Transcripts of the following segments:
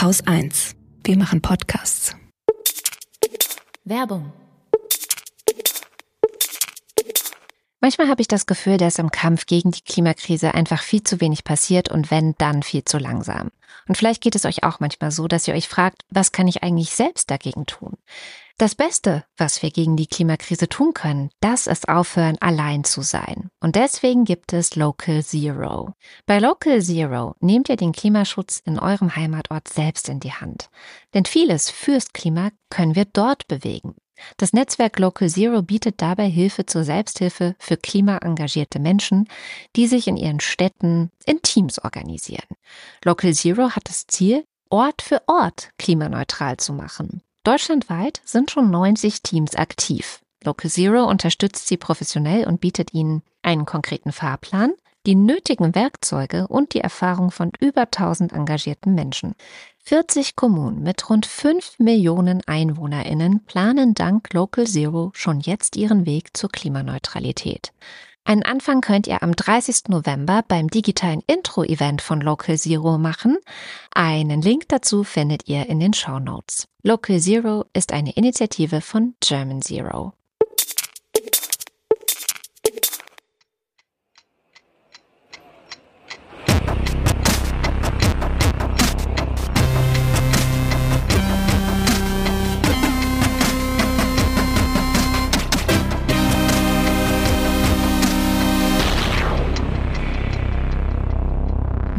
Haus 1. Wir machen Podcasts. Werbung. Manchmal habe ich das Gefühl, dass im Kampf gegen die Klimakrise einfach viel zu wenig passiert und wenn, dann viel zu langsam. Und vielleicht geht es euch auch manchmal so, dass ihr euch fragt, was kann ich eigentlich selbst dagegen tun? Das Beste, was wir gegen die Klimakrise tun können, das ist aufhören, allein zu sein. Und deswegen gibt es Local Zero. Bei Local Zero nehmt ihr den Klimaschutz in eurem Heimatort selbst in die Hand. Denn vieles fürs Klima können wir dort bewegen. Das Netzwerk Local Zero bietet dabei Hilfe zur Selbsthilfe für klimaengagierte Menschen, die sich in ihren Städten in Teams organisieren. Local Zero hat das Ziel, Ort für Ort klimaneutral zu machen. Deutschlandweit sind schon 90 Teams aktiv. Local Zero unterstützt sie professionell und bietet ihnen einen konkreten Fahrplan, die nötigen Werkzeuge und die Erfahrung von über 1000 engagierten Menschen. 40 Kommunen mit rund 5 Millionen EinwohnerInnen planen dank Local Zero schon jetzt ihren Weg zur Klimaneutralität. Einen Anfang könnt ihr am 30. November beim digitalen Intro-Event von Local Zero machen. Einen Link dazu findet ihr in den Show Notes. Local Zero ist eine Initiative von German Zero.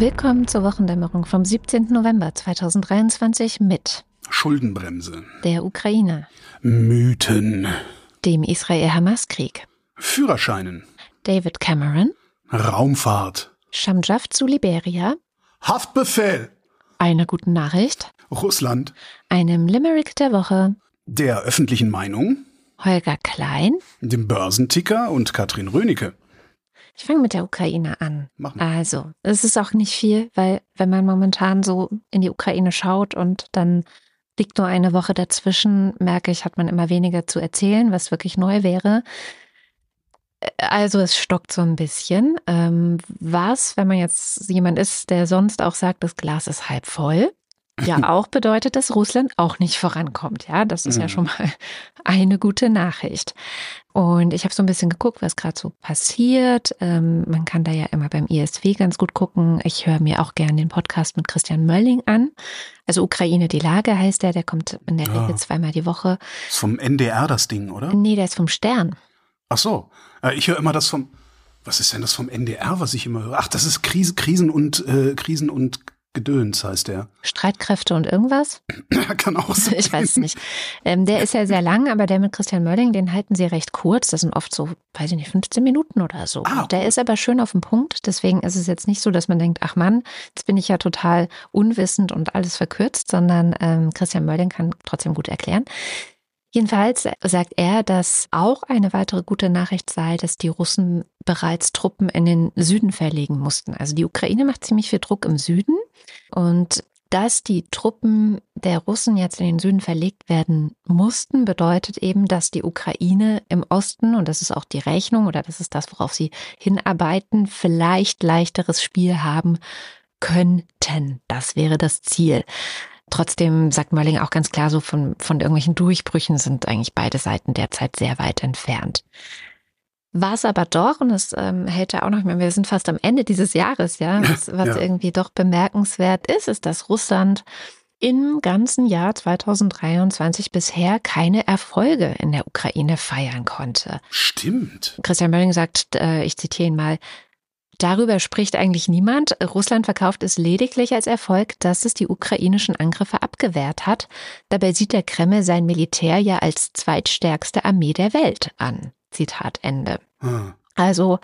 Willkommen zur Wochendämmerung vom 17. November 2023 mit Schuldenbremse, der Ukraine, Mythen, dem Israel-Hamas-Krieg, Führerscheinen, David Cameron, Raumfahrt, Shamjaf zu Liberia, Haftbefehl, einer guten Nachricht, Russland, einem Limerick der Woche, der öffentlichen Meinung, Holger Klein, dem Börsenticker und Katrin Rönecke. Ich fange mit der Ukraine an. Mach mal. Also, es ist auch nicht viel, weil wenn man momentan so in die Ukraine schaut und dann liegt nur eine Woche dazwischen, merke ich, hat man immer weniger zu erzählen, was wirklich neu wäre. Also es stockt so ein bisschen. Ähm, was, wenn man jetzt jemand ist, der sonst auch sagt, das Glas ist halb voll, ja auch bedeutet, dass Russland auch nicht vorankommt. Ja, das ist ja Mhm. schon mal eine gute Nachricht. Und ich habe so ein bisschen geguckt, was gerade so passiert. Ähm, man kann da ja immer beim ISW ganz gut gucken. Ich höre mir auch gerne den Podcast mit Christian Mölling an. Also Ukraine die Lage heißt der, der kommt in der Ja. Regel zweimal die Woche. Ist vom NDR das Ding, oder? Nee, der ist vom Stern. Ach so. Äh, Ich höre immer das vom. Was ist denn das vom NDR, was ich immer höre? Ach, das ist Krise, Krisen und äh, Krisen und Gedöns heißt der. Streitkräfte und irgendwas? Kann auch sein. Ich weiß es nicht. Ähm, der ist ja sehr lang, aber der mit Christian Mölling, den halten sie recht kurz. Das sind oft so, weiß ich nicht, 15 Minuten oder so. Ah, der ist aber schön auf den Punkt. Deswegen ist es jetzt nicht so, dass man denkt, ach Mann, jetzt bin ich ja total unwissend und alles verkürzt, sondern ähm, Christian Mölling kann trotzdem gut erklären. Jedenfalls sagt er, dass auch eine weitere gute Nachricht sei, dass die Russen bereits Truppen in den Süden verlegen mussten. Also die Ukraine macht ziemlich viel Druck im Süden und dass die Truppen der Russen jetzt in den Süden verlegt werden mussten, bedeutet eben, dass die Ukraine im Osten, und das ist auch die Rechnung oder das ist das, worauf sie hinarbeiten, vielleicht leichteres Spiel haben könnten. Das wäre das Ziel. Trotzdem sagt Mölling auch ganz klar, so von, von irgendwelchen Durchbrüchen sind eigentlich beide Seiten derzeit sehr weit entfernt. Was aber doch, und das ähm, hält er auch noch, ich meine, wir sind fast am Ende dieses Jahres, ja, was, was Ja. irgendwie doch bemerkenswert ist, ist, dass Russland im ganzen Jahr 2023 bisher keine Erfolge in der Ukraine feiern konnte. Stimmt. Christian Mölling sagt, äh, ich zitiere ihn mal, darüber spricht eigentlich niemand. Russland verkauft es lediglich als Erfolg, dass es die ukrainischen Angriffe abgewehrt hat. Dabei sieht der Kreml sein Militär ja als zweitstärkste Armee der Welt an. Zitat Ende. Ah. Also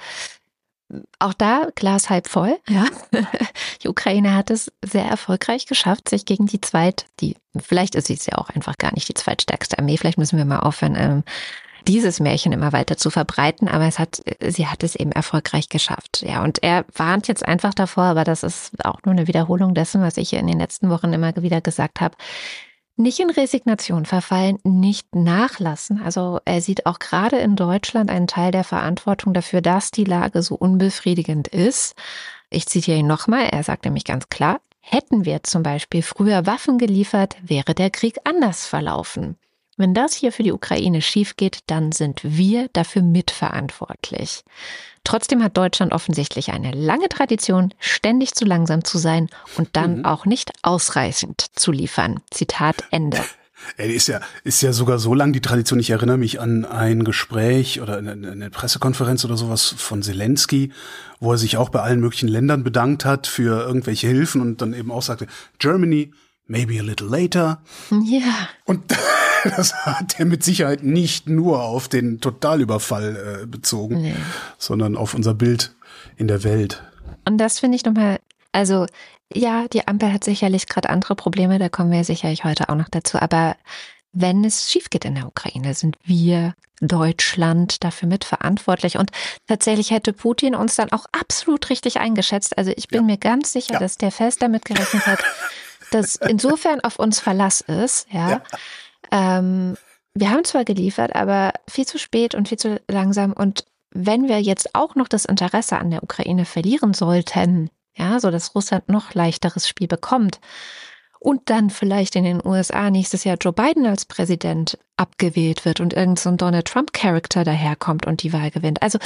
auch da Glas halb voll. Ja, die Ukraine hat es sehr erfolgreich geschafft, sich gegen die zweit, die vielleicht ist sie es ja auch einfach gar nicht die zweitstärkste Armee. Vielleicht müssen wir mal aufhören, ähm, dieses Märchen immer weiter zu verbreiten. Aber es hat, sie hat es eben erfolgreich geschafft. Ja, und er warnt jetzt einfach davor, aber das ist auch nur eine Wiederholung dessen, was ich in den letzten Wochen immer wieder gesagt habe. Nicht in Resignation verfallen, nicht nachlassen. Also er sieht auch gerade in Deutschland einen Teil der Verantwortung dafür, dass die Lage so unbefriedigend ist. Ich zitiere ihn nochmal. Er sagt nämlich ganz klar, Hätten wir zum Beispiel früher Waffen geliefert, wäre der Krieg anders verlaufen. Wenn das hier für die Ukraine schief geht, dann sind wir dafür mitverantwortlich. Trotzdem hat Deutschland offensichtlich eine lange Tradition, ständig zu langsam zu sein und dann mhm. auch nicht ausreichend zu liefern. Zitat Ende. Ey, ist ja, ist ja sogar so lang die Tradition. Ich erinnere mich an ein Gespräch oder eine, eine Pressekonferenz oder sowas von Zelensky, wo er sich auch bei allen möglichen Ländern bedankt hat für irgendwelche Hilfen und dann eben auch sagte, Germany, maybe a little later. Ja. Und das hat er mit Sicherheit nicht nur auf den Totalüberfall äh, bezogen, nee. sondern auf unser Bild in der Welt. Und das finde ich nochmal, also ja, die Ampel hat sicherlich gerade andere Probleme, da kommen wir sicherlich heute auch noch dazu. Aber wenn es schief geht in der Ukraine, sind wir Deutschland dafür mitverantwortlich. Und tatsächlich hätte Putin uns dann auch absolut richtig eingeschätzt. Also ich bin ja. mir ganz sicher, ja. dass der fest damit gerechnet hat, dass insofern auf uns Verlass ist. Ja. ja. Ähm, wir haben zwar geliefert, aber viel zu spät und viel zu langsam. Und wenn wir jetzt auch noch das Interesse an der Ukraine verlieren sollten, ja, so dass Russland noch leichteres Spiel bekommt und dann vielleicht in den USA nächstes Jahr Joe Biden als Präsident abgewählt wird und irgend so ein Donald Trump Charakter daherkommt und die Wahl gewinnt. Also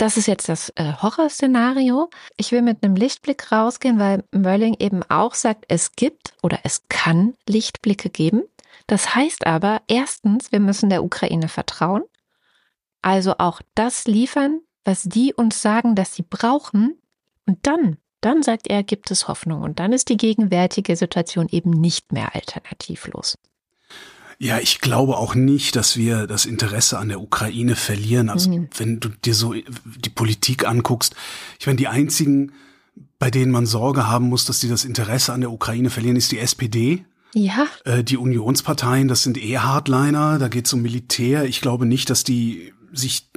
das ist jetzt das äh, Horrorszenario. Ich will mit einem Lichtblick rausgehen, weil Merling eben auch sagt, es gibt oder es kann Lichtblicke geben. Das heißt aber, erstens, wir müssen der Ukraine vertrauen. Also auch das liefern, was die uns sagen, dass sie brauchen, und dann, dann sagt er, gibt es Hoffnung. Und dann ist die gegenwärtige Situation eben nicht mehr alternativlos. Ja, ich glaube auch nicht, dass wir das Interesse an der Ukraine verlieren. Also mhm. wenn du dir so die Politik anguckst, ich meine, die einzigen, bei denen man Sorge haben muss, dass die das Interesse an der Ukraine verlieren, ist die SPD. Ja. Äh, die Unionsparteien, das sind eh Hardliner, da geht es um Militär. Ich glaube nicht, dass die sich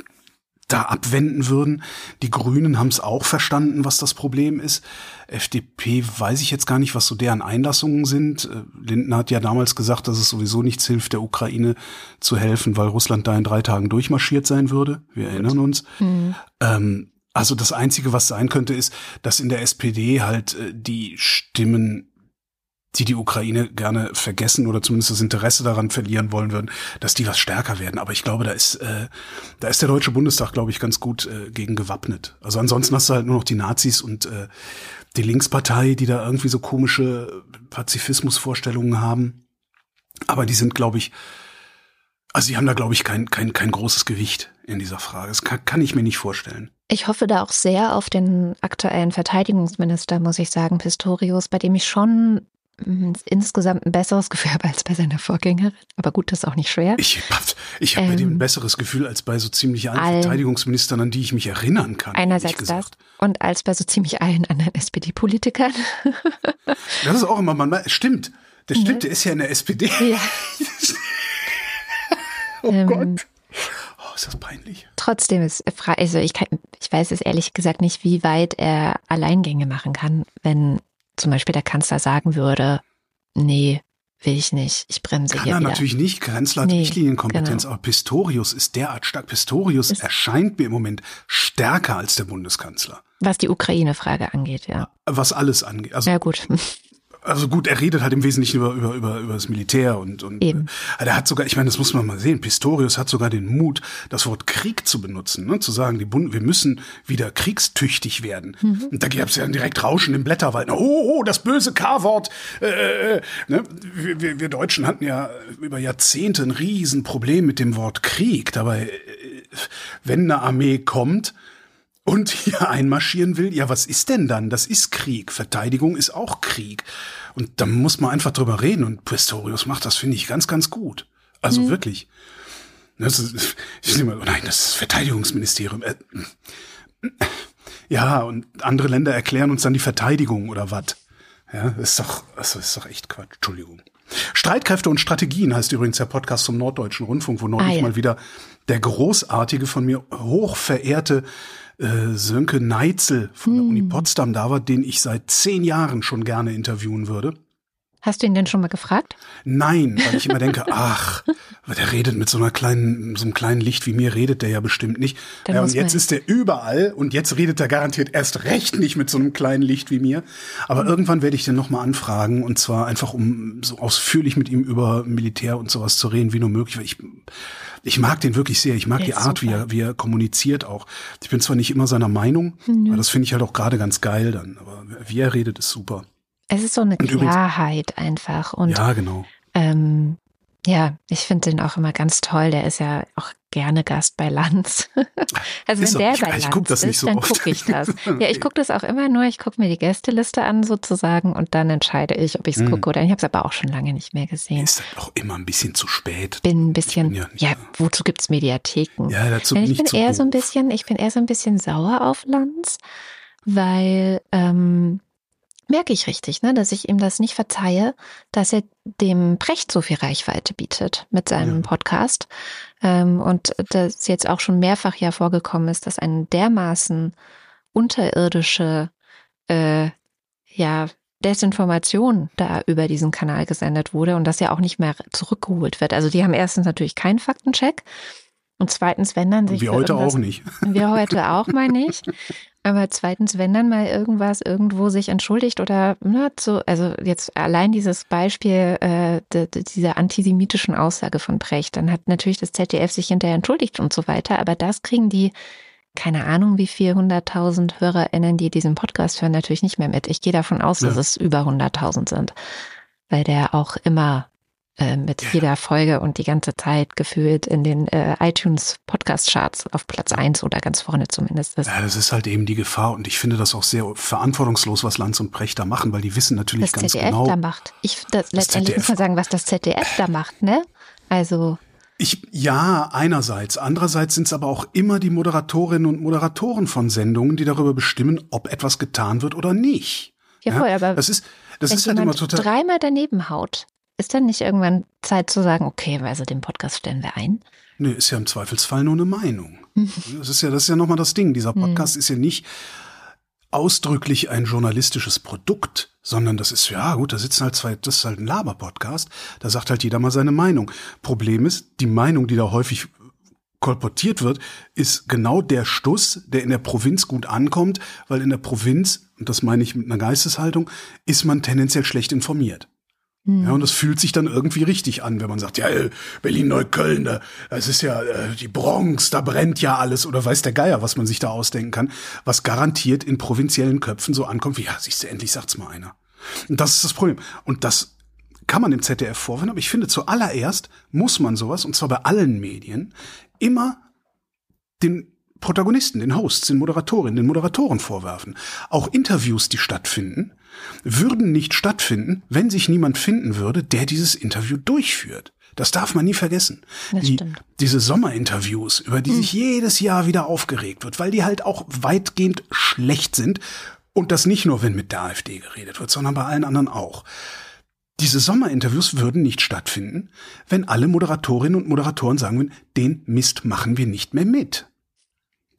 da abwenden würden. Die Grünen haben es auch verstanden, was das Problem ist. FDP weiß ich jetzt gar nicht, was so deren Einlassungen sind. Äh, Lindner hat ja damals gesagt, dass es sowieso nichts hilft, der Ukraine zu helfen, weil Russland da in drei Tagen durchmarschiert sein würde. Wir erinnern uns. Mhm. Ähm, also das Einzige, was sein könnte, ist, dass in der SPD halt äh, die Stimmen die die Ukraine gerne vergessen oder zumindest das Interesse daran verlieren wollen würden, dass die was stärker werden. Aber ich glaube, da ist, äh, da ist der Deutsche Bundestag, glaube ich, ganz gut äh, gegen gewappnet. Also ansonsten hast du halt nur noch die Nazis und äh, die Linkspartei, die da irgendwie so komische Pazifismusvorstellungen haben. Aber die sind, glaube ich, also die haben da, glaube ich, kein, kein, kein großes Gewicht in dieser Frage. Das kann, kann ich mir nicht vorstellen. Ich hoffe da auch sehr auf den aktuellen Verteidigungsminister, muss ich sagen, Pistorius, bei dem ich schon insgesamt ein besseres Gefühl habe als bei seiner Vorgängerin. Aber gut, das ist auch nicht schwer. Ich habe ich hab ähm, bei dem ein ähm, besseres Gefühl als bei so ziemlich allen all, Verteidigungsministern, an die ich mich erinnern kann. Einerseits das und als bei so ziemlich allen anderen SPD-Politikern. das ist auch immer, man stimmt. Der stimmt, mhm. der ist ja in der SPD. Ja. oh ähm, Gott. Oh, ist das peinlich. Trotzdem ist, also ich, kann, ich weiß es ehrlich gesagt nicht, wie weit er Alleingänge machen kann, wenn zum Beispiel der Kanzler sagen würde, nee, will ich nicht, ich bremse Kann hier er wieder. natürlich nicht, Kanzler hat nee, Richtlinienkompetenz, genau. aber Pistorius ist derart stark. Pistorius ist erscheint mir im Moment stärker als der Bundeskanzler. Was die Ukraine-Frage angeht, ja. Was alles angeht. Also, ja, gut. Also gut, er redet halt im Wesentlichen über, über, über, über das Militär und, und Eben. Äh, er hat sogar, ich meine, das muss man mal sehen, Pistorius hat sogar den Mut, das Wort Krieg zu benutzen, ne? zu sagen, die Bund, wir müssen wieder kriegstüchtig werden. Mhm. Und da gab es ja direkt Rauschen im Blätterwald. Oh, oh, das böse K-Wort. Äh, äh, ne? wir, wir, wir Deutschen hatten ja über Jahrzehnte ein Riesenproblem mit dem Wort Krieg. Dabei, äh, wenn eine Armee kommt, und hier einmarschieren will, ja, was ist denn dann? Das ist Krieg. Verteidigung ist auch Krieg. Und da muss man einfach drüber reden. Und Pistorius macht das, finde ich, ganz, ganz gut. Also mhm. wirklich. Das ist, ich immer, oh nein, das ist Verteidigungsministerium. Äh, ja, und andere Länder erklären uns dann die Verteidigung oder was. Ja, das ist doch, also ist doch echt Quatsch. Entschuldigung. Streitkräfte und Strategien heißt übrigens der Podcast zum Norddeutschen Rundfunk, wo neulich ah, ja. mal wieder der großartige, von mir hochverehrte äh, Sönke Neitzel von der hm. Uni Potsdam da war, den ich seit zehn Jahren schon gerne interviewen würde. Hast du ihn denn schon mal gefragt? Nein, weil ich immer denke, ach, der redet mit so einer kleinen, so einem kleinen Licht wie mir, redet der ja bestimmt nicht. Dann ja, und jetzt ist der überall und jetzt redet er garantiert erst recht nicht mit so einem kleinen Licht wie mir. Aber irgendwann werde ich den nochmal anfragen und zwar einfach, um so ausführlich mit ihm über Militär und sowas zu reden, wie nur möglich. Weil ich, ich mag den wirklich sehr. Ich mag Der die Art, wie er, wie er kommuniziert auch. Ich bin zwar nicht immer seiner Meinung, aber das finde ich halt auch gerade ganz geil dann. Aber wie er redet, ist super. Es ist so eine Und übrigens- Klarheit einfach. Und ja, genau. ähm, ja, ich finde den auch immer ganz toll. Der ist ja auch gerne Gast bei Lanz. also Ist wenn er? der Ich- bei ich Lanz guck das nicht ist, so dann gucke ich das. Ja, ich gucke das auch immer nur. Ich gucke mir die Gästeliste an sozusagen und dann entscheide ich, ob ich es Mhm. gucke oder ich habe es aber auch schon lange nicht mehr gesehen. Ist halt auch immer ein bisschen zu spät. bin ein bisschen, bin ja ja, nicht- wozu gibt's Mediatheken? Ja, dazu bin ich ich bin eher so ein bisschen, ich bin eher so ein bisschen sauer auf Lanz, weil ähm, merke ich richtig, ne, dass ich ihm das nicht verzeihe, dass er dem Brecht so viel Reichweite bietet mit seinem Ja. Podcast. Ähm, und das jetzt auch schon mehrfach ja vorgekommen ist, dass eine dermaßen unterirdische äh, ja, Desinformation da über diesen Kanal gesendet wurde und das ja auch nicht mehr zurückgeholt wird. Also die haben erstens natürlich keinen Faktencheck und zweitens, wenn dann sich Wie für heute auch nicht. wir heute auch mal nicht. Aber zweitens, wenn dann mal irgendwas irgendwo sich entschuldigt oder ne, so, also jetzt allein dieses Beispiel äh, de, de, dieser antisemitischen Aussage von Brecht, dann hat natürlich das ZDF sich hinterher entschuldigt und so weiter. Aber das kriegen die, keine Ahnung, wie viel hunderttausend HörerInnen, die diesen Podcast hören, natürlich nicht mehr mit. Ich gehe davon aus, dass Ja. es über hunderttausend sind, weil der auch immer äh, mit Ja. jeder Folge und die ganze Zeit gefühlt in den äh, iTunes Podcast Charts auf Platz eins oder ganz vorne zumindest ist. Ja, das ist halt eben die Gefahr und ich finde das auch sehr verantwortungslos, was Lanz und Precht da machen, weil die wissen natürlich Das ganz ZDF genau. da macht. Ich das, letztendlich ZDF. muss man sagen, was das ZDF da macht, ne? Also Ich, ja, einerseits. Andererseits sind es aber auch immer die Moderatorinnen und Moderatoren von Sendungen, die darüber bestimmen, ob etwas getan wird oder nicht. ja, voll, aber das ist, das wenn ist halt immer total. dreimal daneben haut, ist dann nicht irgendwann Zeit zu sagen, okay, also den Podcast stellen wir ein? Nee, ist ja im Zweifelsfall nur eine Meinung. Das ist ja, das ist ja nochmal das Ding. Dieser Podcast ist ja nicht ausdrücklich ein journalistisches Produkt, sondern das ist, ja gut, da sitzen halt zwei, das ist halt ein Laber-Podcast, da sagt halt jeder mal seine Meinung. Problem ist, die Meinung, die da häufig kolportiert wird, ist genau der Stuss, der in der Provinz gut ankommt, weil in der Provinz, und das meine ich mit einer Geisteshaltung, ist man tendenziell schlecht informiert. Ja, und das fühlt sich dann irgendwie richtig an, wenn man sagt, ja, äh, Berlin-Neukölln, da- das ist ja äh, die Bronx, da brennt ja alles oder weiß der Geier, was man sich da ausdenken kann, was garantiert in provinziellen Köpfen so ankommt, wie, ja, siehst du, endlich sagt's mal einer. Und das ist das Problem. Und das kann man dem ZDF vorwenden, aber ich finde, zuallererst muss man sowas, und zwar bei allen Medien, immer den Protagonisten, den Hosts, den Moderatorinnen, den Moderatoren vorwerfen. Auch Interviews, die stattfinden, würden nicht stattfinden, wenn sich niemand finden würde, der dieses Interview durchführt. Das darf man nie vergessen. Die, diese Sommerinterviews, über die sich jedes Jahr wieder aufgeregt wird, weil die halt auch weitgehend schlecht sind. Und das nicht nur, wenn mit der AfD geredet wird, sondern bei allen anderen auch. Diese Sommerinterviews würden nicht stattfinden, wenn alle Moderatorinnen und Moderatoren sagen würden, den Mist machen wir nicht mehr mit.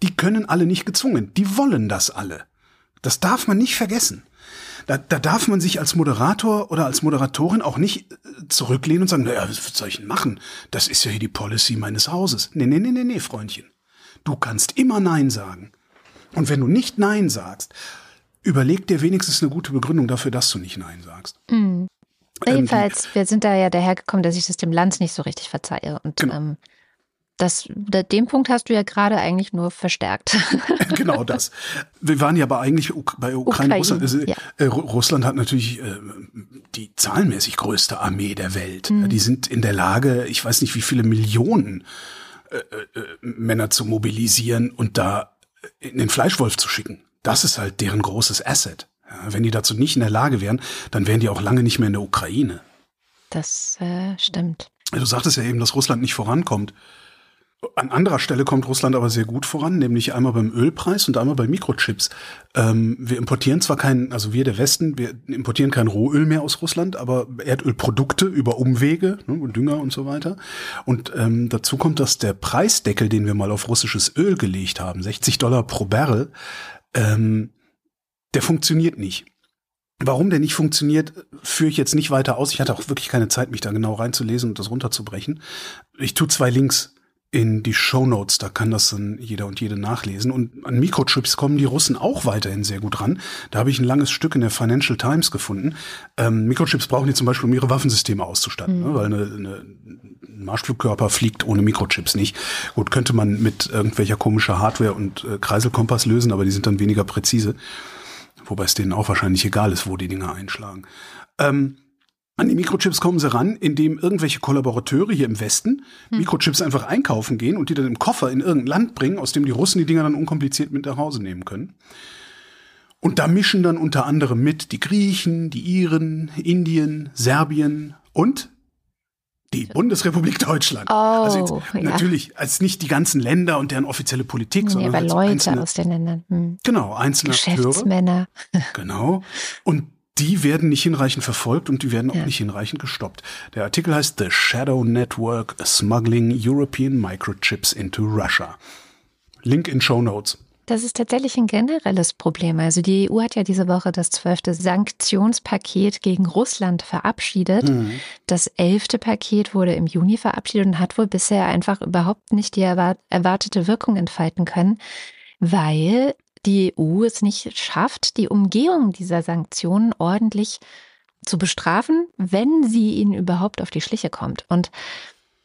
Die können alle nicht gezwungen, die wollen das alle. Das darf man nicht vergessen. Da, da darf man sich als Moderator oder als Moderatorin auch nicht äh, zurücklehnen und sagen, naja, was soll ich denn machen? Das ist ja hier die Policy meines Hauses. Nee, nee, nee, nee, nee, Freundchen. Du kannst immer Nein sagen. Und wenn du nicht Nein sagst, überleg dir wenigstens eine gute Begründung dafür, dass du nicht Nein sagst. Mhm. Ähm, Jedenfalls, wir sind da ja dahergekommen, dass ich das dem Lanz nicht so richtig verzeihe. Und Genau. ähm, das, da- den Punkt hast du ja gerade eigentlich nur verstärkt. genau das. Wir waren ja aber eigentlich bei Ukraine, Ukraine, Russland. Also, ja. äh, Ru- Russland hat natürlich äh, die zahlenmäßig größte Armee der Welt. Mhm. Die sind in der Lage, ich weiß nicht, wie viele Millionen äh, äh, Männer zu mobilisieren und da in den Fleischwolf zu schicken. Das ist halt deren großes Asset. Ja, wenn die dazu nicht in der Lage wären, dann wären die auch lange nicht mehr in der Ukraine. Das äh, stimmt. Du sagtest ja eben, dass Russland nicht vorankommt. An anderer Stelle kommt Russland aber sehr gut voran, nämlich einmal beim Ölpreis und einmal bei Mikrochips. Ähm, wir importieren zwar keinen, also wir der Westen, wir importieren kein Rohöl mehr aus Russland, aber Erdölprodukte über Umwege, ne, Dünger und so weiter. Und ähm, dazu kommt, dass der Preisdeckel, den wir mal auf russisches Öl gelegt haben, 60 Dollar pro Barrel, ähm, der funktioniert nicht. Warum der nicht funktioniert, führe ich jetzt nicht weiter aus. Ich hatte auch wirklich keine Zeit, mich da genau reinzulesen und das runterzubrechen. Ich tue zwei Links in die Show Notes, da kann das dann jeder und jede nachlesen. Und an Mikrochips kommen die Russen auch weiterhin sehr gut ran. Da habe ich ein langes Stück in der Financial Times gefunden. Ähm, Mikrochips brauchen die zum Beispiel, um ihre Waffensysteme auszustatten, mhm. ne? weil eine, eine, ein Marschflugkörper fliegt ohne Mikrochips nicht. Gut, könnte man mit irgendwelcher komischer Hardware und äh, Kreiselkompass lösen, aber die sind dann weniger präzise. Wobei es denen auch wahrscheinlich egal ist, wo die Dinger einschlagen. Ähm, an die Mikrochips kommen sie ran, indem irgendwelche Kollaborateure hier im Westen hm. Mikrochips einfach einkaufen gehen und die dann im Koffer in irgendein Land bringen, aus dem die Russen die Dinger dann unkompliziert mit nach Hause nehmen können. Und da mischen dann unter anderem mit die Griechen, die Iren, Indien, Serbien und die Bundesrepublik Deutschland. Oh, also jetzt, ja. natürlich als nicht die ganzen Länder und deren offizielle Politik, nee, sondern aber Leute einzelne, aus den Ländern. Hm. Genau, einzelne Geschäftsmänner. Akteure. Genau. Und die werden nicht hinreichend verfolgt und die werden auch ja. nicht hinreichend gestoppt. Der Artikel heißt The Shadow Network Smuggling European Microchips into Russia. Link in Show Notes. Das ist tatsächlich ein generelles Problem. Also die EU hat ja diese Woche das zwölfte Sanktionspaket gegen Russland verabschiedet. Mhm. Das elfte Paket wurde im Juni verabschiedet und hat wohl bisher einfach überhaupt nicht die erwartete Wirkung entfalten können, weil die EU es nicht schafft, die Umgehung dieser Sanktionen ordentlich zu bestrafen, wenn sie ihnen überhaupt auf die Schliche kommt. Und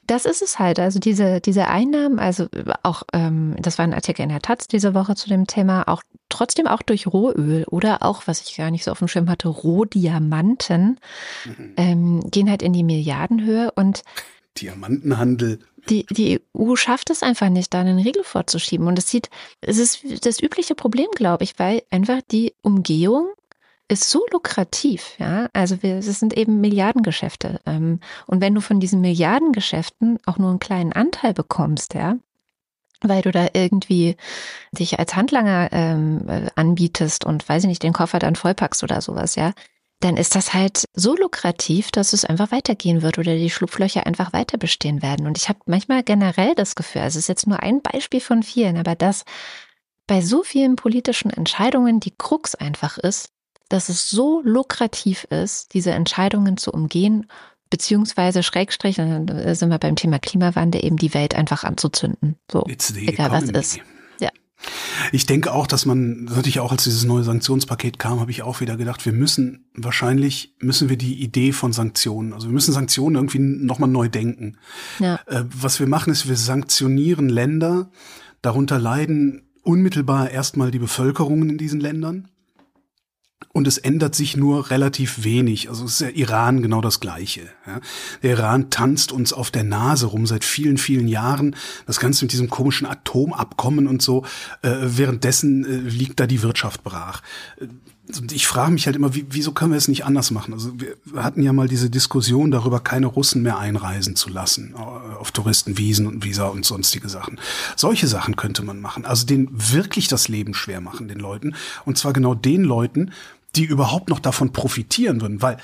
das ist es halt. Also diese, diese Einnahmen, also auch, ähm, das war ein Artikel in der Taz diese Woche zu dem Thema, auch trotzdem auch durch Rohöl oder auch, was ich gar nicht so auf dem Schirm hatte, Rohdiamanten, mhm. ähm, gehen halt in die Milliardenhöhe und Diamantenhandel. Die, die EU schafft es einfach nicht, da einen Riegel vorzuschieben. Und es sieht, es ist das übliche Problem, glaube ich, weil einfach die Umgehung ist so lukrativ, ja. Also wir, es sind eben Milliardengeschäfte. Ähm, und wenn du von diesen Milliardengeschäften auch nur einen kleinen Anteil bekommst, ja, weil du da irgendwie dich als Handlanger ähm, äh, anbietest und weiß ich nicht, den Koffer dann vollpackst oder sowas, ja, dann ist das halt so lukrativ, dass es einfach weitergehen wird oder die Schlupflöcher einfach weiter bestehen werden. Und ich habe manchmal generell das Gefühl, also es ist jetzt nur ein Beispiel von vielen, aber dass bei so vielen politischen Entscheidungen die Krux einfach ist, dass es so lukrativ ist, diese Entscheidungen zu umgehen, beziehungsweise Schrägstrich, dann sind wir beim Thema Klimawandel, eben die Welt einfach anzuzünden. So, egal was ist. Ich denke auch, dass man, natürlich auch als dieses neue Sanktionspaket kam, habe ich auch wieder gedacht, wir müssen wahrscheinlich müssen wir die Idee von Sanktionen, also wir müssen Sanktionen irgendwie nochmal neu denken. Ja. Äh, was wir machen, ist, wir sanktionieren Länder, darunter leiden unmittelbar erstmal die Bevölkerungen in diesen Ländern. Und es ändert sich nur relativ wenig. Also es ist der Iran genau das Gleiche. Ja. Der Iran tanzt uns auf der Nase rum seit vielen, vielen Jahren. Das Ganze mit diesem komischen Atomabkommen und so. Äh, währenddessen äh, liegt da die Wirtschaft brach. Ich frage mich halt immer, wie, wieso können wir es nicht anders machen? Also wir hatten ja mal diese Diskussion darüber, keine Russen mehr einreisen zu lassen äh, auf Touristenwiesen und Visa und sonstige Sachen. Solche Sachen könnte man machen. Also denen wirklich das Leben schwer machen, den Leuten. Und zwar genau den Leuten, die überhaupt noch davon profitieren würden, weil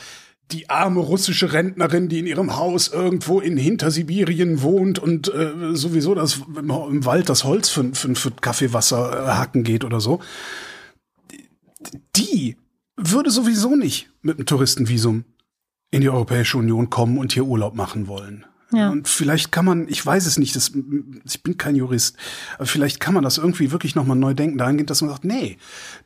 die arme russische Rentnerin, die in ihrem Haus irgendwo in Hintersibirien wohnt und äh, sowieso das im Wald das Holz für, für, für Kaffeewasser äh, hacken geht oder so, die würde sowieso nicht mit einem Touristenvisum in die Europäische Union kommen und hier Urlaub machen wollen. Ja. Und vielleicht kann man, ich weiß es nicht, das, ich bin kein Jurist, aber vielleicht kann man das irgendwie wirklich nochmal neu denken, dahingehend, dass man sagt, nee,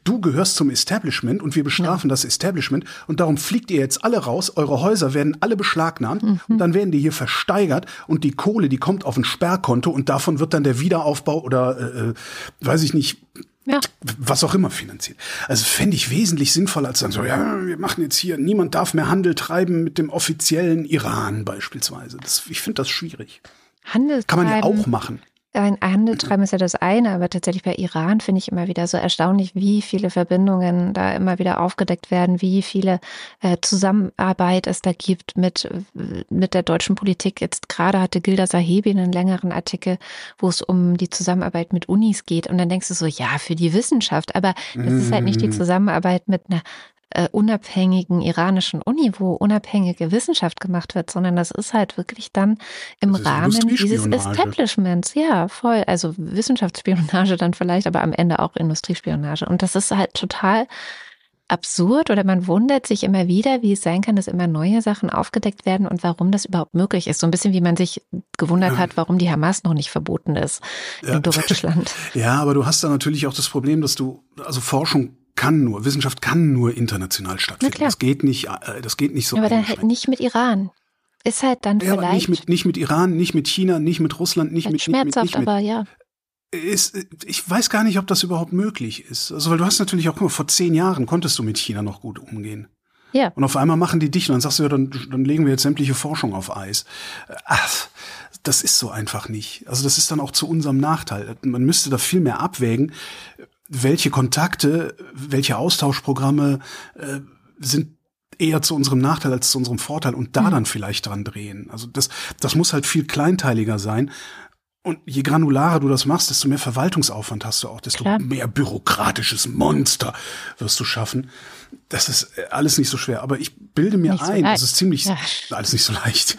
du gehörst zum Establishment und wir bestrafen ja. das Establishment und darum fliegt ihr jetzt alle raus, eure Häuser werden alle beschlagnahmt mhm. und dann werden die hier versteigert und die Kohle, die kommt auf ein Sperrkonto und davon wird dann der Wiederaufbau oder, äh, äh weiß ich nicht, ja. Was auch immer finanziert. Also fände ich wesentlich sinnvoller als dann so, ja, wir machen jetzt hier, niemand darf mehr Handel treiben mit dem offiziellen Iran beispielsweise. Das, ich finde das schwierig. Handel Kann man ja auch machen. Ein Handel treiben ist ja das eine, aber tatsächlich bei Iran finde ich immer wieder so erstaunlich, wie viele Verbindungen da immer wieder aufgedeckt werden, wie viele äh, Zusammenarbeit es da gibt mit, mit der deutschen Politik. Jetzt gerade hatte Gilda Sahebi einen längeren Artikel, wo es um die Zusammenarbeit mit Unis geht. Und dann denkst du so, ja, für die Wissenschaft, aber es ist halt nicht die mhm. Zusammenarbeit mit einer äh, unabhängigen iranischen Uni, wo unabhängige Wissenschaft gemacht wird, sondern das ist halt wirklich dann im Rahmen dieses Establishments. Ja, voll. Also Wissenschaftsspionage dann vielleicht, aber am Ende auch Industriespionage. Und das ist halt total absurd oder man wundert sich immer wieder, wie es sein kann, dass immer neue Sachen aufgedeckt werden und warum das überhaupt möglich ist. So ein bisschen wie man sich gewundert hat, warum die Hamas noch nicht verboten ist ja. in Deutschland. Ja, aber du hast da natürlich auch das Problem, dass du, also Forschung kann nur, Wissenschaft kann nur international stattfinden. Das geht nicht, äh, das geht nicht so. Aber dann halt nicht mit Iran. Ist halt dann ja, vielleicht. Nicht mit, nicht mit Iran, nicht mit China, nicht mit Russland, nicht mit. Schmerzhaft, nicht mit, aber ja ist, ich weiß gar nicht, ob das überhaupt möglich ist. Also, weil du hast natürlich auch, guck mal, vor zehn Jahren konntest du mit China noch gut umgehen. Ja. Und auf einmal machen die dich und dann sagst du ja, dann, dann legen wir jetzt sämtliche Forschung auf Eis. Ach, das ist so einfach nicht. Also das ist dann auch zu unserem Nachteil. Man müsste da viel mehr abwägen, welche Kontakte, welche Austauschprogramme äh, sind eher zu unserem Nachteil als zu unserem Vorteil und da mhm. dann vielleicht dran drehen. Also das, das muss halt viel kleinteiliger sein. Und je granularer du das machst, desto mehr Verwaltungsaufwand hast du auch, desto Klar. mehr bürokratisches Monster wirst du schaffen. Das ist äh, alles nicht so schwer. Aber ich bilde mir nicht ein, so das ist ziemlich, ja. alles nicht so leicht.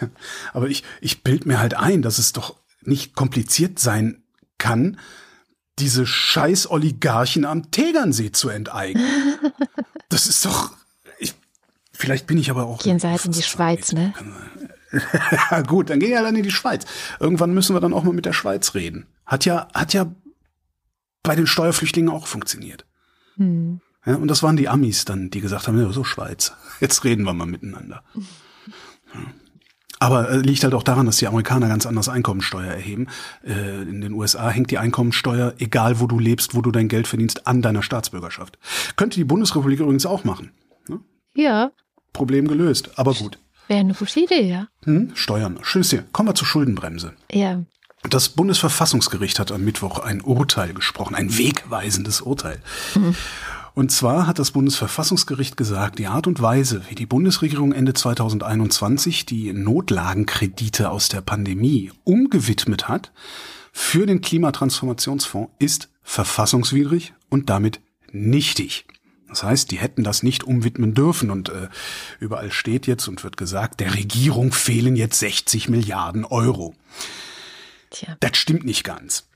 Aber ich, ich bilde mir halt ein, dass es doch nicht kompliziert sein kann, diese scheiß Oligarchen am Tegernsee zu enteignen. das ist doch, ich, vielleicht bin ich aber auch. Gehen Sie halt in die Schweiz, ne? ja, gut, dann gehen wir dann in die Schweiz. Irgendwann müssen wir dann auch mal mit der Schweiz reden. Hat ja, hat ja bei den Steuerflüchtlingen auch funktioniert. Hm. Ja, und das waren die Amis dann, die gesagt haben, ja, so Schweiz, jetzt reden wir mal miteinander. Ja. Aber äh, liegt halt auch daran, dass die Amerikaner ganz anders Einkommensteuer erheben. Äh, in den USA hängt die Einkommensteuer, egal wo du lebst, wo du dein Geld verdienst, an deiner Staatsbürgerschaft. Könnte die Bundesrepublik übrigens auch machen. Ne? Ja. Problem gelöst, aber gut. Wäre eine gute Idee, ja. Hm, Steuern. Schönes hier. Kommen wir zur Schuldenbremse. Ja. Das Bundesverfassungsgericht hat am Mittwoch ein Urteil gesprochen, ein wegweisendes Urteil. Mhm. Und zwar hat das Bundesverfassungsgericht gesagt, die Art und Weise, wie die Bundesregierung Ende 2021 die Notlagenkredite aus der Pandemie umgewidmet hat für den Klimatransformationsfonds, ist verfassungswidrig und damit nichtig. Das heißt, die hätten das nicht umwidmen dürfen und äh, überall steht jetzt und wird gesagt, der Regierung fehlen jetzt 60 Milliarden Euro. Tja. Das stimmt nicht ganz.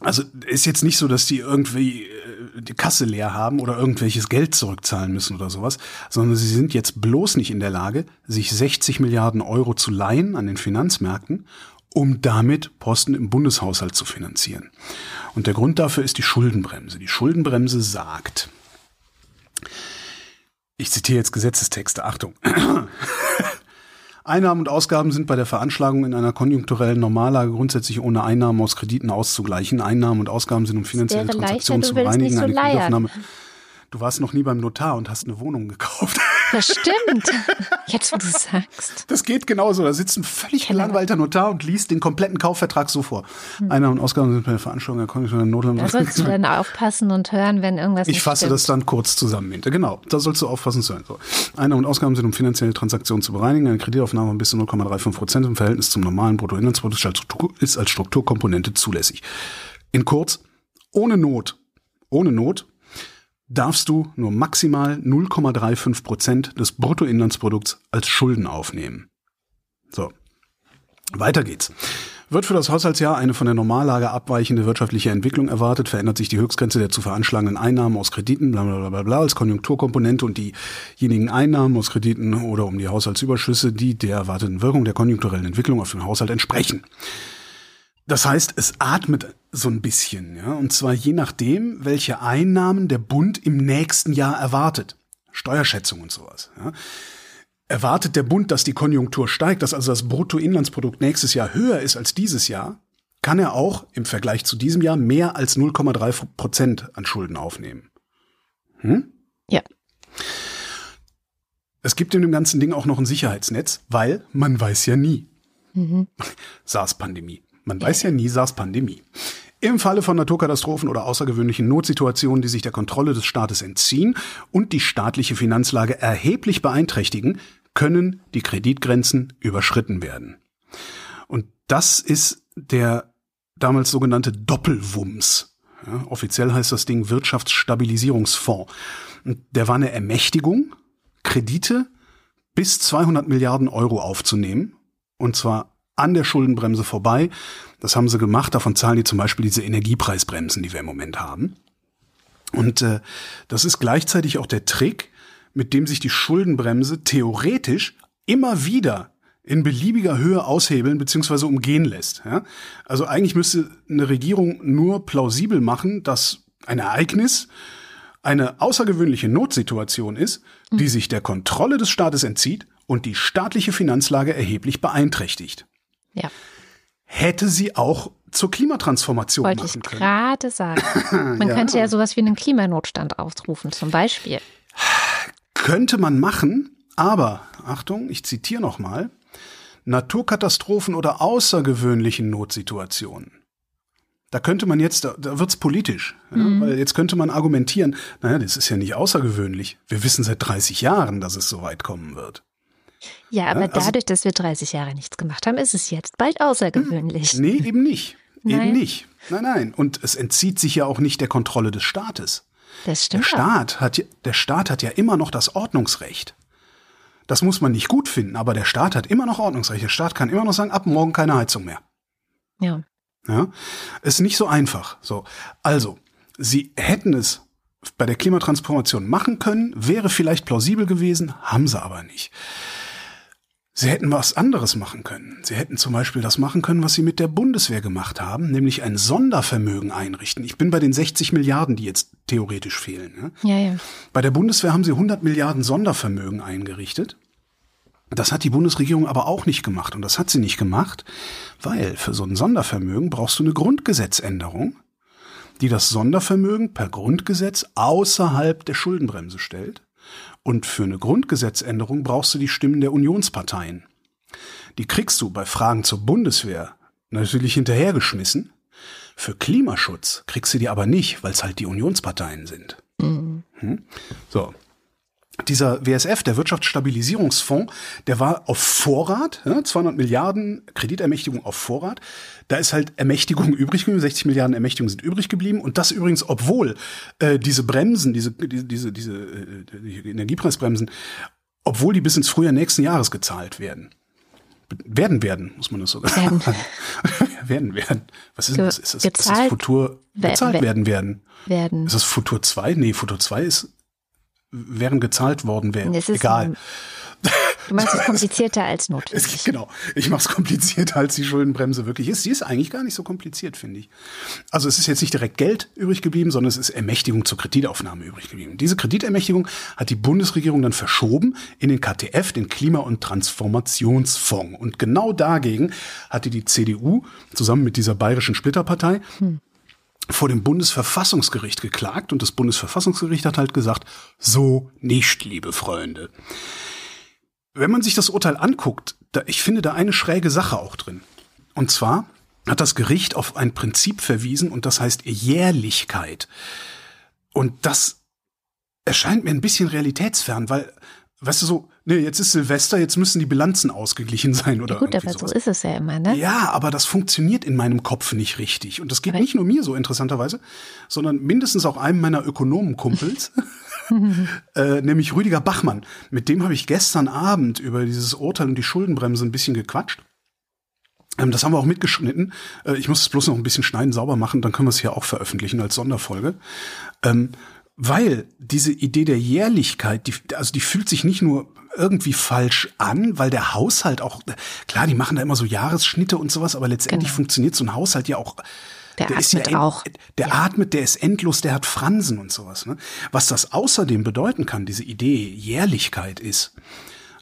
Also ist jetzt nicht so, dass die irgendwie äh, die Kasse leer haben oder irgendwelches Geld zurückzahlen müssen oder sowas, sondern sie sind jetzt bloß nicht in der Lage, sich 60 Milliarden Euro zu leihen an den Finanzmärkten, um damit Posten im Bundeshaushalt zu finanzieren. Und der Grund dafür ist die Schuldenbremse. Die Schuldenbremse sagt, ich zitiere jetzt Gesetzestexte, Achtung. Einnahmen und Ausgaben sind bei der Veranschlagung in einer konjunkturellen Normallage grundsätzlich ohne Einnahmen aus Krediten auszugleichen. Einnahmen und Ausgaben sind um finanzielle Transaktionen zu bereinigen. So eine Kreditaufnahme. Du warst noch nie beim Notar und hast eine Wohnung gekauft. Das stimmt. Jetzt, wo du sagst. Das geht genauso. Da sitzt ein völlig gelangweilter Notar und liest den kompletten Kaufvertrag so vor. Hm. Einnahmen und Ausgaben sind bei der Veranstaltung der konjunkturellen Notland. Da sollst du dann aufpassen und hören, wenn irgendwas Ich fasse stimmt. das dann kurz zusammen hinter. Genau. Da sollst du aufpassen zu hören. So. Einnahmen und Ausgaben sind um finanzielle Transaktionen zu bereinigen. Eine Kreditaufnahme bis zu 0,35 Prozent im Verhältnis zum normalen Bruttoinlandsprodukt ist als Strukturkomponente zulässig. In kurz, ohne Not, ohne Not darfst du nur maximal 0,35 Prozent des Bruttoinlandsprodukts als Schulden aufnehmen. So. Weiter geht's. Wird für das Haushaltsjahr eine von der Normallage abweichende wirtschaftliche Entwicklung erwartet, verändert sich die Höchstgrenze der zu veranschlagenden Einnahmen aus Krediten, bla bla bla bla, als Konjunkturkomponente und diejenigen Einnahmen aus Krediten oder um die Haushaltsüberschüsse, die der erwarteten Wirkung der konjunkturellen Entwicklung auf den Haushalt entsprechen. Das heißt, es atmet so ein bisschen, ja, und zwar je nachdem, welche Einnahmen der Bund im nächsten Jahr erwartet. Steuerschätzung und sowas. Ja. Erwartet der Bund, dass die Konjunktur steigt, dass also das Bruttoinlandsprodukt nächstes Jahr höher ist als dieses Jahr, kann er auch im Vergleich zu diesem Jahr mehr als 0,3 Prozent an Schulden aufnehmen. Hm? Ja. Es gibt in dem ganzen Ding auch noch ein Sicherheitsnetz, weil man weiß ja nie. Mhm. SARS-Pandemie. Man weiß ja nie, SARS-Pandemie. Im Falle von Naturkatastrophen oder außergewöhnlichen Notsituationen, die sich der Kontrolle des Staates entziehen und die staatliche Finanzlage erheblich beeinträchtigen, können die Kreditgrenzen überschritten werden. Und das ist der damals sogenannte Doppelwumms. Ja, offiziell heißt das Ding Wirtschaftsstabilisierungsfonds. Und der war eine Ermächtigung, Kredite bis 200 Milliarden Euro aufzunehmen. Und zwar an der Schuldenbremse vorbei. Das haben sie gemacht. Davon zahlen die zum Beispiel diese Energiepreisbremsen, die wir im Moment haben. Und äh, das ist gleichzeitig auch der Trick, mit dem sich die Schuldenbremse theoretisch immer wieder in beliebiger Höhe aushebeln bzw. umgehen lässt. Ja? Also eigentlich müsste eine Regierung nur plausibel machen, dass ein Ereignis eine außergewöhnliche Notsituation ist, die sich der Kontrolle des Staates entzieht und die staatliche Finanzlage erheblich beeinträchtigt. Ja. Hätte sie auch zur Klimatransformation Wollte machen ich können. gerade sagen. Man Ja. könnte ja sowas wie einen Klimanotstand aufrufen, zum Beispiel. Könnte man machen, aber, Achtung, ich zitiere nochmal, Naturkatastrophen oder außergewöhnlichen Notsituationen. Da könnte man jetzt, da, da wird's politisch, ja, weil jetzt könnte man argumentieren, naja, das ist ja nicht außergewöhnlich. Wir wissen seit 30 Jahren, dass es so weit kommen wird. Ja, aber also- dadurch, dass wir 30 Jahre nichts gemacht haben, ist es jetzt bald außergewöhnlich. Nee, eben nicht. Nein. Eben nicht. Nein, nein. Und es entzieht sich ja auch nicht der Kontrolle des Staates. Das Der stimmt. auch. Staat hat, ja- der Staat hat ja immer noch das Ordnungsrecht. Das muss man nicht gut finden, aber der Staat hat immer noch Ordnungsrecht. Der Staat kann immer noch sagen, ab morgen keine Heizung mehr. Ja. Ja, ist nicht so einfach. So, also sie hätten es bei der Klimatransformation machen können, wäre vielleicht plausibel gewesen, haben sie aber nicht. Sie hätten was anderes machen können. Sie hätten zum Beispiel das machen können, was sie mit der Bundeswehr gemacht haben, nämlich ein Sondervermögen einrichten. Ich bin bei den 60 Milliarden, die jetzt theoretisch fehlen. Ja. Ja. Bei der Bundeswehr haben sie 100 Milliarden Sondervermögen eingerichtet. Das hat die Bundesregierung aber auch nicht gemacht. Und das hat sie nicht gemacht, weil für so ein Sondervermögen brauchst du eine Grundgesetzänderung, die das Sondervermögen per Grundgesetz außerhalb der Schuldenbremse stellt. Und für eine Grundgesetzänderung brauchst du die Stimmen der Unionsparteien. Die kriegst du bei Fragen zur Bundeswehr natürlich hinterhergeschmissen. Für Klimaschutz kriegst du die aber nicht, weil es halt die Unionsparteien sind. Hm? So. Dieser WSF, der Wirtschaftsstabilisierungsfonds, der war auf Vorrat, ja, 200 Milliarden Kreditermächtigung auf Vorrat. Da ist halt Ermächtigung übrig geblieben, 60 Milliarden Ermächtigung sind übrig geblieben. Und das übrigens, obwohl äh, diese Bremsen, diese, diese, diese, äh, Energiepreisbremsen, obwohl die bis ins Frühjahr nächsten Jahres gezahlt werden. Werden werden, muss man das sogar sagen. werden werden. Was ist Ge- das? Ist das, ist das gezahlt Futur gezahlt wer- werden werden? Werden. Ist das Futur 2? Nee, Futur 2 ist wären gezahlt worden wäre. Es ist Egal. ein- Du meinst es komplizierter als Es, notwendig. genau. Ich mache es komplizierter, als die Schuldenbremse wirklich ist. Sie ist eigentlich gar nicht so kompliziert, finde ich. Also es ist jetzt nicht direkt Geld übrig geblieben, sondern es ist Ermächtigung zur Kreditaufnahme übrig geblieben. Diese Kreditermächtigung hat die Bundesregierung dann verschoben in den KTF, den Klima- und Transformationsfonds. Und genau dagegen hatte die CDU zusammen mit dieser bayerischen Splitterpartei vor dem Bundesverfassungsgericht geklagt und das Bundesverfassungsgericht hat halt gesagt, so nicht, liebe Freunde. Wenn man sich das Urteil anguckt, da, ich finde da eine schräge Sache auch drin. Und zwar hat das Gericht auf ein Prinzip verwiesen und das heißt Jährlichkeit. Und das erscheint mir ein bisschen realitätsfern, weil, weißt du so, nee, jetzt ist Silvester, jetzt müssen die Bilanzen ausgeglichen sein oder Gut, irgendwie aber so sowas. ist es ja immer, ne? Ja, aber das funktioniert in meinem Kopf nicht richtig. Und das geht Aber- nicht nur mir so interessanterweise, sondern mindestens auch einem meiner Ökonomenkumpels, äh, nämlich Rüdiger Bachmann. Mit dem habe ich gestern Abend über dieses Urteil und die Schuldenbremse ein bisschen gequatscht. Ähm, das haben wir auch mitgeschnitten. Äh, ich muss es bloß noch ein bisschen schneiden, sauber machen, dann können wir es hier auch veröffentlichen als Sonderfolge. Ähm, weil diese Idee der Jährlichkeit, die, also die fühlt sich nicht nur irgendwie falsch an, weil der Haushalt auch, klar, die machen da immer so Jahresschnitte und sowas, aber letztendlich Genau. funktioniert so ein Haushalt ja auch. Der ist ja atmet en- auch. Der atmet, der ist endlos, der hat Fransen und sowas. Ne? Was das außerdem bedeuten kann, diese Idee Jährlichkeit ist,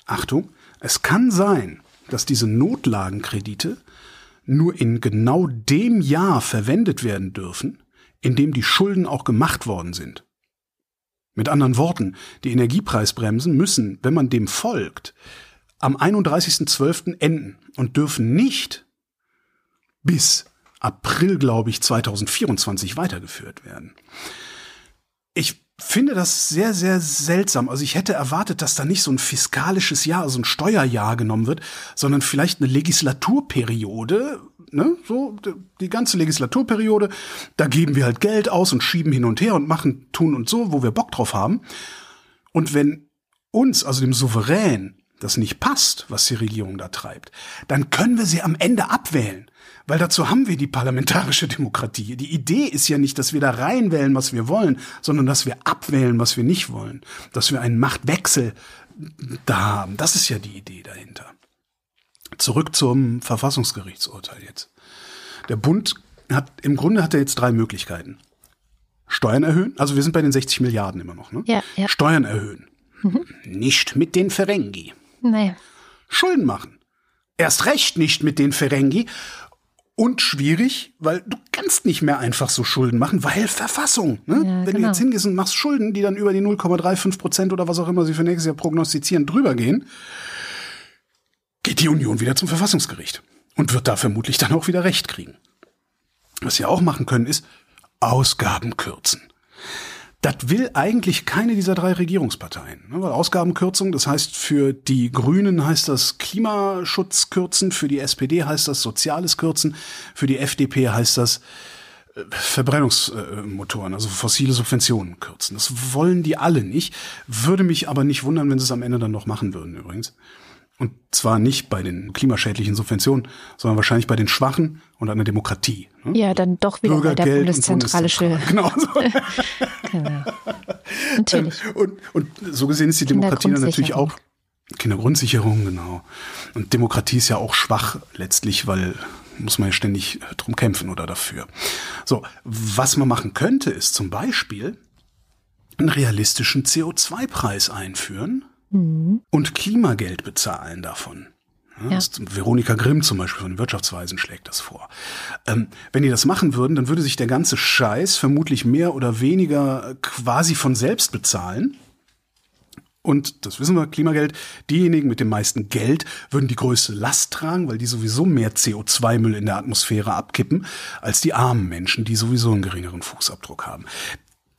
Achtung, es kann sein, dass diese Notlagenkredite nur in genau dem Jahr verwendet werden dürfen, in dem die Schulden auch gemacht worden sind. Mit anderen Worten, die Energiepreisbremsen müssen, wenn man dem folgt, am 31.12. enden und dürfen nicht bis April, glaube ich, 2024 weitergeführt werden. Ich finde das sehr, sehr seltsam. Also ich hätte erwartet, dass da nicht so ein fiskalisches Jahr, also ein Steuerjahr genommen wird, sondern vielleicht eine Legislaturperiode, ne, so die ganze Legislaturperiode, da geben wir halt Geld aus und schieben hin und her und machen, tun und so, wo wir Bock drauf haben. Und wenn uns, also dem Souverän, das nicht passt, was die Regierung da treibt, dann können wir sie am Ende abwählen. Weil dazu haben wir die parlamentarische Demokratie. Die Idee ist ja nicht, dass wir da reinwählen, was wir wollen, sondern dass wir abwählen, was wir nicht wollen. Dass wir einen Machtwechsel da haben. Das ist ja die Idee dahinter. Zurück zum Verfassungsgerichtsurteil jetzt. Der Bund hat, im Grunde hat er jetzt drei Möglichkeiten. Steuern erhöhen, also wir sind bei den 60 Milliarden immer noch, ne? Ja, ja. Steuern erhöhen. Mhm. Nicht mit den Ferengi. Nee. Schulden machen. Erst recht nicht mit den Ferengi. Und schwierig, weil du kannst nicht mehr einfach so Schulden machen, weil Verfassung. Ne? Ja, Wenn genau. du jetzt hingehst und machst Schulden, die dann über die 0,35 Prozent oder was auch immer sie für nächstes Jahr prognostizieren, drüber gehen, geht die Union wieder zum Verfassungsgericht und wird da vermutlich dann auch wieder Recht kriegen. Was sie auch machen können, ist Ausgaben kürzen. Das will eigentlich keine dieser drei Regierungsparteien. ne? Weil Ausgabenkürzung, das heißt für die Grünen heißt das Klimaschutz kürzen, für die SPD heißt das Soziales kürzen, für die FDP heißt das äh, Verbrennungsmotoren, also fossile Subventionen kürzen. Das wollen die alle nicht. Würde mich aber nicht wundern, wenn sie es am Ende dann noch machen würden übrigens. Und zwar nicht bei den klimaschädlichen Subventionen, sondern wahrscheinlich bei den Schwachen und der Demokratie. ne? Ja, dann doch wieder bei der und bundeszentralische. Genau. So. Genau. Natürlich. Und, und so gesehen ist die Demokratie dann natürlich auch Kindergrundsicherung, genau. Und Demokratie ist ja auch schwach letztlich, weil muss man ja ständig drum kämpfen oder dafür. So, was man machen könnte, ist zum Beispiel einen realistischen CO2-Preis einführen und Klimageld bezahlen davon. Ja, Veronika Grimm zum Beispiel von den Wirtschaftsweisen schlägt das vor. Ähm, wenn die das machen würden, dann würde sich der ganze Scheiß vermutlich mehr oder weniger quasi von selbst bezahlen. Und das wissen wir, Klimageld, diejenigen mit dem meisten Geld würden die größte Last tragen, weil die sowieso mehr CO2-Müll in der Atmosphäre abkippen, als die armen Menschen, die sowieso einen geringeren Fußabdruck haben.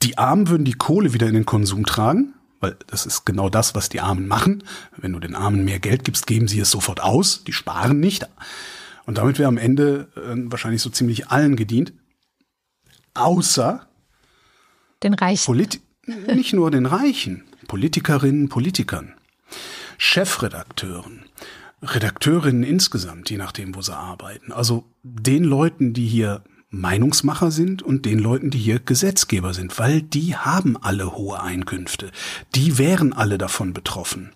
Die Armen würden die Kohle wieder in den Konsum tragen, weil das ist genau das, was die Armen machen. Wenn du den Armen mehr Geld gibst, geben sie es sofort aus, die sparen nicht. Und damit wäre am Ende äh, wahrscheinlich so ziemlich allen gedient. Außer Den Reichen. Polit nicht nur den Reichen, Politikerinnen, Politikern, Chefredakteuren, Redakteurinnen insgesamt, je nachdem, wo sie arbeiten. Also den Leuten, die hier Meinungsmacher sind und den Leuten, die hier Gesetzgeber sind, weil die haben alle hohe Einkünfte. Die wären alle davon betroffen.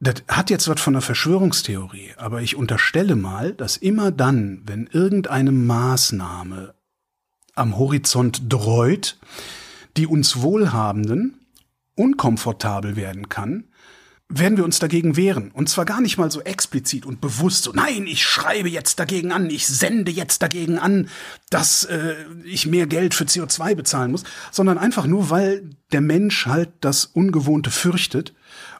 Das hat jetzt was von einer Verschwörungstheorie, aber ich unterstelle mal, dass immer dann, wenn irgendeine Maßnahme am Horizont dreut, die uns Wohlhabenden unkomfortabel werden kann, werden wir uns dagegen wehren. Und zwar gar nicht mal so explizit und bewusst so, nein, ich schreibe jetzt dagegen an, ich sende jetzt dagegen an, dass äh, ich mehr Geld für CO2 bezahlen muss, sondern einfach nur, weil der Mensch halt das Ungewohnte fürchtet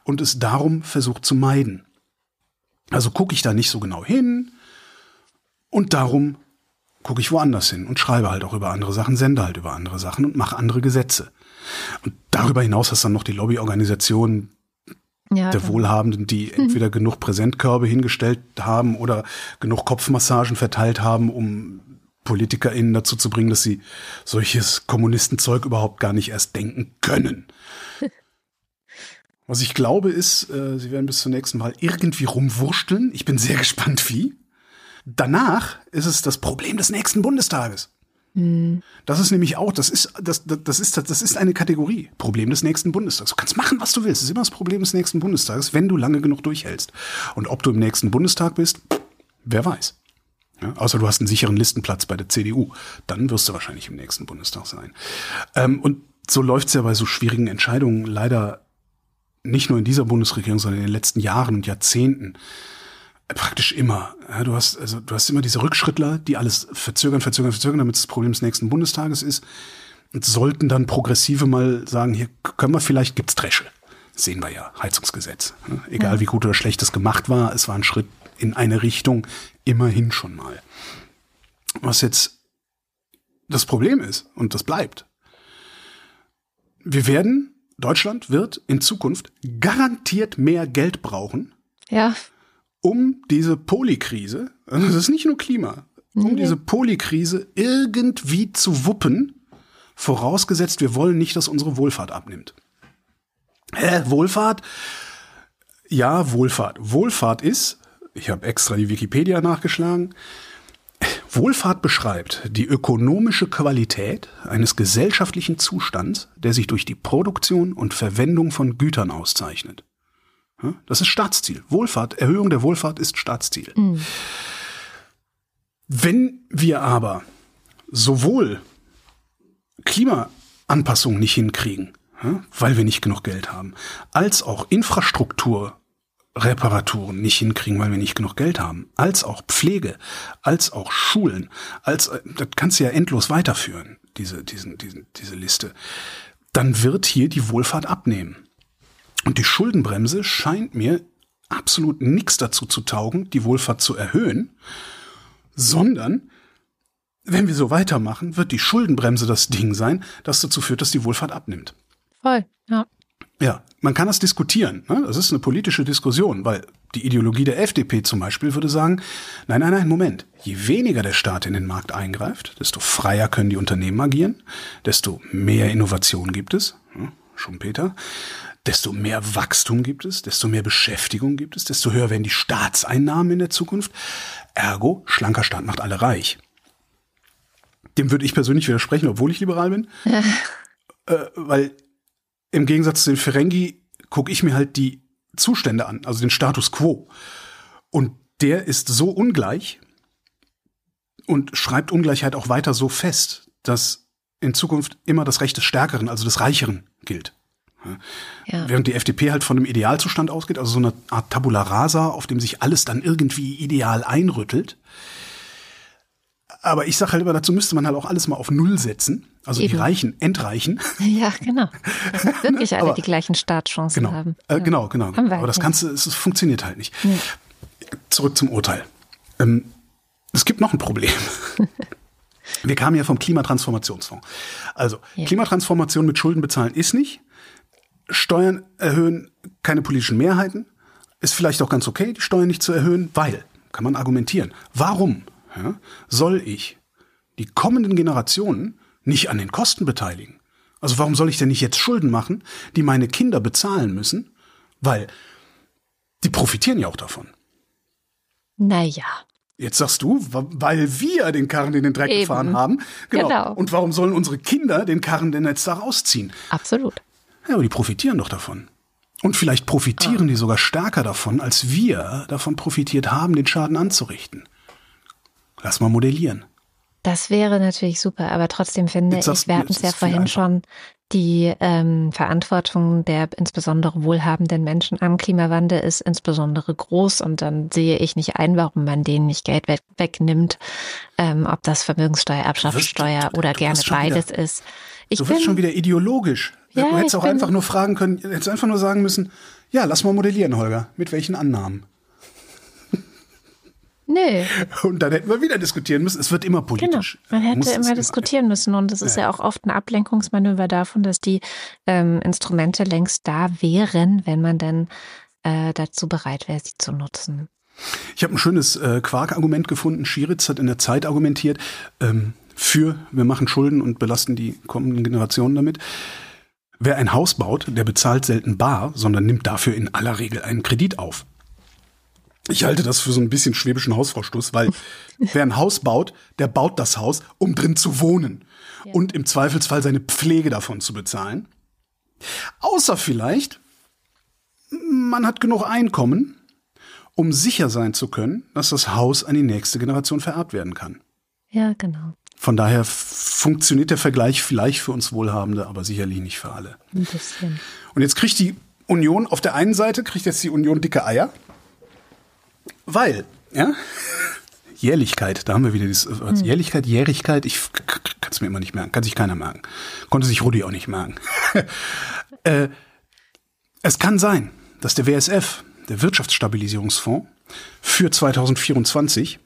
und es darum versucht zu meiden. Also gucke ich da nicht so genau hin und darum gucke ich woanders hin und schreibe halt auch über andere Sachen, sende halt über andere Sachen und mache andere Gesetze. Und darüber hinaus hast du dann noch die Lobbyorganisationen Ja, der Wohlhabenden, die entweder genug Präsentkörbe hingestellt haben oder genug Kopfmassagen verteilt haben, um PolitikerInnen dazu zu bringen, dass sie solches Kommunistenzeug überhaupt gar nicht erst denken können. Was ich glaube ist, äh, sie werden bis zur nächsten Wahl irgendwie rumwursteln. Ich bin sehr gespannt, wie. Danach ist es das Problem des nächsten Bundestages. Das ist nämlich auch, das ist, das, das, ist, das ist eine Kategorie. Problem des nächsten Bundestags. Du kannst machen, was du willst. Das ist immer das Problem des nächsten Bundestages, wenn du lange genug durchhältst. Und ob du im nächsten Bundestag bist, wer weiß. Ja, außer du hast einen sicheren Listenplatz bei der CDU. Dann wirst du wahrscheinlich im nächsten Bundestag sein. Ähm, und so läuft's ja bei so schwierigen Entscheidungen leider nicht nur in dieser Bundesregierung, sondern in den letzten Jahren und Jahrzehnten praktisch immer. Ja, du hast also du hast immer diese Rückschrittler, die alles verzögern, verzögern, verzögern, damit es das Problem des nächsten Bundestages ist. Und sollten dann Progressive mal sagen, hier können wir vielleicht gibt's Dresche. Das sehen wir ja, Heizungsgesetz. Ja, egal wie gut oder schlecht es gemacht war, es war ein Schritt in eine Richtung, immerhin schon mal. Was jetzt das Problem ist, und das bleibt, wir werden, Deutschland wird in Zukunft garantiert mehr Geld brauchen, ja, um diese Polykrise, also das ist nicht nur Klima, um diese Polykrise irgendwie zu wuppen, vorausgesetzt, wir wollen nicht, dass unsere Wohlfahrt abnimmt. Hä, Wohlfahrt? ja, Wohlfahrt. Wohlfahrt ist, ich habe extra die Wikipedia nachgeschlagen, Wohlfahrt beschreibt die ökonomische Qualität eines gesellschaftlichen Zustands, der sich durch die Produktion und Verwendung von Gütern auszeichnet. Das ist Staatsziel. Wohlfahrt, Erhöhung der Wohlfahrt ist Staatsziel. Mhm. Wenn wir aber sowohl Klimaanpassung nicht hinkriegen, weil wir nicht genug Geld haben, als auch Infrastrukturreparaturen nicht hinkriegen, weil wir nicht genug Geld haben, als auch Pflege, als auch Schulen, als das kannst du ja endlos weiterführen, diese, diesen, diesen, diese Liste, dann wird hier die Wohlfahrt abnehmen. Und die Schuldenbremse scheint mir absolut nichts dazu zu taugen, die Wohlfahrt zu erhöhen, sondern wenn wir so weitermachen, wird die Schuldenbremse das Ding sein, das dazu führt, dass die Wohlfahrt abnimmt. Voll, ja. Ja, man kann das diskutieren. Ne? Das ist eine politische Diskussion, weil die Ideologie der FDP zum Beispiel würde sagen, nein, nein, nein, Moment. Je weniger der Staat in den Markt eingreift, desto freier können die Unternehmen agieren, desto mehr Innovation gibt es. Hm, Schumpeter desto mehr Wachstum gibt es, desto mehr Beschäftigung gibt es, desto höher werden die Staatseinnahmen in der Zukunft. Ergo, schlanker Staat macht alle reich. Dem würde ich persönlich widersprechen, obwohl ich liberal bin. äh, weil im Gegensatz zu den Ferengi gucke ich mir halt die Zustände an, also den Status quo. Und der ist so ungleich und schreibt Ungleichheit auch weiter so fest, dass in Zukunft immer das Recht des Stärkeren, also des Reicheren gilt. Ja. Während die FDP halt von einem Idealzustand ausgeht, also so eine Art Tabula rasa, auf dem sich alles dann irgendwie ideal einrüttelt. Aber ich sage halt immer, dazu müsste man halt auch alles mal auf Null setzen. Also Eben. die Reichen entreichen. Ja, genau. Damit wirklich alle die gleichen Startchancen genau, haben. Äh, genau, genau. genau. Aber das Ganze, es funktioniert halt nicht. Ja. Zurück zum Urteil. Ähm, es gibt noch ein Problem. Wir kamen ja vom Klimatransformationsfonds. Also, ja. Klimatransformation mit Schulden bezahlen ist nicht. Steuern erhöhen keine politischen Mehrheiten. Ist vielleicht auch ganz okay, die Steuern nicht zu erhöhen, weil, kann man argumentieren, warum ja, soll ich die kommenden Generationen nicht an den Kosten beteiligen? Also warum soll ich denn nicht jetzt Schulden machen, die meine Kinder bezahlen müssen? Weil die profitieren ja auch davon. Naja. Jetzt sagst du, weil wir den Karren in den Dreck Eben. gefahren haben. Genau. genau. Und warum sollen unsere Kinder den Karren denn jetzt da rausziehen? Absolut. Ja, aber die profitieren doch davon. Und vielleicht profitieren ah. die sogar stärker davon, als wir davon profitiert haben, den Schaden anzurichten. Lass mal modellieren. Das wäre natürlich super, aber trotzdem finde ich, wir hatten es ja vorhin schon, die ähm, Verantwortung der insbesondere wohlhabenden Menschen am Klimawandel ist insbesondere groß und dann sehe ich nicht ein, warum man denen nicht Geld weg, wegnimmt, ähm, ob das Vermögenssteuer, Erbschaftssteuer oder gerne beides wieder, ist. Ich du wirst schon wieder ideologisch. Ja, du hättest auch einfach nur fragen können, hättest einfach nur sagen müssen, ja, lass mal modellieren, Holger. Mit welchen Annahmen? Nee. Und dann hätten wir wieder diskutieren müssen. Es wird immer politisch. Genau. Man hätte immer diskutieren müssen. Und es ist ja. ja. auch oft ein Ablenkungsmanöver davon, dass die ähm, Instrumente längst da wären, wenn man dann äh, dazu bereit wäre, sie zu nutzen. Ich habe ein schönes äh, Quark-Argument gefunden. Schiritz hat in der Zeit argumentiert ähm, für, wir machen Schulden und belasten die kommenden Generationen damit. Wer ein Haus baut, der bezahlt selten bar, sondern nimmt dafür in aller Regel einen Kredit auf. Ich halte das für so ein bisschen schwäbischen Hausvorstoß, weil wer ein Haus baut, der baut das Haus, um drin zu wohnen ja. und im Zweifelsfall seine Pflege davon zu bezahlen. Außer vielleicht, man hat genug Einkommen, um sicher sein zu können, dass das Haus an die nächste Generation vererbt werden kann. Ja, genau. Von daher funktioniert der Vergleich vielleicht für uns Wohlhabende, aber sicherlich nicht für alle. Und jetzt kriegt die Union auf der einen Seite, kriegt jetzt die Union dicke Eier, weil, ja, Jährlichkeit, da haben wir wieder dieses hm. Jährlichkeit, Jährigkeit, ich kann es mir immer nicht merken, kann sich keiner merken. Konnte sich Rudi auch nicht merken. äh, es kann sein, dass der WSF, der Wirtschaftsstabilisierungsfonds, für 2024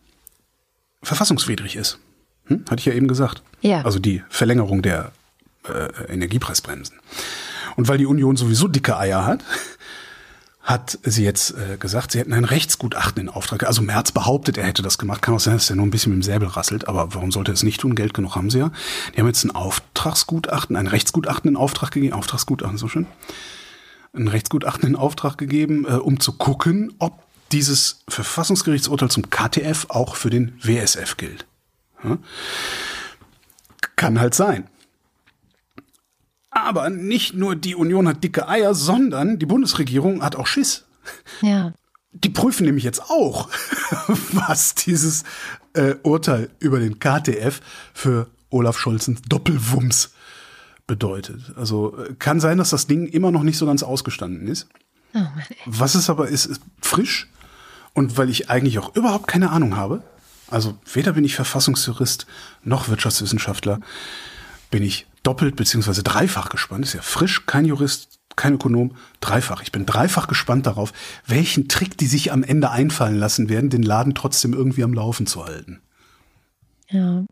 verfassungswidrig ist. Hm? Hatte ich ja eben gesagt. Ja. Also die Verlängerung der äh, Energiepreisbremsen. Und weil die Union sowieso dicke Eier hat, hat sie jetzt äh, gesagt, sie hätten ein Rechtsgutachten in Auftrag. Also Merz behauptet, er hätte das gemacht. Kann auch sein, dass er nur ein bisschen mit dem Säbel rasselt. Aber warum sollte er es nicht tun? Geld genug haben sie ja. Die haben jetzt ein Auftragsgutachten, ein Rechtsgutachten in Auftrag gegeben. Auftragsgutachten, so schön. ein Rechtsgutachten in Auftrag gegeben, äh, um zu gucken, ob dieses Verfassungsgerichtsurteil zum KTF auch für den WSF gilt. Kann halt sein. Aber nicht nur die Union hat dicke Eier, sondern die Bundesregierung hat auch Schiss. Ja. Die prüfen nämlich jetzt auch, was dieses äh, Urteil über den KTF für Olaf Scholzens Doppelwumms bedeutet. Also äh, kann sein, dass das Ding immer noch nicht so ganz ausgestanden ist. Oh Mann. Was es aber ist, ist frisch. Und weil ich eigentlich auch überhaupt keine Ahnung habe, also weder bin ich Verfassungsjurist noch Wirtschaftswissenschaftler, bin ich doppelt beziehungsweise dreifach gespannt. Ist ja frisch, kein Jurist, kein Ökonom, dreifach. Ich bin dreifach gespannt darauf, welchen Trick die sich am Ende einfallen lassen werden, den Laden trotzdem irgendwie am Laufen zu halten. Ja.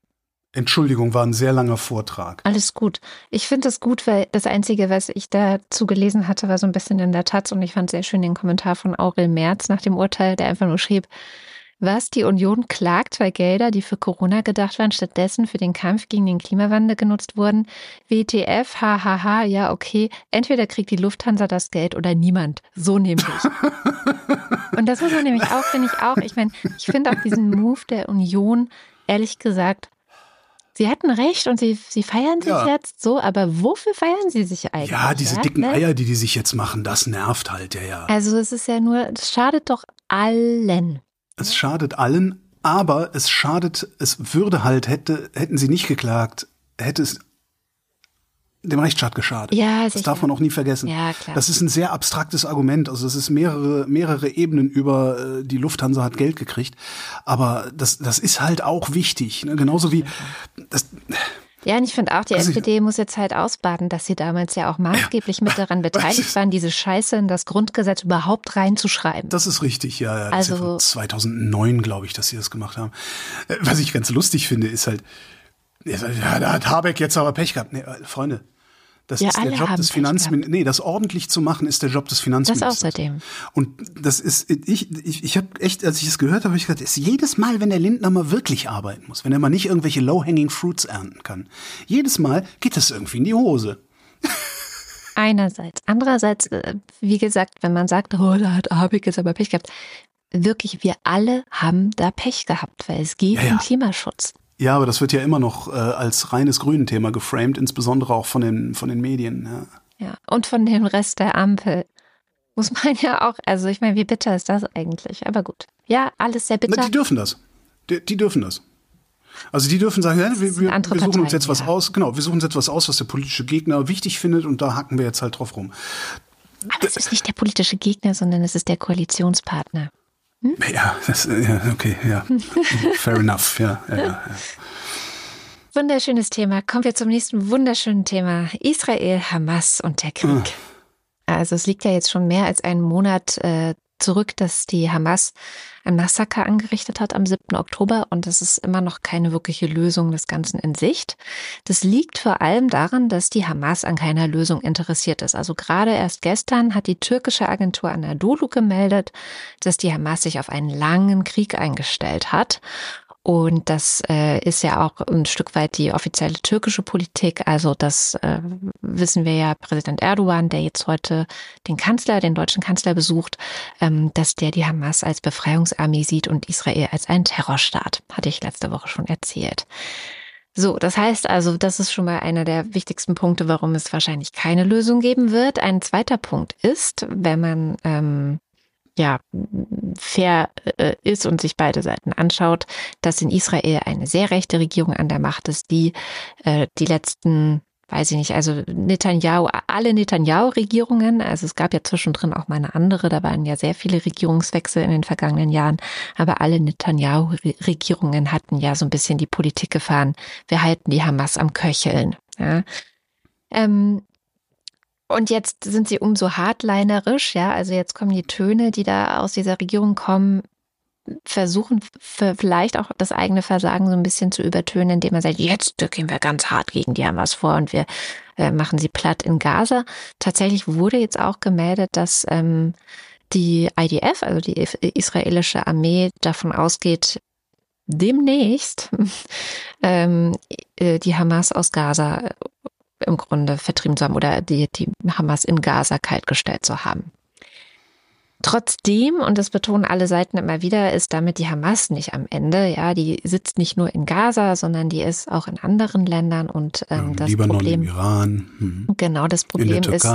Entschuldigung, war ein sehr langer Vortrag. Alles gut. Ich finde das gut, weil das Einzige, was ich dazu gelesen hatte, war so ein bisschen in der Taz und ich fand sehr schön den Kommentar von Aurel Merz nach dem Urteil, der einfach nur schrieb, was die Union klagt, weil Gelder, die für Corona gedacht waren, stattdessen für den Kampf gegen den Klimawandel genutzt wurden. WTF, hahaha, ja, okay. Entweder kriegt die Lufthansa das Geld oder niemand. So nämlich. Und das muss man nämlich auch, finde ich auch. Ich meine, ich finde auch diesen Move der Union, ehrlich gesagt, Sie hatten recht und sie, sie feiern sich Ja. jetzt so, aber wofür feiern sie sich eigentlich? Ja, diese dicken ne? Eier, die die sich jetzt machen, das nervt halt, ja, ja. Also es ist ja nur, das schadet doch allen. Es schadet allen, aber es schadet, es würde halt, hätte, hätten sie nicht geklagt, hätte es dem Rechtsstaat geschadet. Ja, das darf man auch nie vergessen. Ja, klar. Das ist ein sehr abstraktes Argument. Also es ist mehrere, mehrere Ebenen über äh, die Lufthansa hat Geld gekriegt. Aber das, das ist halt auch wichtig. Ne? Genauso wie das, Ja, und ich finde auch, die Also SPD muss jetzt halt ausbaden, dass sie damals ja auch maßgeblich mit daran beteiligt waren, diese Scheiße in das Grundgesetz überhaupt reinzuschreiben. Das ist richtig, ja. ja. Das ja Also- von 2009, glaube ich, dass sie das gemacht haben. Äh, Was ich ganz lustig finde, ist halt, ja, da hat Habeck jetzt aber Pech gehabt. Nee, äh, Freunde, das Ja, ist der Job des Finanzministers. Nee, das ordentlich zu machen ist der Job des Das Finanzministers. außerdem. Und das ist, ich, ich, ich habe echt, als ich es gehört habe, habe ich gedacht, ist jedes Mal, wenn der Lindner mal wirklich arbeiten muss, wenn er mal nicht irgendwelche low-hanging fruits ernten kann, jedes Mal geht das irgendwie in die Hose. Einerseits. Andererseits, äh, wie gesagt, wenn man sagt, oh, da hat Habeck jetzt aber Pech gehabt. Wirklich, wir alle haben da Pech gehabt, weil es geht Ja, ja. um Klimaschutz. Ja, aber das wird ja immer noch äh, als reines Grünen-Thema geframed, insbesondere auch von den, von den Medien. Ja. Ja. Und von dem Rest der Ampel muss man ja auch, also ich meine, wie bitter ist das eigentlich? Aber gut. Ja, alles sehr Na, bitter. die dürfen das. Die, die dürfen das. Also die dürfen sagen, ja, wir, wir, wir suchen uns jetzt was ja. aus, genau, wir suchen uns jetzt was aus, was der politische Gegner wichtig findet und da hacken wir jetzt halt drauf rum. Aber es ist nicht der politische Gegner, sondern es ist der Koalitionspartner. Ja, das, ja okay, ja. Fair enough, ja, ja, ja. Wunderschönes Thema. Kommen wir zum nächsten wunderschönen Thema. Israel, Hamas und der Krieg. Also es liegt ja jetzt schon mehr als einen Monat äh, zurück, dass die Hamas ein Massaker angerichtet hat am 7. Oktober und es ist immer noch keine wirkliche Lösung des Ganzen in Sicht. Das liegt vor allem daran, dass die Hamas an keiner Lösung interessiert ist. Also gerade erst gestern hat die türkische Agentur Anadolu gemeldet, dass die Hamas sich auf einen langen Krieg eingestellt hat. Und das äh, ist ja auch ein Stück weit die offizielle türkische Politik. Also das äh, wissen wir ja, Präsident Erdogan, der jetzt heute den Kanzler, den deutschen Kanzler besucht, ähm, dass der die Hamas als Befreiungsarmee sieht und Israel als einen Terrorstaat. Hatte ich letzte Woche schon erzählt. So, das heißt also, das ist schon mal einer der wichtigsten Punkte, warum es wahrscheinlich keine Lösung geben wird. Ein zweiter Punkt ist, wenn man ähm, ja, fair äh, ist und sich beide Seiten anschaut, dass in Israel eine sehr rechte Regierung an der Macht ist, die äh, die letzten, weiß ich nicht, also Netanyahu, alle Netanyahu-Regierungen, also es gab ja zwischendrin auch mal eine andere, da waren ja sehr viele Regierungswechsel in den vergangenen Jahren, aber alle Netanyahu-Regierungen hatten ja so ein bisschen die Politik gefahren, wir halten die Hamas am Köcheln. Ja. Ähm, und jetzt sind sie umso hardlinerisch, ja. Also jetzt kommen die Töne, die da aus dieser Regierung kommen, versuchen vielleicht auch das eigene Versagen so ein bisschen zu übertönen, indem man sagt, jetzt gehen wir ganz hart gegen die Hamas vor und wir äh, machen sie platt in Gaza. Tatsächlich wurde jetzt auch gemeldet, dass ähm, die IDF, also die israelische Armee, davon ausgeht, demnächst ähm, äh, die Hamas aus Gaza im Grunde vertrieben zu haben oder die, die Hamas in Gaza kaltgestellt zu haben. Trotzdem, und das betonen alle Seiten immer wieder, ist damit die Hamas nicht am Ende. Ja, die sitzt nicht nur in Gaza, sondern die ist auch in anderen Ländern und ähm, ja, das Libanon, Problem. Im Iran. Hm. Genau, das Problem ist,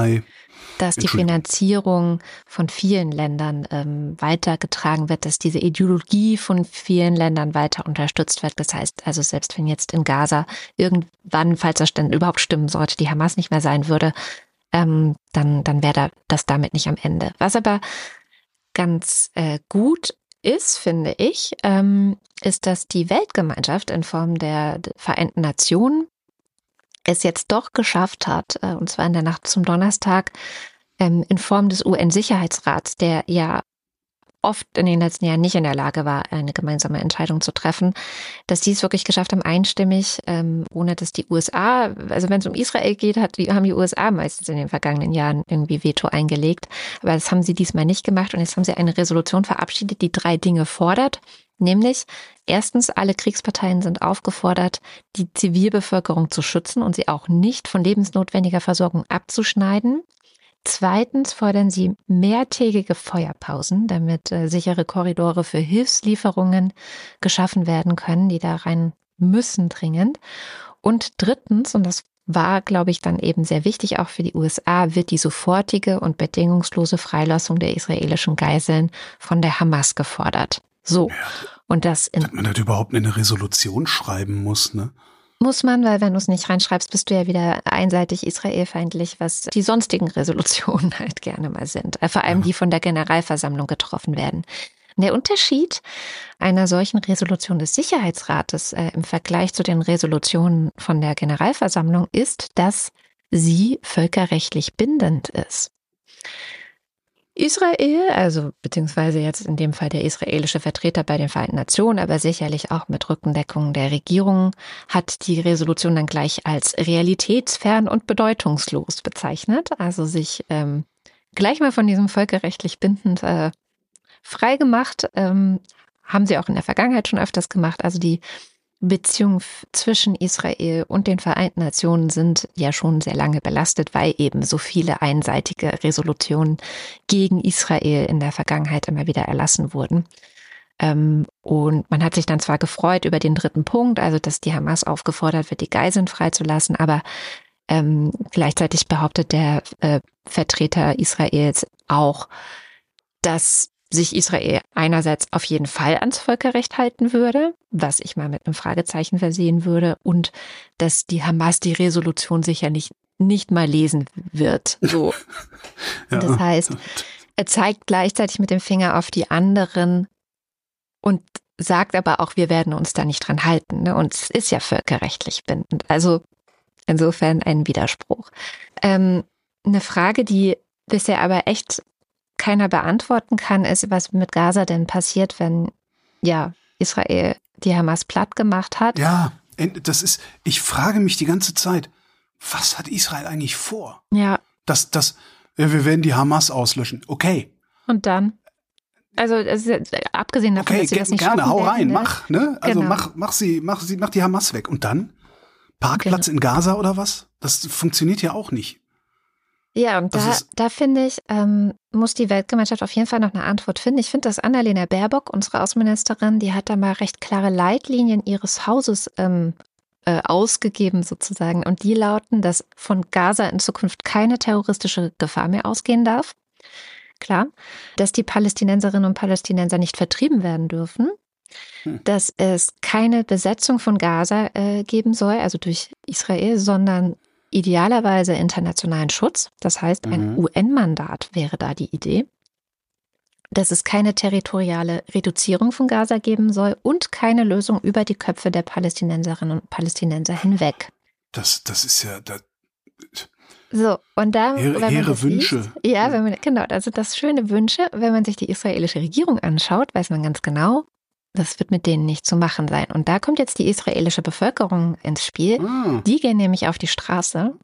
dass die Finanzierung von vielen Ländern ähm, weitergetragen wird, dass diese Ideologie von vielen Ländern weiter unterstützt wird. Das heißt, also selbst wenn jetzt in Gaza irgendwann, falls das denn überhaupt stimmen sollte, die Hamas nicht mehr sein würde, ähm, dann, dann wäre das damit nicht am Ende. Was aber ganz äh, gut ist, finde ich, ähm, ist, dass die Weltgemeinschaft in Form der Vereinten Nationen es jetzt doch geschafft hat, äh, und zwar in der Nacht zum Donnerstag, ähm, in Form des UN-Sicherheitsrats, der ja oft in den letzten Jahren nicht in der Lage war, eine gemeinsame Entscheidung zu treffen, dass die es wirklich geschafft haben, einstimmig, ähm, ohne dass die USA, also wenn es um Israel geht, hat, haben die USA meistens in den vergangenen Jahren irgendwie Veto eingelegt. Aber das haben sie diesmal nicht gemacht und jetzt haben sie eine Resolution verabschiedet, die drei Dinge fordert. Nämlich, erstens, alle Kriegsparteien sind aufgefordert, die Zivilbevölkerung zu schützen und sie auch nicht von lebensnotwendiger Versorgung abzuschneiden. Zweitens fordern sie mehrtägige Feuerpausen, damit äh, sichere Korridore für Hilfslieferungen geschaffen werden können, die da rein müssen dringend. Und drittens, und das war, glaube ich, dann eben sehr wichtig auch für die USA, wird die sofortige und bedingungslose Freilassung der israelischen Geiseln von der Hamas gefordert. So. Und das in. Dass man das überhaupt in eine Resolution schreiben muss, ne? Muss man, weil wenn du es nicht reinschreibst, bist du ja wieder einseitig israelfeindlich, was die sonstigen Resolutionen halt gerne mal sind. Äh, vor allem die von der Generalversammlung getroffen werden. Der Unterschied einer solchen Resolution des Sicherheitsrates äh, im Vergleich zu den Resolutionen von der Generalversammlung ist, dass sie völkerrechtlich bindend ist. Israel, also beziehungsweise jetzt in dem Fall der israelische Vertreter bei den Vereinten Nationen, aber sicherlich auch mit Rückendeckung der Regierung, hat die Resolution dann gleich als realitätsfern und bedeutungslos bezeichnet. Also sich ähm, gleich mal von diesem völkerrechtlich bindend äh, frei gemacht. Ähm, haben sie auch in der Vergangenheit schon öfters gemacht. Also die Beziehungen zwischen Israel und den Vereinten Nationen sind ja schon sehr lange belastet, weil eben so viele einseitige Resolutionen gegen Israel in der Vergangenheit immer wieder erlassen wurden. Ähm, und man hat sich dann zwar gefreut über den dritten Punkt, also dass die Hamas aufgefordert wird, die Geiseln freizulassen, aber ähm, gleichzeitig behauptet der äh, Vertreter Israels auch, dass sich Israel einerseits auf jeden Fall ans Völkerrecht halten würde, was ich mal mit einem Fragezeichen versehen würde, und dass die Hamas die Resolution sicher nicht, nicht mal lesen wird. So. ja. Das heißt, er zeigt gleichzeitig mit dem Finger auf die anderen und sagt aber auch, wir werden uns da nicht dran halten. Ne? Und es ist ja völkerrechtlich bindend. Also insofern ein Widerspruch. Ähm, eine Frage, die bisher aber echt keiner beantworten kann, ist, was mit Gaza denn passiert, wenn ja Israel die Hamas platt gemacht hat. Ja, das ist, ich frage mich die ganze Zeit, was hat Israel eigentlich vor? Ja. Das, das, wir werden die Hamas auslöschen. Okay. Und dann? Also abgesehen davon, okay, dass sie das nicht gerne, hau rein, werden, mach, ne? Also genau. mach, mach sie, mach sie, mach die Hamas weg. Und dann? Parkplatz genau. in Gaza oder was? Das funktioniert ja auch nicht. Ja, und da, da finde ich, ähm, muss die Weltgemeinschaft auf jeden Fall noch eine Antwort finden. Ich finde, dass Annalena Baerbock, unsere Außenministerin, die hat da mal recht klare Leitlinien ihres Hauses ähm, äh, ausgegeben sozusagen. Und die lauten, dass von Gaza in Zukunft keine terroristische Gefahr mehr ausgehen darf. Klar, dass die Palästinenserinnen und Palästinenser nicht vertrieben werden dürfen, hm. dass es keine Besetzung von Gaza äh, geben soll, also durch Israel, sondern idealerweise internationalen Schutz. Das heißt, ein mhm. UN-Mandat wäre da die Idee. Dass es keine territoriale Reduzierung von Gaza geben soll und keine Lösung über die Köpfe der Palästinenserinnen und Palästinenser hinweg. Das, das ist ja. Das so, und da. Hehre Wünsche. Liest, ja, wenn man, genau, also das schöne Wünsche, wenn man sich die israelische Regierung anschaut, weiß man ganz genau, das wird mit denen nicht zu machen sein. Und da kommt jetzt die israelische Bevölkerung ins Spiel. Mhm. Die gehen nämlich auf die Straße.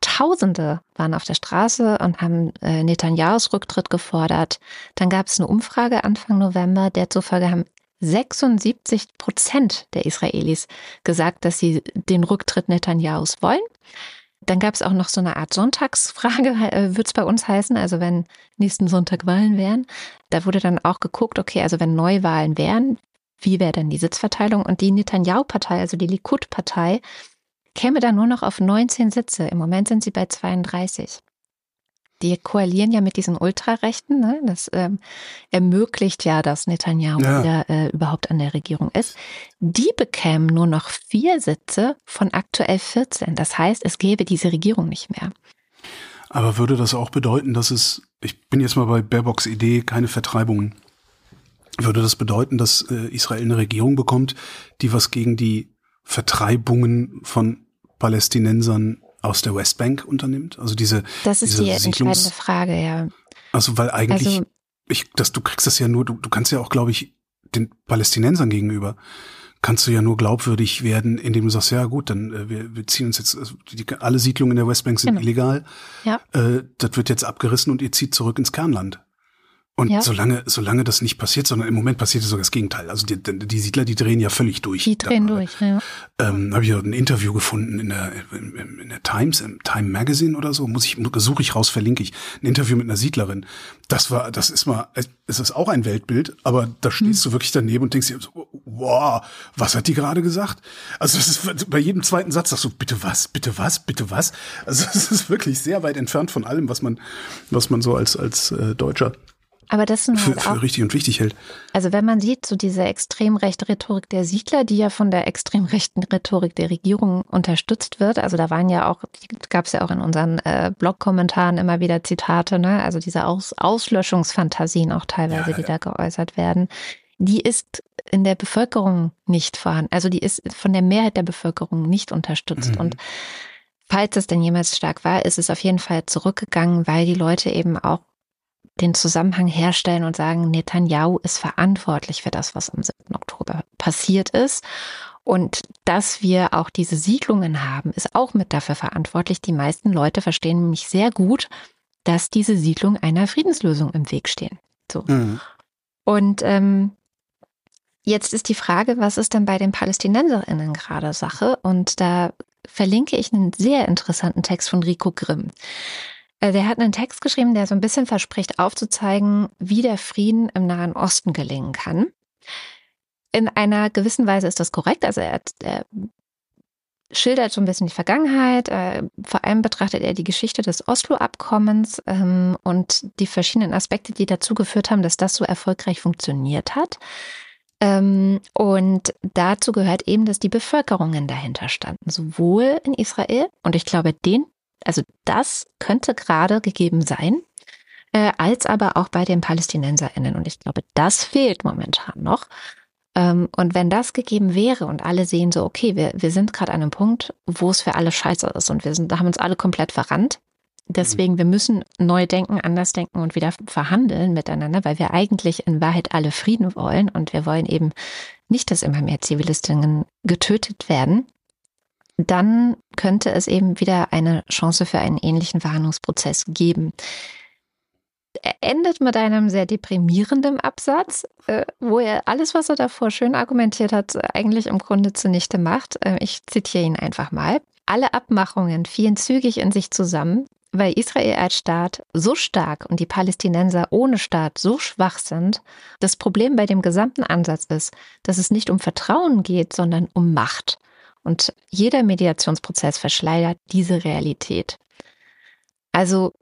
Tausende waren auf der Straße und haben äh, Netanyahus Rücktritt gefordert. Dann gab es eine Umfrage Anfang November, der zufolge haben 76 Prozent der Israelis gesagt, dass sie den Rücktritt Netanyahus wollen. Dann gab es auch noch so eine Art Sonntagsfrage, äh, wird es bei uns heißen, also wenn nächsten Sonntag Wahlen wären. Da wurde dann auch geguckt, okay, also wenn Neuwahlen wären, wie wäre dann die Sitzverteilung? Und die Netanyahu-Partei, also die Likud-Partei, käme dann nur noch auf 19 Sitze. Im Moment sind sie bei 32 die koalieren ja mit diesen Ultrarechten. Ne? Das ähm, ermöglicht ja, dass Netanyahu ja. wieder äh, überhaupt an der Regierung ist. Die bekämen nur noch vier Sitze von aktuell 14. Das heißt, es gäbe diese Regierung nicht mehr. Aber würde das auch bedeuten, dass es, ich bin jetzt mal bei Baerbocks Idee, keine Vertreibungen. Würde das bedeuten, dass äh, Israel eine Regierung bekommt, die was gegen die Vertreibungen von Palästinensern aus der Westbank unternimmt? Also diese Das ist diese die Siedlungs entscheidende Frage, ja. Also weil eigentlich, Also- ich, das, du kriegst das ja nur, du, du kannst ja auch, glaube ich, den Palästinensern gegenüber kannst du ja nur glaubwürdig werden, indem du sagst, ja gut, dann äh, wir, wir ziehen uns jetzt, also die, alle Siedlungen in der Westbank sind Genau. illegal, Ja. äh, das wird jetzt abgerissen und ihr zieht zurück ins Kernland. Und Ja. solange, solange das nicht passiert, sondern im Moment passiert sogar das Gegenteil. Also die, die Siedler, die drehen ja völlig durch. Die drehen Da- durch. Ja. ähm, habe ich ein Interview gefunden in der, in, in der Times, im Time Magazine oder so, muss ich, suche ich raus, verlinke ich. Ein Interview mit einer Siedlerin. Das war, das ist mal, es ist auch ein Weltbild, aber da stehst du wirklich daneben und denkst dir, so, wow, was hat die gerade gesagt? Also es ist bei jedem zweiten Satz sagst du, bitte was, bitte was, bitte was? Also es ist wirklich sehr weit entfernt von allem, was man, was man so als, als äh, Deutscher Aber das sind für, halt für auch, richtig und wichtig hält. also wenn man sieht, so diese extrem rechte Rhetorik der Siedler, die ja von der extrem rechten Rhetorik der Regierung unterstützt wird. Also da waren ja auch, gab es ja auch in unseren äh, Blog-Kommentaren immer wieder Zitate, ne? Also diese Aus Auslöschungsfantasien auch teilweise, Ja, die ja. da geäußert werden. Die ist in der Bevölkerung nicht vorhanden. Also die ist von der Mehrheit der Bevölkerung nicht unterstützt. Mhm. Und falls es denn jemals stark war, ist es auf jeden Fall zurückgegangen, weil die Leute eben auch den Zusammenhang herstellen und sagen, Netanyahu ist verantwortlich für das, was am 7. Oktober passiert ist. Und dass wir auch diese Siedlungen haben, ist auch mit dafür verantwortlich. Die meisten Leute verstehen nämlich sehr gut, dass diese Siedlungen einer Friedenslösung im Weg stehen. So. Mhm. Und ähm, jetzt ist die Frage, was ist denn bei den PalästinenserInnen gerade Sache? Und da verlinke ich einen sehr interessanten Text von Rico Grimm. Äh, Der hat einen Text geschrieben, der so ein bisschen verspricht aufzuzeigen, wie der Frieden im Nahen Osten gelingen kann. In einer gewissen Weise ist das korrekt. Also er, er schildert so ein bisschen die Vergangenheit. Äh, vor allem betrachtet er die Geschichte des Oslo-Abkommens ähm, und die verschiedenen Aspekte, die dazu geführt haben, dass das so erfolgreich funktioniert hat. Ähm, und dazu gehört eben, dass die Bevölkerungen dahinter standen, sowohl in Israel und ich glaube, den, also das könnte gerade gegeben sein, äh, als aber auch bei den PalästinenserInnen. Und ich glaube, das fehlt momentan noch. Ähm, und wenn das gegeben wäre und alle sehen so, okay, wir, wir sind gerade an einem Punkt, wo es für alle scheiße ist und wir sind, da haben uns alle komplett verrannt. Deswegen, wir müssen neu denken, anders denken und wieder verhandeln miteinander, weil wir eigentlich in Wahrheit alle Frieden wollen und wir wollen eben nicht, dass immer mehr Zivilistinnen getötet werden. Dann könnte es eben wieder eine Chance für einen ähnlichen Verhandlungsprozess geben. Er endet mit einem sehr deprimierenden Absatz, äh, wo er alles, was er davor schön argumentiert hat, eigentlich im Grunde zunichte macht. Äh, Ich zitiere ihn einfach mal. Alle Abmachungen fielen zügig in sich zusammen, weil Israel als Staat so stark und die Palästinenser ohne Staat so schwach sind. Das Problem bei dem gesamten Ansatz ist, dass es nicht um Vertrauen geht, sondern um Macht. Und jeder Mediationsprozess verschleiert diese Realität. Also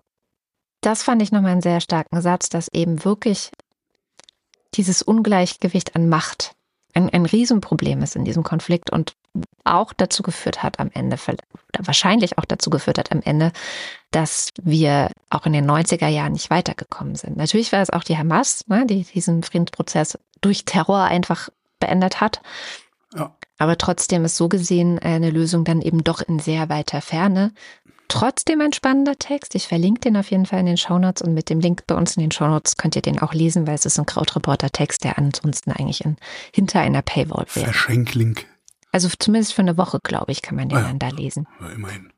das fand ich nochmal einen sehr starken Satz, dass eben wirklich dieses Ungleichgewicht an Macht ein, ein Riesenproblem ist in diesem Konflikt und auch dazu geführt hat am Ende, wahrscheinlich auch dazu geführt hat am Ende, dass wir auch in den 90er Jahren nicht weitergekommen sind. Natürlich war es auch die Hamas, ne, die diesen Friedensprozess durch Terror einfach beendet hat. Aber trotzdem ist so gesehen eine Lösung dann eben doch in sehr weiter Ferne. Trotzdem ein spannender Text. Ich verlinke den auf jeden Fall in den Shownotes und mit dem Link bei uns in den Shownotes könnt ihr den auch lesen, weil es ist ein Krautreporter-Text, der ansonsten eigentlich in, hinter einer Paywall wäre. Verschenklink. Also zumindest für eine Woche, glaube ich, kann man den Ah ja. dann da lesen. Ja, immerhin.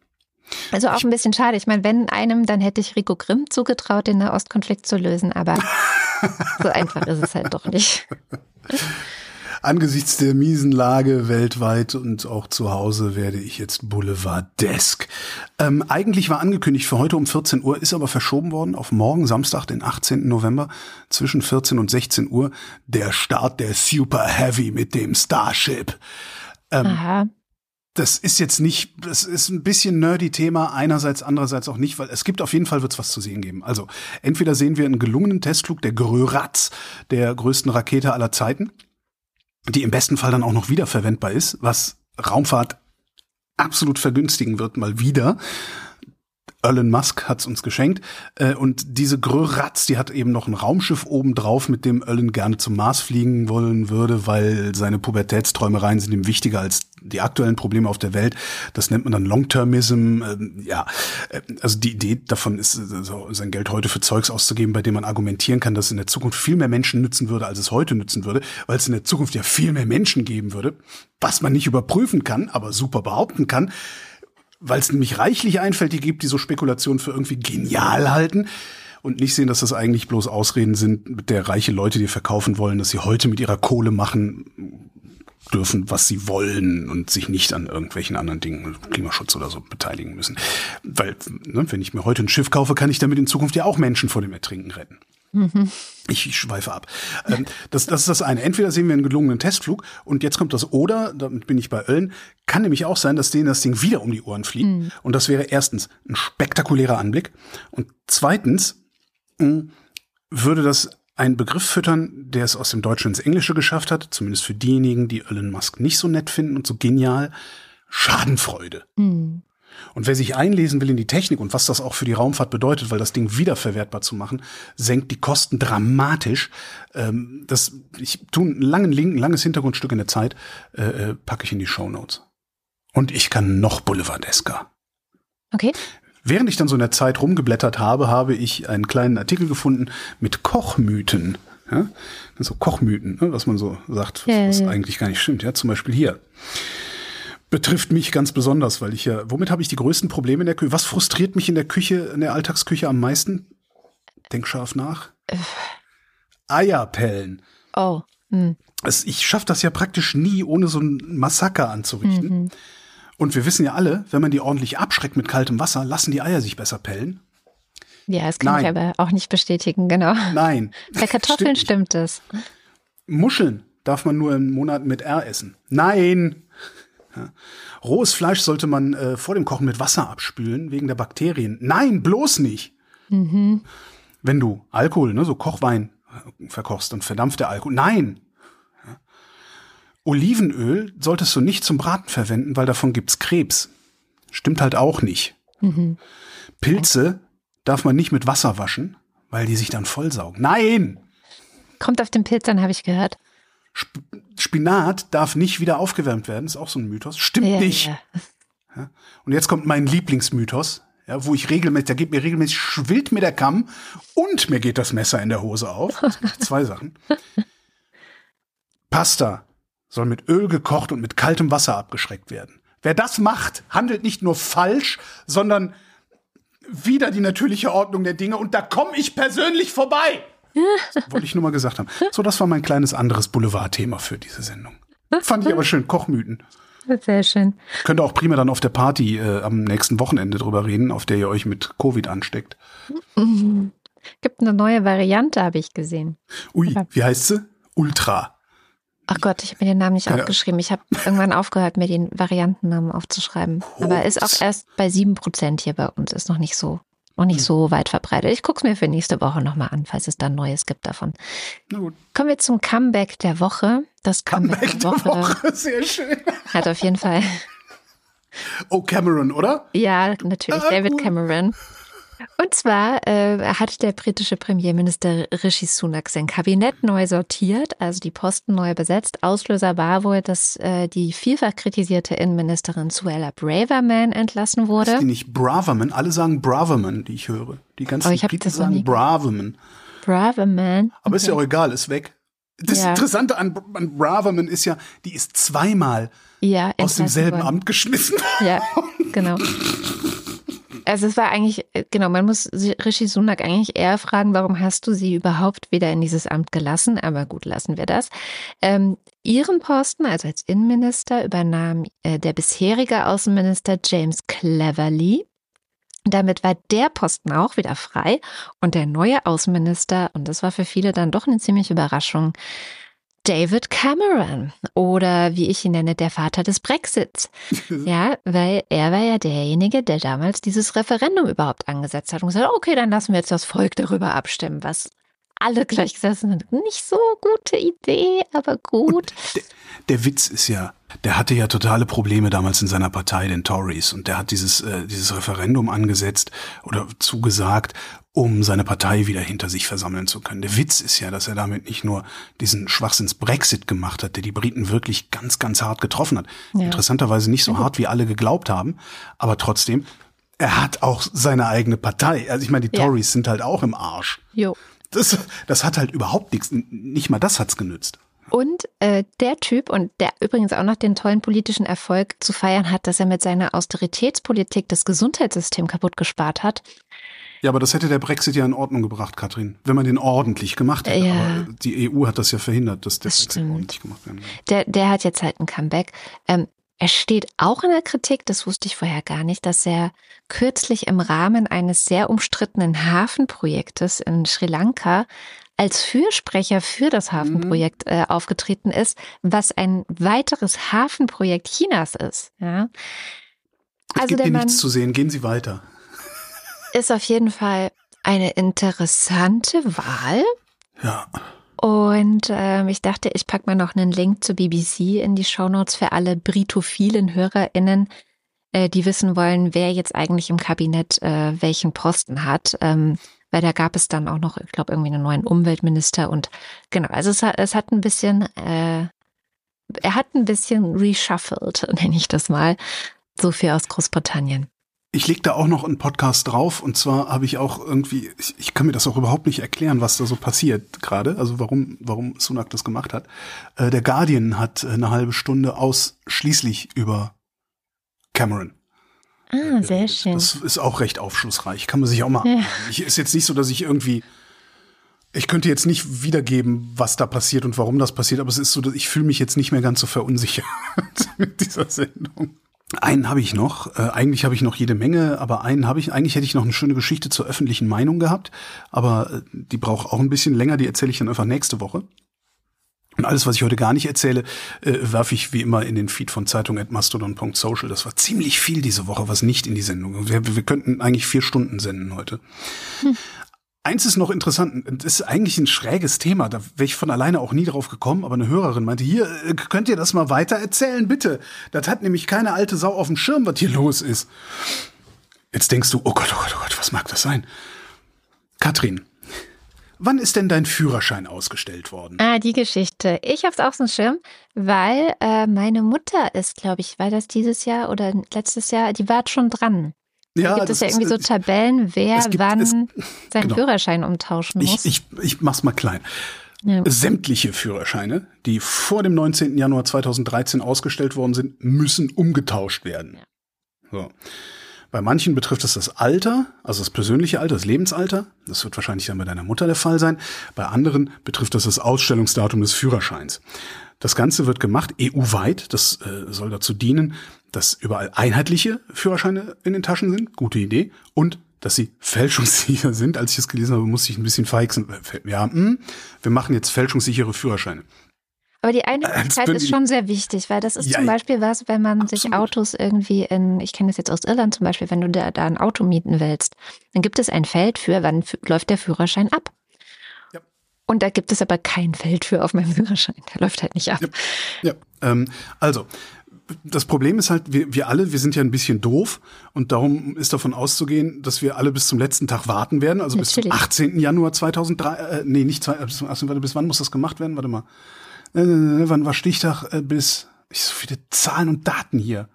Also auch ein bisschen schade. Ich meine, wenn einem, dann hätte ich Rico Grimm zugetraut, den Nahostkonflikt zu lösen, aber so einfach ist es halt doch nicht. Angesichts der miesen Lage weltweit und auch zu Hause werde ich jetzt Boulevardesk. Ähm, eigentlich war angekündigt für heute um 14 Uhr, ist aber verschoben worden auf morgen, Samstag, den 18. November, zwischen 14 und 16 Uhr, der Start der Super Heavy mit dem Starship. Ähm, Aha. das ist jetzt nicht, das ist ein bisschen nerdy Thema, einerseits, andererseits auch nicht, weil es gibt auf jeden Fall wird's was zu sehen geben. Also, entweder sehen wir einen gelungenen Testflug der Gröratz, der größten Rakete aller Zeiten, die im besten Fall dann auch noch wiederverwendbar ist, was Raumfahrt absolut vergünstigen wird, mal wieder. Elon Musk hat's uns geschenkt. Äh, und diese Gröratz, die hat eben noch ein Raumschiff oben drauf, mit dem Elon gerne zum Mars fliegen wollen würde, weil seine Pubertätsträumereien sind ihm wichtiger als die aktuellen Probleme auf der Welt. Das nennt man dann Long-Termism. Ähm, ja, äh, also die Idee davon ist, äh, so sein Geld heute für Zeugs auszugeben, bei dem man argumentieren kann, dass es in der Zukunft viel mehr Menschen nützen würde, als es heute nützen würde, weil es in der Zukunft ja viel mehr Menschen geben würde, was man nicht überprüfen kann, aber super behaupten kann weil es nämlich reichlich Einfältige gibt, die so Spekulationen für irgendwie genial halten und nicht sehen, dass das eigentlich bloß Ausreden sind, mit der reiche Leute dir verkaufen wollen, dass sie heute mit ihrer Kohle machen dürfen, was sie wollen und sich nicht an irgendwelchen anderen Dingen, Klimaschutz oder so, beteiligen müssen. Weil, ne, wenn ich mir heute ein Schiff kaufe, kann ich damit in Zukunft ja auch Menschen vor dem Ertrinken retten. Ich, ich schweife ab. Ähm, das, das ist das eine. Entweder sehen wir einen gelungenen Testflug und jetzt kommt das oder, damit bin ich bei Ölln, kann nämlich auch sein, dass denen das Ding wieder um die Ohren fliegt. Und das wäre erstens ein spektakulärer Anblick und zweitens würde das einen Begriff füttern, der es aus dem Deutschen ins Englische geschafft hat, zumindest für diejenigen, die Elon Musk nicht so nett finden und so genial, Schadenfreude. Hm. Und wer sich einlesen will in die Technik und was das auch für die Raumfahrt bedeutet, weil das Ding wiederverwertbar zu machen, senkt die Kosten dramatisch. Ähm, das, ich tue einen langen Link, ein langes Hintergrundstück in der Zeit, äh, äh, packe ich in die Show Notes. Und ich kann noch Boulevardesker. Okay. Während ich dann so in der Zeit rumgeblättert habe, habe ich einen kleinen Artikel gefunden mit Kochmythen. Ja? So Kochmythen, ne, was man so sagt, was, was eigentlich gar nicht stimmt. Ja, zum Beispiel hier. Betrifft mich ganz besonders, weil ich ja, womit habe ich die größten Probleme in der Küche? Was frustriert mich in der Küche, in der Alltagsküche am meisten? Denk scharf nach. Eierpellen. Oh. Hm. Ich schaffe das ja praktisch nie, ohne so ein Massaker anzurichten. Und wir wissen ja alle, wenn man die ordentlich abschreckt mit kaltem Wasser, lassen die Eier sich besser pellen. Ja, das kann ich Nein. aber auch nicht bestätigen, genau. Nein. Bei Kartoffeln Stimmt stimmt es. Muscheln darf man nur im Monat mit R essen. Nein. Ja. Rohes Fleisch sollte man äh, vor dem Kochen mit Wasser abspülen, wegen der Bakterien. Nein, bloß nicht. Wenn du Alkohol, ne, so Kochwein äh, verkochst und verdampft der Alkohol. Nein. Ja. Olivenöl solltest du nicht zum Braten verwenden, weil davon gibt's Krebs. Stimmt halt auch nicht. Pilze darf man nicht mit Wasser waschen, weil die sich dann vollsaugen. Nein! Kommt auf den Pilz an, habe ich gehört. Sp Spinat darf nicht wieder aufgewärmt werden, ist auch so ein Mythos. Stimmt Ja, nicht. ja. Und jetzt kommt mein Lieblingsmythos, ja, wo ich regelmäßig, da geht mir regelmäßig schwillt mir der Kamm und mir geht das Messer in der Hose auf. Zwei Sachen. Pasta soll mit Öl gekocht und mit kaltem Wasser abgeschreckt werden. Wer das macht, handelt nicht nur falsch, sondern wieder die natürliche Ordnung der Dinge und da komme ich persönlich vorbei. Wollte ich nur mal gesagt haben. So, das war mein kleines anderes Boulevardthema für diese Sendung. Fand ich aber schön, Kochmythen. Sehr schön. Könnt ihr auch prima dann auf der Party äh, am nächsten Wochenende drüber reden, auf der ihr euch mit Covid ansteckt. Gibt eine neue Variante, habe ich gesehen. Ui, wie heißt sie? Ultra. Ach Gott, ich habe mir den Namen nicht Keine- aufgeschrieben. Ich habe irgendwann aufgehört, mir den Variantennamen aufzuschreiben. Aber ist auch erst bei 7% hier bei uns. Ist noch nicht so, noch nicht so weit verbreitet. Ich gucke es mir für nächste Woche nochmal an, falls es dann Neues gibt davon. Na gut. Kommen wir zum Comeback der Woche. Das Comeback, Comeback der Woche. Sehr schön. hat auf jeden Fall, Oh, Cameron, oder? ja, natürlich Ah, David. Cameron. Und zwar äh, hat der britische Premierminister Rishi Sunak sein Kabinett neu sortiert, also die Posten neu besetzt. Auslöser war wohl, dass äh, die vielfach kritisierte Innenministerin Suella Braverman entlassen Ist wurde. die nicht Braverman? Alle sagen Braverman, die ich höre. Die ganzen Oh, ich Briten sagen Braverman. Braverman. Aber ist ja auch egal, ist weg. Das Ja. Interessante an, an Braverman ist ja, die ist zweimal Ja, aus demselben worden. Amt geschmissen. Ja, genau. Also es war eigentlich, genau, man muss Rishi Sunak eigentlich eher fragen, warum hast du sie überhaupt wieder in dieses Amt gelassen? Aber gut, lassen wir das. Ähm, ihren Posten, also als Innenminister, übernahm äh, der bisherige Außenminister James Cleverly. Damit war der Posten auch wieder frei und der neue Außenminister, und das war für viele dann doch eine ziemliche Überraschung, David Cameron oder wie ich ihn nenne, der Vater des Brexits. ja, weil er war ja derjenige, der damals dieses Referendum überhaupt angesetzt hat und gesagt, okay, dann lassen wir jetzt das Volk darüber abstimmen, was alle gleich gesessen sind. Nicht so gute Idee, aber gut. Der, der, Witz ist ja, der hatte ja totale Probleme damals in seiner Partei, den Tories, und der hat dieses, äh, dieses Referendum angesetzt oder zugesagt, um seine Partei wieder hinter sich versammeln zu können. Der Witz ist ja, dass er damit nicht nur diesen Schwachsinns Brexit gemacht hat, der die Briten wirklich ganz, ganz hart getroffen hat. Ja. Interessanterweise nicht so hart, wie alle geglaubt haben, aber trotzdem, er hat auch seine eigene Partei. Also ich meine, die Tories ja. sind halt auch im Arsch. Jo. Das, das hat halt überhaupt nichts, nicht mal das hat's genützt. Und äh, der Typ, und der übrigens auch noch den tollen politischen Erfolg zu feiern hat, dass er mit seiner Austeritätspolitik das Gesundheitssystem kaputt gespart hat, ja, aber das hätte der Brexit ja in Ordnung gebracht, Katrin, wenn man den ordentlich gemacht hätte. Ja. Aber die EU hat das ja verhindert, dass der das Brexit stimmt. ordentlich gemacht wird. Der, der hat jetzt halt ein Comeback. Ähm, er steht auch in der Kritik, das wusste ich vorher gar nicht, dass er kürzlich im Rahmen eines sehr umstrittenen Hafenprojektes in Sri Lanka als Fürsprecher für das Hafenprojekt mhm. äh, aufgetreten ist, was ein weiteres Hafenprojekt Chinas ist. Ja. Also es gibt hier nichts zu sehen. Gehen Sie weiter ist auf jeden Fall eine interessante Wahl. Ja. Und ähm, ich dachte, ich packe mal noch einen Link zu BBC in die Shownotes für alle britophilen HörerInnen, äh, die wissen wollen, wer jetzt eigentlich im Kabinett äh, welchen Posten hat. Ähm, weil da gab es dann auch noch, ich glaube, irgendwie einen neuen Umweltminister und genau, also es hat, es hat ein bisschen, äh, er hat ein bisschen reshuffled, nenne ich das mal. So viel aus Großbritannien. Ich leg da auch noch einen Podcast drauf und zwar habe ich auch irgendwie, ich, ich, kann mir das auch überhaupt nicht erklären, was da so passiert gerade, also warum, warum Sunak das gemacht hat. Äh, der Guardian hat eine halbe Stunde ausschließlich über Cameron. Ah, äh, sehr schön. Das ist auch recht aufschlussreich. Kann man sich auch mal. Ja. Ich, ist jetzt nicht so, dass ich irgendwie. Ich könnte jetzt nicht wiedergeben, was da passiert und warum das passiert, aber es ist so, dass ich fühle mich jetzt nicht mehr ganz so verunsichert mit dieser Sendung. Einen habe ich noch. Äh, eigentlich habe ich noch jede Menge, aber einen habe ich. Eigentlich hätte ich noch eine schöne Geschichte zur öffentlichen Meinung gehabt, aber äh, die braucht auch ein bisschen länger. Die erzähle ich dann einfach nächste Woche. Und alles, was ich heute gar nicht erzähle, äh, werfe ich wie immer in den Feed von Zeitung@mastodon.social. Das war ziemlich viel diese Woche, was nicht in die Sendung. Wir, wir könnten eigentlich vier Stunden senden heute. Hm. Eins ist noch interessant, das ist eigentlich ein schräges Thema, da wäre ich von alleine auch nie drauf gekommen, aber eine Hörerin meinte, hier, äh, könnt ihr das mal weiter erzählen, bitte? Das hat nämlich keine alte Sau auf dem Schirm, was hier los ist. Jetzt denkst du, oh Gott, oh Gott, oh Gott, was mag das sein? Katrin, wann ist denn dein Führerschein ausgestellt worden? Ah, die Geschichte. Ich hab's auf dem Schirm, weil äh, meine Mutter ist, glaube ich, war das dieses Jahr oder letztes Jahr, die war schon dran. Ja, da gibt es ja irgendwie so Tabellen, wer gibt, wann es, seinen genau. Führerschein umtauschen muss. Ich, ich, ich mach's mal klein. Ja. Sämtliche Führerscheine, die vor dem 19. Januar 2013 ausgestellt worden sind, müssen umgetauscht werden. Ja. So. Bei manchen betrifft es das Alter, also das persönliche Alter, das Lebensalter. Das wird wahrscheinlich dann bei deiner Mutter der Fall sein. Bei anderen betrifft das das Ausstellungsdatum des Führerscheins. Das Ganze wird gemacht EU-weit. Das äh, soll dazu dienen, dass überall einheitliche Führerscheine in den Taschen sind. Gute Idee. Und dass sie fälschungssicher sind. Als ich das gelesen habe, musste ich ein bisschen feixen. Ja, mh, hm, wir machen jetzt fälschungssichere Führerscheine. Aber die Einheitlichkeit ist schon sehr wichtig, weil das ist ja, zum Beispiel was, wenn man absolut. sich Autos irgendwie in, ich kenne das jetzt aus Irland zum Beispiel, wenn du da, da ein Auto mieten willst, dann gibt es ein Feld für, wann läuft der Führerschein ab. Ja. Und da gibt es aber kein Feld für auf meinem Führerschein. Der läuft halt nicht ab. Ja, ja. Ähm, also das Problem ist halt, wir, wir alle, wir sind ja ein bisschen doof und darum ist davon auszugehen, dass wir alle bis zum letzten Tag warten werden, also Natürlich. bis zum 18. Januar 2003, äh, nee, nicht, zwei, bis, zum 18, warte, bis wann muss das gemacht werden? Warte mal. Äh, wann war Stichtag? Äh, bis, ich so viele Zahlen und Daten hier.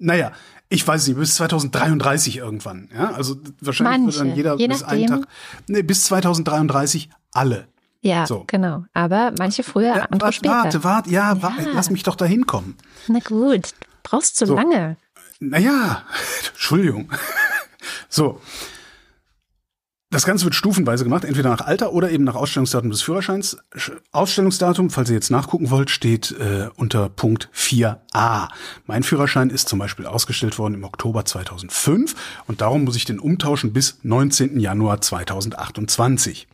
Naja, ich weiß nicht, bis 2033 irgendwann. Ja, also wahrscheinlich Manche, wird dann jeder bis einen Tag, nee, bis 2033 alle. Ja, so. genau. Aber manche früher, ja, andere warte, später. Warte, warte, ja, ja. Warte, lass mich doch da hinkommen. Na gut, brauchst zu so. lange. Naja, Entschuldigung. So. Das Ganze wird stufenweise gemacht, entweder nach Alter oder eben nach Ausstellungsdatum des Führerscheins. Ausstellungsdatum, falls ihr jetzt nachgucken wollt, steht äh, unter Punkt 4a. Mein Führerschein ist zum Beispiel ausgestellt worden im Oktober 2005 und darum muss ich den umtauschen bis 19. Januar 2028.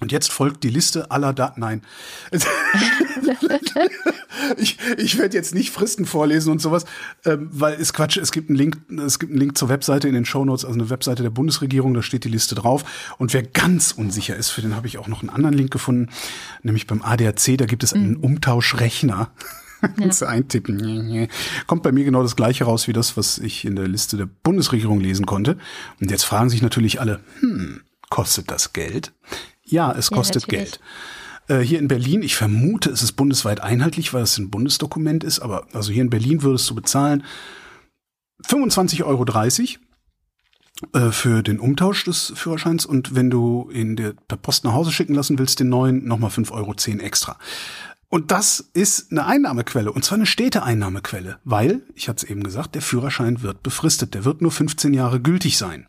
Und jetzt folgt die Liste aller Daten. Nein. ich ich werde jetzt nicht Fristen vorlesen und sowas, ähm, weil es Quatsch. Es gibt einen Link, es gibt einen Link zur Webseite in den Shownotes, also eine Webseite der Bundesregierung, da steht die Liste drauf. Und wer ganz unsicher ist, für den habe ich auch noch einen anderen Link gefunden, nämlich beim ADAC, da gibt es einen mhm. Umtauschrechner. Kannst du eintippen. Kommt bei mir genau das gleiche raus wie das, was ich in der Liste der Bundesregierung lesen konnte. Und jetzt fragen sich natürlich alle, hm, kostet das Geld? Ja, es kostet ja, Geld. Äh, hier in Berlin, ich vermute, es ist bundesweit einheitlich, weil es ein Bundesdokument ist, aber also hier in Berlin würdest du bezahlen 25,30 Euro äh, für den Umtausch des Führerscheins und wenn du in der per Post nach Hause schicken lassen willst, den neuen, nochmal 5,10 Euro extra. Und das ist eine Einnahmequelle, und zwar eine stete Einnahmequelle, weil, ich hatte es eben gesagt, der Führerschein wird befristet, der wird nur 15 Jahre gültig sein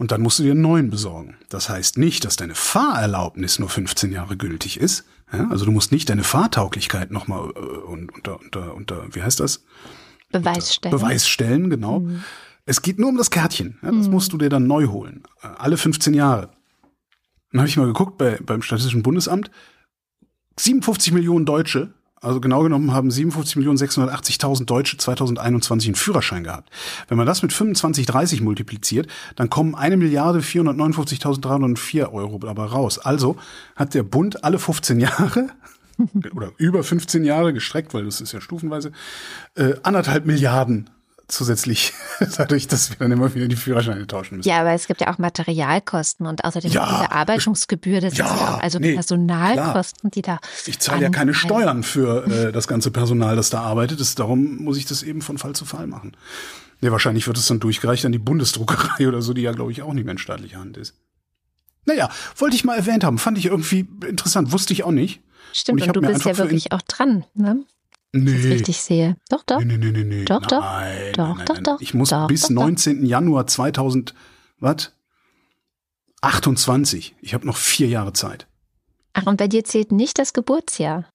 und dann musst du dir einen neuen besorgen. Das heißt nicht, dass deine Fahrerlaubnis nur 15 Jahre gültig ist. Ja, also du musst nicht deine Fahrtauglichkeit nochmal äh, unter, unter, unter, wie heißt das? Beweis stellen. Beweis stellen, genau. Mhm. Es geht nur um das Kärtchen. Ja, das mhm. musst du dir dann neu holen. Äh, alle 15 Jahre. Dann habe ich mal geguckt bei, beim Statistischen Bundesamt. 57 Millionen Deutsche also genau genommen haben 57.680.000 Deutsche 2021 einen Führerschein gehabt. Wenn man das mit 25, 30 multipliziert, dann kommen eine Milliarde 459.304 Euro dabei raus. Also hat der Bund alle 15 Jahre oder über 15 Jahre gestreckt, weil das ist ja stufenweise, äh, anderthalb Milliarden zusätzlich dadurch, dass wir dann immer wieder die Führerscheine tauschen müssen. Ja, aber es gibt ja auch Materialkosten und außerdem ja, die Bearbeitungsgebühr, das ja, ist ja auch, also nee, Personalkosten, klar. die da. Ich zahle ja keine Steuern für äh, das ganze Personal, das da arbeitet. Das, darum muss ich das eben von Fall zu Fall machen. Nee, wahrscheinlich wird es dann durchgereicht an die Bundesdruckerei oder so, die ja, glaube ich, auch nicht mehr in staatlicher Hand ist. Naja, wollte ich mal erwähnt haben. Fand ich irgendwie interessant. Wusste ich auch nicht. Stimmt, und, und du bist ja wirklich auch dran, ne? Nee. ich richtig sehe. Doch, doch. Nee, nee, nee, nee. Doch, doch. Nein, doch, nein, doch, nein. doch. Ich muss doch, bis doch, 19. Januar 2000, was? 28. Ich habe noch vier Jahre Zeit. Ach, und bei dir zählt nicht das Geburtsjahr?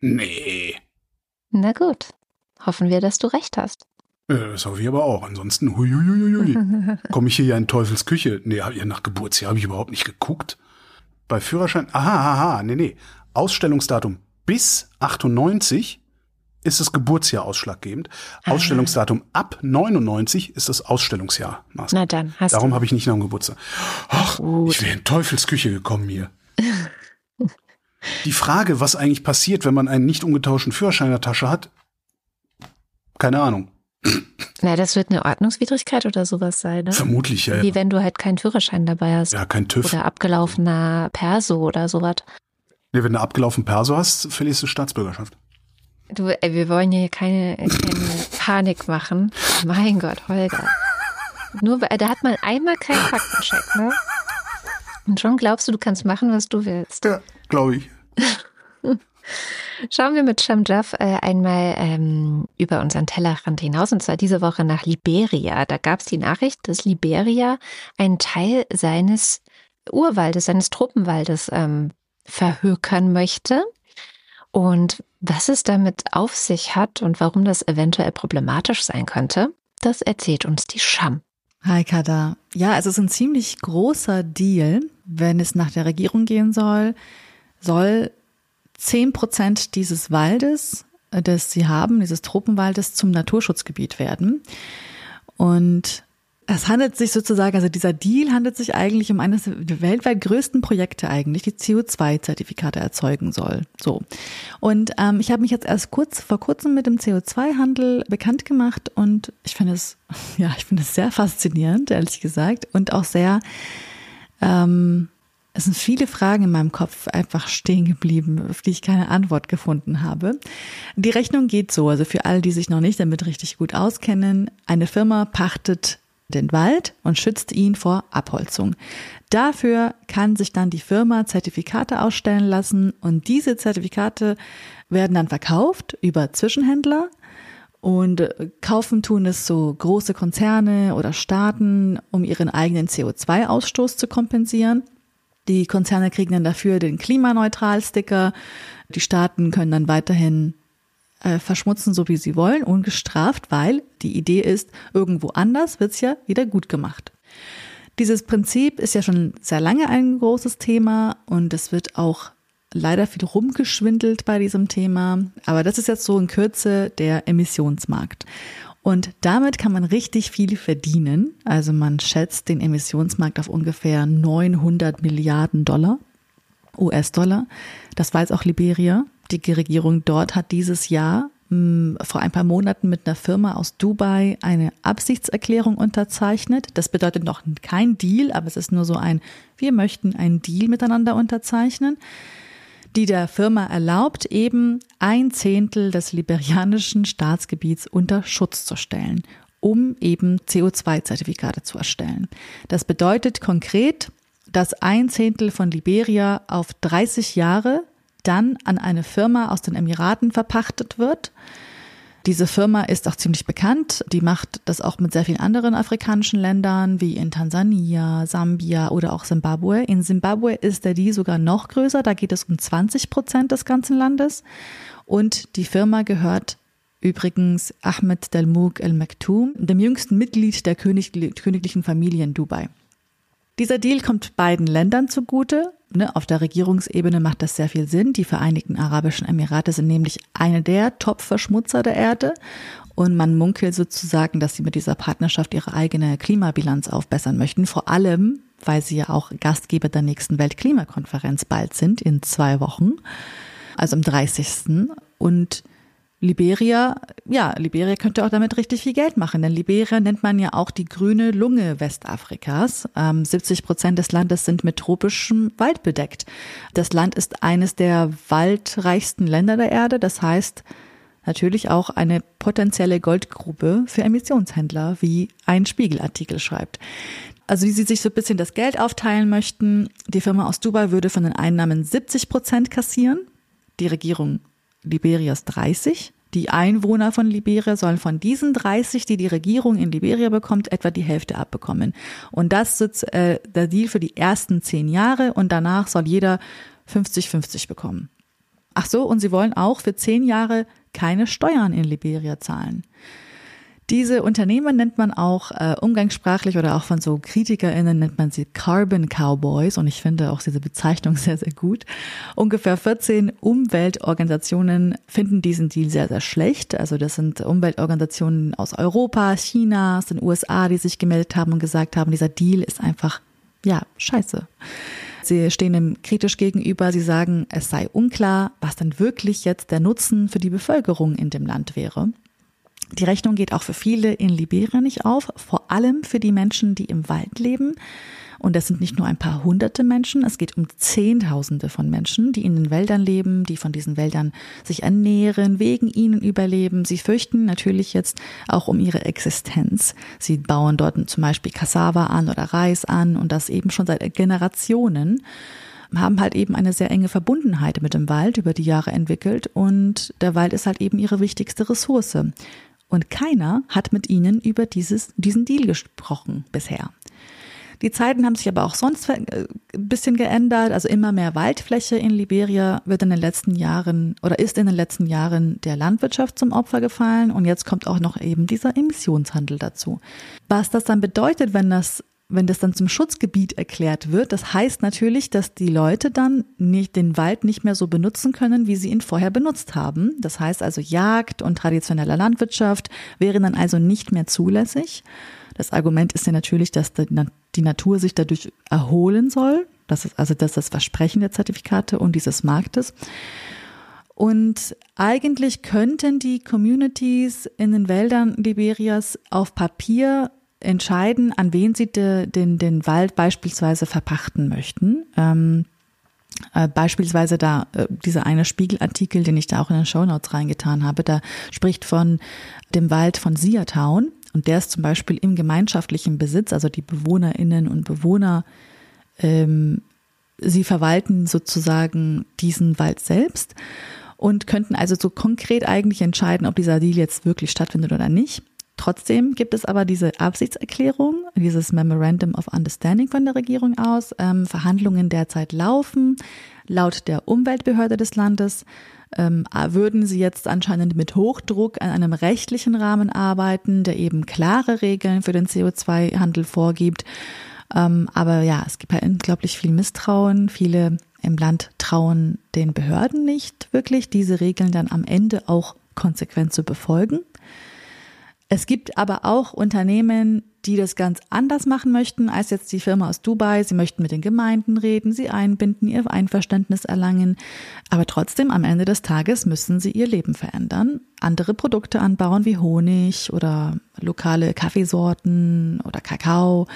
Nee. Na gut. Hoffen wir, dass du recht hast. Ja, das hoffe ich aber auch. Ansonsten, huiuiuiui. komme ich hier ja in Teufels Küche. Nee, nach Geburtsjahr habe ich überhaupt nicht geguckt. Bei Führerschein, aha, aha, nee, nee. Ausstellungsdatum bis 98 ist das Geburtsjahr ausschlaggebend. Ah. Ausstellungsdatum ab 99 ist das Ausstellungsjahr. Na dann, hast Darum habe ich nicht nach dem Geburtstag. Ach, Gut. ich wäre in Teufelsküche gekommen hier. Die Frage, was eigentlich passiert, wenn man einen nicht umgetauschten Führerschein in der Tasche hat, keine Ahnung. Na, das wird eine Ordnungswidrigkeit oder sowas sein, ne? Vermutlich, ja. Wie wenn du halt keinen Führerschein dabei hast. Ja, kein TÜV. Oder abgelaufener Perso oder sowas. Nee, wenn du abgelaufenen Perso hast, verlierst du Staatsbürgerschaft. Du, ey, wir wollen hier keine, keine Panik machen. Mein Gott, Holger. Nur, da hat man einmal keinen Faktencheck, ne? Und schon glaubst du, du kannst machen, was du willst. Ja, glaube ich. Schauen wir mit Shamjaf äh, einmal ähm, über unseren Tellerrand hinaus, und zwar diese Woche nach Liberia. Da gab es die Nachricht, dass Liberia einen Teil seines Urwaldes, seines Tropenwaldes ähm, verhökern möchte. Und was es damit auf sich hat und warum das eventuell problematisch sein könnte, das erzählt uns die Scham. Hi Kada. Ja, es ist ein ziemlich großer Deal. Wenn es nach der Regierung gehen soll, soll zehn Prozent dieses Waldes, äh, das sie haben, dieses Tropenwaldes, zum Naturschutzgebiet werden. Und es handelt sich sozusagen, also dieser Deal handelt sich eigentlich um eines der weltweit größten Projekte eigentlich, die CO2-Zertifikate erzeugen soll. So. Und ähm, ich habe mich jetzt erst kurz vor kurzem mit dem CO2-Handel bekannt gemacht und ich finde es, ja, ich finde es sehr faszinierend, ehrlich gesagt, und auch sehr, ähm, es sind viele Fragen in meinem Kopf einfach stehen geblieben, auf die ich keine Antwort gefunden habe. Die Rechnung geht so, also für alle, die sich noch nicht damit richtig gut auskennen, eine Firma pachtet den Wald und schützt ihn vor Abholzung. Dafür kann sich dann die Firma Zertifikate ausstellen lassen und diese Zertifikate werden dann verkauft über Zwischenhändler Und äh, kaufen tun es so große Konzerne oder Staaten, um ihren eigenen CO2-Ausstoß zu kompensieren. Die Konzerne kriegen dann dafür den Klimaneutral-Sticker. Die Staaten können dann weiterhin äh, verschmutzen, so wie sie wollen, ungestraft, weil die Idee ist, irgendwo anders wird's ja wieder gut gemacht. Dieses Prinzip ist ja schon sehr lange ein großes Thema und es wird auch leider viel rumgeschwindelt bei diesem Thema. Aber das ist jetzt so in Kürze der Emissionsmarkt. Und damit kann man richtig viel verdienen. Also man schätzt den Emissionsmarkt auf ungefähr 900 Milliarden Dollar, US-Dollar. Das weiß auch Liberia. Die Regierung dort hat dieses Jahr hm, vor ein paar Monaten mit einer Firma aus Dubai eine Absichtserklärung unterzeichnet. Das bedeutet noch kein Deal, aber es ist nur so ein, wir möchten einen Deal miteinander unterzeichnen die der Firma erlaubt, eben ein Zehntel des liberianischen Staatsgebiets unter Schutz zu stellen, um eben CO2-Zertifikate zu erstellen. Das bedeutet konkret, dass ein Zehntel von Liberia auf 30 Jahre dann an eine Firma aus den Emiraten verpachtet wird, diese Firma ist auch ziemlich bekannt. Die macht das auch mit sehr vielen anderen afrikanischen Ländern, wie in Tansania, Sambia oder auch Simbabwe. In Simbabwe ist der Deal sogar noch größer. Da geht es um 20 Prozent des ganzen Landes. Und die Firma gehört übrigens Ahmed Delmouk El Maktoum, dem jüngsten Mitglied der königlichen Familie in Dubai. Dieser Deal kommt beiden Ländern zugute. Ne, auf der Regierungsebene macht das sehr viel Sinn. Die Vereinigten Arabischen Emirate sind nämlich eine der Top-Verschmutzer der Erde. Und man munkelt sozusagen, dass sie mit dieser Partnerschaft ihre eigene Klimabilanz aufbessern möchten. Vor allem, weil sie ja auch Gastgeber der nächsten Weltklimakonferenz bald sind, in zwei Wochen, also am 30. Und Liberia, ja, Liberia könnte auch damit richtig viel Geld machen, denn Liberia nennt man ja auch die grüne Lunge Westafrikas. Ähm, 70 Prozent des Landes sind mit tropischem Wald bedeckt. Das Land ist eines der waldreichsten Länder der Erde, das heißt natürlich auch eine potenzielle Goldgrube für Emissionshändler, wie ein Spiegelartikel schreibt. Also wie sie sich so ein bisschen das Geld aufteilen möchten. Die Firma aus Dubai würde von den Einnahmen 70 Prozent kassieren, die Regierung Liberias 30. Die Einwohner von Liberia sollen von diesen 30, die die Regierung in Liberia bekommt, etwa die Hälfte abbekommen. Und das ist äh, der Deal für die ersten zehn Jahre und danach soll jeder 50-50 bekommen. Ach so, und sie wollen auch für zehn Jahre keine Steuern in Liberia zahlen. Diese Unternehmen nennt man auch äh, umgangssprachlich oder auch von so KritikerInnen nennt man sie Carbon Cowboys und ich finde auch diese Bezeichnung sehr, sehr gut. Ungefähr 14 Umweltorganisationen finden diesen Deal sehr, sehr schlecht. Also das sind Umweltorganisationen aus Europa, China, aus den USA, die sich gemeldet haben und gesagt haben, dieser Deal ist einfach, ja, scheiße. Sie stehen ihm kritisch gegenüber. Sie sagen, es sei unklar, was dann wirklich jetzt der Nutzen für die Bevölkerung in dem Land wäre. Die Rechnung geht auch für viele in Liberia nicht auf, vor allem für die Menschen, die im Wald leben. Und das sind nicht nur ein paar hunderte Menschen, es geht um Zehntausende von Menschen, die in den Wäldern leben, die von diesen Wäldern sich ernähren, wegen ihnen überleben. Sie fürchten natürlich jetzt auch um ihre Existenz. Sie bauen dort zum Beispiel Cassava an oder Reis an und das eben schon seit Generationen haben halt eben eine sehr enge Verbundenheit mit dem Wald über die Jahre entwickelt und der Wald ist halt eben ihre wichtigste Ressource. Und keiner hat mit ihnen über dieses, diesen Deal gesprochen bisher. Die Zeiten haben sich aber auch sonst ein bisschen geändert. Also immer mehr Waldfläche in Liberia wird in den letzten Jahren oder ist in den letzten Jahren der Landwirtschaft zum Opfer gefallen. Und jetzt kommt auch noch eben dieser Emissionshandel dazu. Was das dann bedeutet, wenn das wenn das dann zum Schutzgebiet erklärt wird, das heißt natürlich, dass die Leute dann nicht den Wald nicht mehr so benutzen können, wie sie ihn vorher benutzt haben. Das heißt also Jagd und traditionelle Landwirtschaft wären dann also nicht mehr zulässig. Das Argument ist ja natürlich, dass die Natur sich dadurch erholen soll. Das ist also das, das Versprechen der Zertifikate und dieses Marktes. Und eigentlich könnten die Communities in den Wäldern Liberias auf Papier entscheiden, an wen sie de, den, den Wald beispielsweise verpachten möchten. Ähm, äh, beispielsweise da äh, dieser eine Spiegelartikel, den ich da auch in den Show Notes reingetan habe, da spricht von dem Wald von Siatown und der ist zum Beispiel im gemeinschaftlichen Besitz, also die Bewohnerinnen und Bewohner, ähm, sie verwalten sozusagen diesen Wald selbst und könnten also so konkret eigentlich entscheiden, ob dieser Deal jetzt wirklich stattfindet oder nicht. Trotzdem gibt es aber diese Absichtserklärung, dieses Memorandum of Understanding von der Regierung aus. Ähm, Verhandlungen derzeit laufen. Laut der Umweltbehörde des Landes ähm, würden sie jetzt anscheinend mit Hochdruck an einem rechtlichen Rahmen arbeiten, der eben klare Regeln für den CO2-Handel vorgibt. Ähm, aber ja, es gibt halt unglaublich viel Misstrauen. Viele im Land trauen den Behörden nicht wirklich, diese Regeln dann am Ende auch konsequent zu befolgen. Es gibt aber auch Unternehmen, die das ganz anders machen möchten als jetzt die Firma aus Dubai. Sie möchten mit den Gemeinden reden, sie einbinden, ihr Einverständnis erlangen. Aber trotzdem, am Ende des Tages müssen sie ihr Leben verändern, andere Produkte anbauen wie Honig oder lokale Kaffeesorten oder Kakao.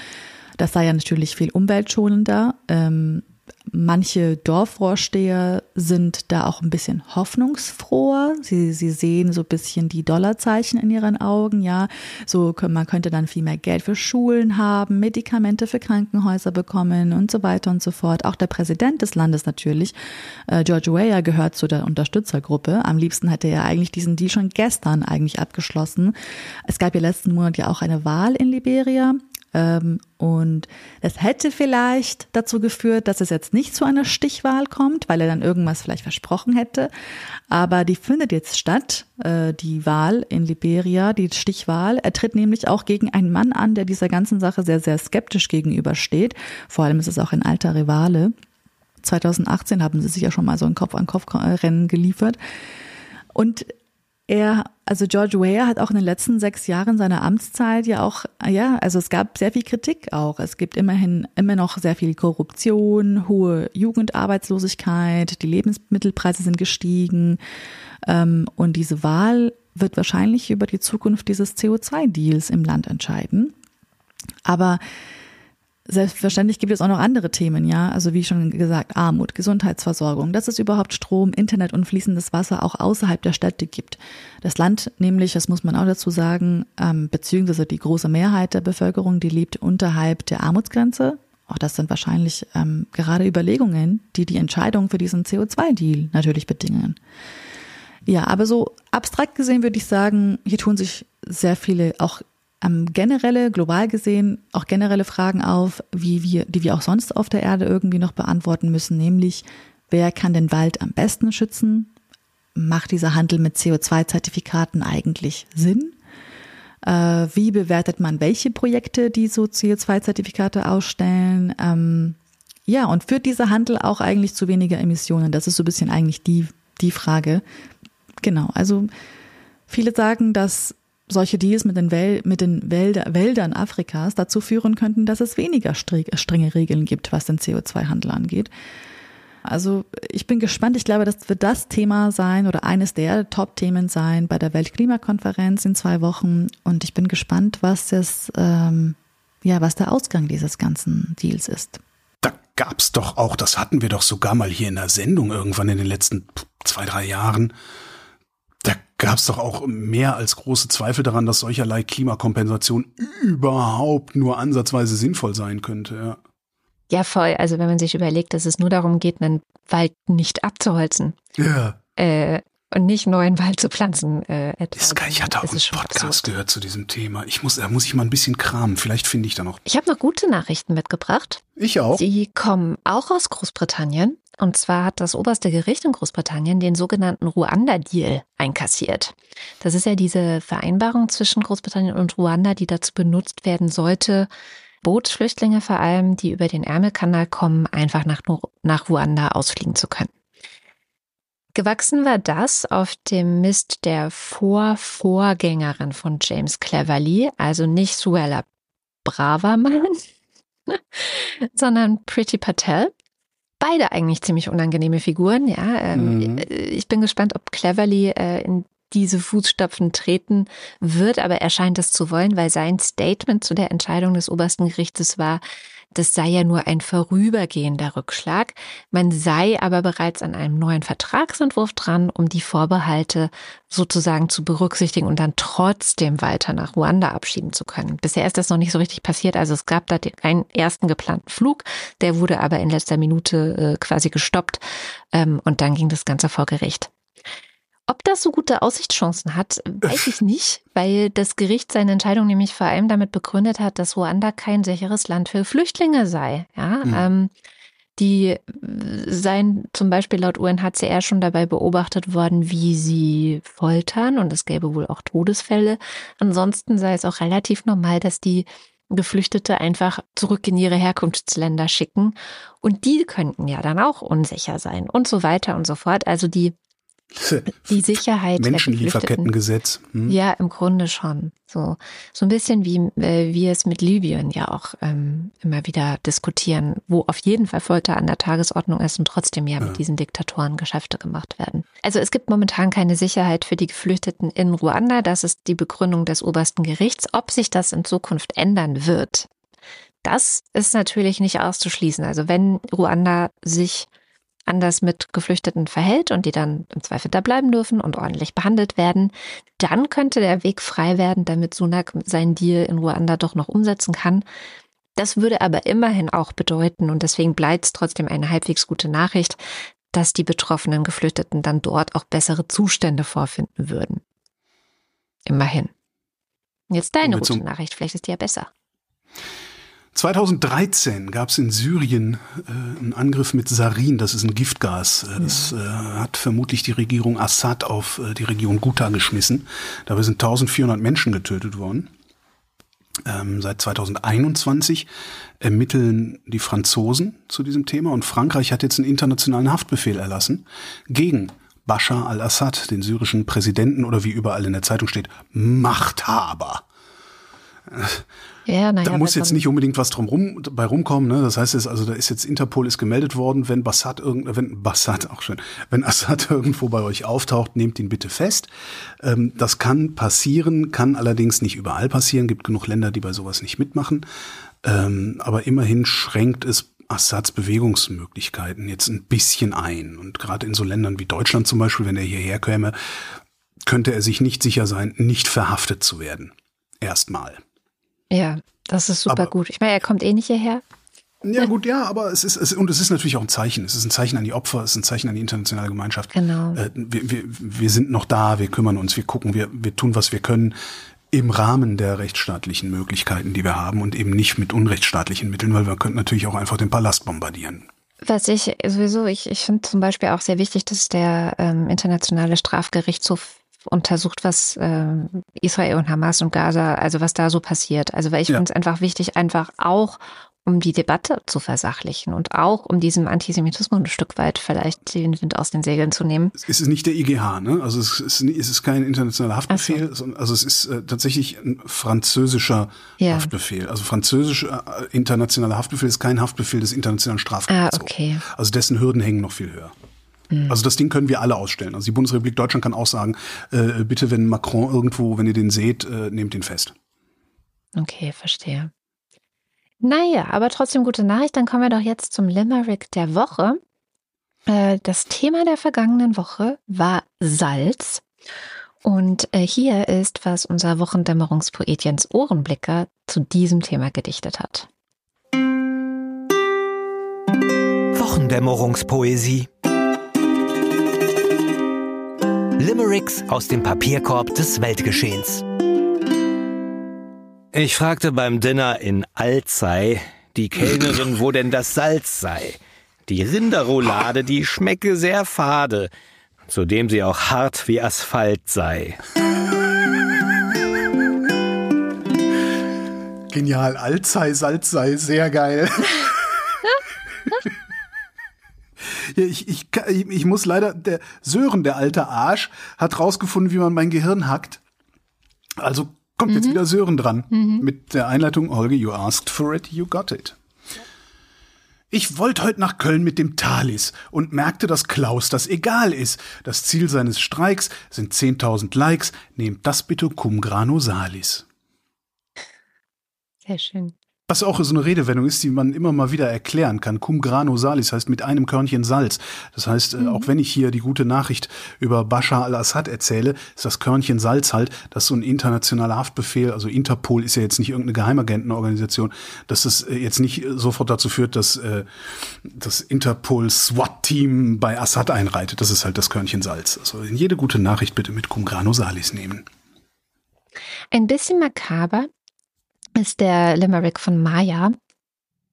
Das sei ja natürlich viel umweltschonender. Ähm, Manche Dorfvorsteher sind da auch ein bisschen hoffnungsfroher. Sie, sie sehen so ein bisschen die Dollarzeichen in ihren Augen. Ja, so man könnte dann viel mehr Geld für Schulen haben, Medikamente für Krankenhäuser bekommen und so weiter und so fort. Auch der Präsident des Landes natürlich, äh, George Weah, gehört zu der Unterstützergruppe. Am liebsten hätte er eigentlich diesen Deal schon gestern eigentlich abgeschlossen. Es gab ja letzten Monat ja auch eine Wahl in Liberia. Ähm, und es hätte vielleicht dazu geführt, dass es jetzt nicht zu einer Stichwahl kommt, weil er dann irgendwas vielleicht versprochen hätte. Aber die findet jetzt statt, äh, die Wahl in Liberia, die Stichwahl. Er tritt nämlich auch gegen einen Mann an, der dieser ganzen Sache sehr, sehr skeptisch gegenübersteht. Vor allem ist es auch ein alter Rivale. 2018 haben sie sich ja schon mal so ein Kopf-an-Kopf-Rennen geliefert. Und er, also George Weah hat auch in den letzten sechs Jahren seiner Amtszeit ja auch, ja, also es gab sehr viel Kritik auch. Es gibt immerhin immer noch sehr viel Korruption, hohe Jugendarbeitslosigkeit, die Lebensmittelpreise sind gestiegen. Ähm, und diese Wahl wird wahrscheinlich über die Zukunft dieses CO2-Deals im Land entscheiden. Aber Selbstverständlich gibt es auch noch andere Themen, ja. Also wie schon gesagt, Armut, Gesundheitsversorgung, dass es überhaupt Strom, Internet und fließendes Wasser auch außerhalb der Städte gibt. Das Land nämlich, das muss man auch dazu sagen, ähm, beziehungsweise die große Mehrheit der Bevölkerung, die lebt unterhalb der Armutsgrenze. Auch das sind wahrscheinlich ähm, gerade Überlegungen, die die Entscheidung für diesen CO2-Deal natürlich bedingen. Ja, aber so abstrakt gesehen würde ich sagen, hier tun sich sehr viele auch ähm, generelle, global gesehen, auch generelle Fragen auf, wie wir, die wir auch sonst auf der Erde irgendwie noch beantworten müssen, nämlich wer kann den Wald am besten schützen? Macht dieser Handel mit CO2-Zertifikaten eigentlich Sinn? Äh, wie bewertet man welche Projekte, die so CO2-Zertifikate ausstellen? Ähm, ja, und führt dieser Handel auch eigentlich zu weniger Emissionen? Das ist so ein bisschen eigentlich die, die Frage. Genau, also viele sagen, dass solche Deals mit den, Wäl mit den Wälder Wäldern Afrikas dazu führen könnten, dass es weniger strenge Regeln gibt, was den CO2-Handel angeht. Also ich bin gespannt. Ich glaube, das wird das Thema sein oder eines der Top-Themen sein bei der Weltklimakonferenz in zwei Wochen. Und ich bin gespannt, was das, ähm, ja, was der Ausgang dieses ganzen Deals ist. Da gab's doch auch, das hatten wir doch sogar mal hier in der Sendung irgendwann in den letzten zwei, drei Jahren gab es doch auch mehr als große Zweifel daran, dass solcherlei Klimakompensation überhaupt nur ansatzweise sinnvoll sein könnte. Ja. Ja, voll. Also wenn man sich überlegt, dass es nur darum geht, einen Wald nicht abzuholzen. Ja. Äh, und nicht neuen Wald zu pflanzen. Äh, etwa. Ist geil. Ich hatte auch einen Podcast absurd. gehört zu diesem Thema. Ich muss, da muss ich mal ein bisschen kramen. Vielleicht finde ich da noch. Ich habe noch gute Nachrichten mitgebracht. Ich auch. Die kommen auch aus Großbritannien. Und zwar hat das oberste Gericht in Großbritannien den sogenannten Ruanda-Deal einkassiert. Das ist ja diese Vereinbarung zwischen Großbritannien und Ruanda, die dazu benutzt werden sollte, Bootsflüchtlinge vor allem, die über den Ärmelkanal kommen, einfach nach, nach Ruanda ausfliegen zu können. Gewachsen war das auf dem Mist der Vorvorgängerin von James Cleverly, also nicht Suella Braverman, sondern Pretty Patel beide eigentlich ziemlich unangenehme Figuren, ja. Ähm, mhm. Ich bin gespannt, ob Cleverly äh, in diese Fußstapfen treten wird, aber er scheint es zu wollen, weil sein Statement zu der Entscheidung des obersten Gerichtes war, das sei ja nur ein vorübergehender Rückschlag. Man sei aber bereits an einem neuen Vertragsentwurf dran, um die Vorbehalte sozusagen zu berücksichtigen und dann trotzdem weiter nach Ruanda abschieben zu können. Bisher ist das noch nicht so richtig passiert. Also es gab da einen ersten geplanten Flug, der wurde aber in letzter Minute äh, quasi gestoppt ähm, und dann ging das Ganze vor Gericht. Ob das so gute Aussichtschancen hat, weiß ich nicht, weil das Gericht seine Entscheidung nämlich vor allem damit begründet hat, dass Ruanda kein sicheres Land für Flüchtlinge sei. Ja, mhm. ähm, die seien zum Beispiel laut UNHCR schon dabei beobachtet worden, wie sie foltern und es gäbe wohl auch Todesfälle. Ansonsten sei es auch relativ normal, dass die Geflüchtete einfach zurück in ihre Herkunftsländer schicken und die könnten ja dann auch unsicher sein und so weiter und so fort. Also die die Sicherheit Menschenlieferkettengesetz. Hm? Ja, im Grunde schon. So, so ein bisschen wie äh, wir es mit Libyen ja auch ähm, immer wieder diskutieren, wo auf jeden Fall Folter an der Tagesordnung ist und trotzdem ja, ja mit diesen Diktatoren Geschäfte gemacht werden. Also es gibt momentan keine Sicherheit für die Geflüchteten in Ruanda. Das ist die Begründung des obersten Gerichts. Ob sich das in Zukunft ändern wird, das ist natürlich nicht auszuschließen. Also wenn Ruanda sich anders mit Geflüchteten verhält und die dann im Zweifel da bleiben dürfen und ordentlich behandelt werden, dann könnte der Weg frei werden, damit Sunak seinen Deal in Ruanda doch noch umsetzen kann. Das würde aber immerhin auch bedeuten, und deswegen bleibt es trotzdem eine halbwegs gute Nachricht, dass die betroffenen Geflüchteten dann dort auch bessere Zustände vorfinden würden. Immerhin. Jetzt deine gute Nachricht, vielleicht ist die ja besser. 2013 gab es in Syrien äh, einen Angriff mit Sarin, das ist ein Giftgas. Äh, das äh, hat vermutlich die Regierung Assad auf äh, die Region Ghouta geschmissen. Dabei sind 1400 Menschen getötet worden. Ähm, seit 2021 ermitteln die Franzosen zu diesem Thema und Frankreich hat jetzt einen internationalen Haftbefehl erlassen gegen Bashar al-Assad, den syrischen Präsidenten oder wie überall in der Zeitung steht, Machthaber. Ja, naja, da muss jetzt nicht unbedingt was drum rum, bei rumkommen. Ne? Das heißt, jetzt, also da ist jetzt Interpol ist gemeldet worden, wenn Bassad irgend, wenn Bassad auch schön, wenn Assad irgendwo bei euch auftaucht, nehmt ihn bitte fest. Ähm, das kann passieren, kann allerdings nicht überall passieren. Gibt genug Länder, die bei sowas nicht mitmachen. Ähm, aber immerhin schränkt es Assads Bewegungsmöglichkeiten jetzt ein bisschen ein. Und gerade in so Ländern wie Deutschland zum Beispiel, wenn er hierher käme, könnte er sich nicht sicher sein, nicht verhaftet zu werden. Erstmal. Ja, das ist super aber, gut. Ich meine, er kommt eh nicht hierher. Ja, gut, ja, aber es ist, es, und es ist natürlich auch ein Zeichen. Es ist ein Zeichen an die Opfer, es ist ein Zeichen an die internationale Gemeinschaft. Genau. Äh, wir, wir, wir sind noch da, wir kümmern uns, wir gucken, wir, wir tun, was wir können im Rahmen der rechtsstaatlichen Möglichkeiten, die wir haben und eben nicht mit unrechtsstaatlichen Mitteln, weil wir könnten natürlich auch einfach den Palast bombardieren. Was ich sowieso, ich, ich finde zum Beispiel auch sehr wichtig, dass der ähm, internationale Strafgerichtshof untersucht, was äh, Israel und Hamas und Gaza, also was da so passiert. Also weil ich ja. finde es einfach wichtig, einfach auch um die Debatte zu versachlichen und auch um diesem Antisemitismus ein Stück weit vielleicht den Wind aus den Segeln zu nehmen. Es ist nicht der IGH, ne? Also es ist, es ist kein internationaler Haftbefehl, so. also es ist äh, tatsächlich ein französischer ja. Haftbefehl. Also französischer äh, internationaler Haftbefehl ist kein Haftbefehl des internationalen Strafgerichts. Ah, okay. Also dessen Hürden hängen noch viel höher. Mhm. Also das Ding können wir alle ausstellen. Also die Bundesrepublik Deutschland kann auch sagen, äh, bitte, wenn Macron irgendwo, wenn ihr den seht, äh, nehmt ihn fest. Okay, verstehe. Naja, aber trotzdem gute Nachricht. Dann kommen wir doch jetzt zum Limerick der Woche. Äh, das Thema der vergangenen Woche war Salz. Und äh, hier ist, was unser Wochendämmerungspoet Jens Ohrenblicker zu diesem Thema gedichtet hat. Wochendämmerungspoesie Limericks aus dem Papierkorb des Weltgeschehens. Ich fragte beim Dinner in Alzey die Kellnerin, wo denn das Salz sei. Die Rinderroulade, die schmecke sehr fade, zudem sie auch hart wie Asphalt sei. Genial, Alzey, Salz sei, sehr geil. Ich, ich, ich muss leider, der Sören, der alte Arsch, hat rausgefunden, wie man mein Gehirn hackt. Also kommt mhm. jetzt wieder Sören dran mhm. mit der Einleitung, Holger, you asked for it, you got it. Ich wollte heute nach Köln mit dem Thalys und merkte, dass Klaus das egal ist. Das Ziel seines Streiks sind 10.000 Likes. Nehmt das bitte cum grano salis. Sehr schön. Was auch so eine Redewendung ist, die man immer mal wieder erklären kann. Cum grano salis heißt mit einem Körnchen Salz. Das heißt, äh, auch wenn ich hier die gute Nachricht über Bashar al-Assad erzähle, ist das Körnchen Salz halt, dass so ein internationaler Haftbefehl, also Interpol ist ja jetzt nicht irgendeine Geheimagentenorganisation, dass das äh, jetzt nicht sofort dazu führt, dass äh, das Interpol SWAT-Team bei Assad einreitet. Das ist halt das Körnchen Salz. Also jede gute Nachricht bitte mit Cum grano salis nehmen. Ein bisschen makaber ist der Limerick von Maya.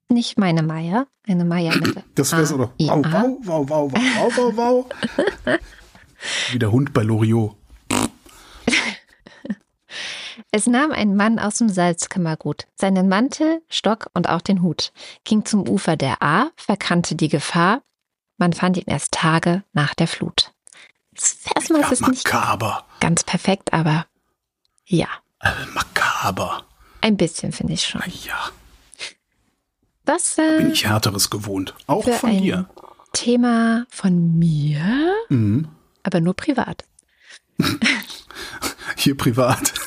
Nicht meine Maya, eine Maya mit Das wäre so doch. Wow, wow, wow, wow, wow, wow, wow. Wie der Hund bei Loriot. Es nahm ein Mann aus dem Salzkammergut seinen Mantel, Stock und auch den Hut, ging zum Ufer der A, verkannte die Gefahr. Man fand ihn erst Tage nach der Flut. Ja, ist nicht makaber. ganz perfekt, aber ja, Äh, makaber. Ein bisschen finde ich schon. Na ja, Das bin äh, ich Härteres gewohnt. Auch von ein dir. Thema von mir, Mhm. aber nur privat. Hier privat.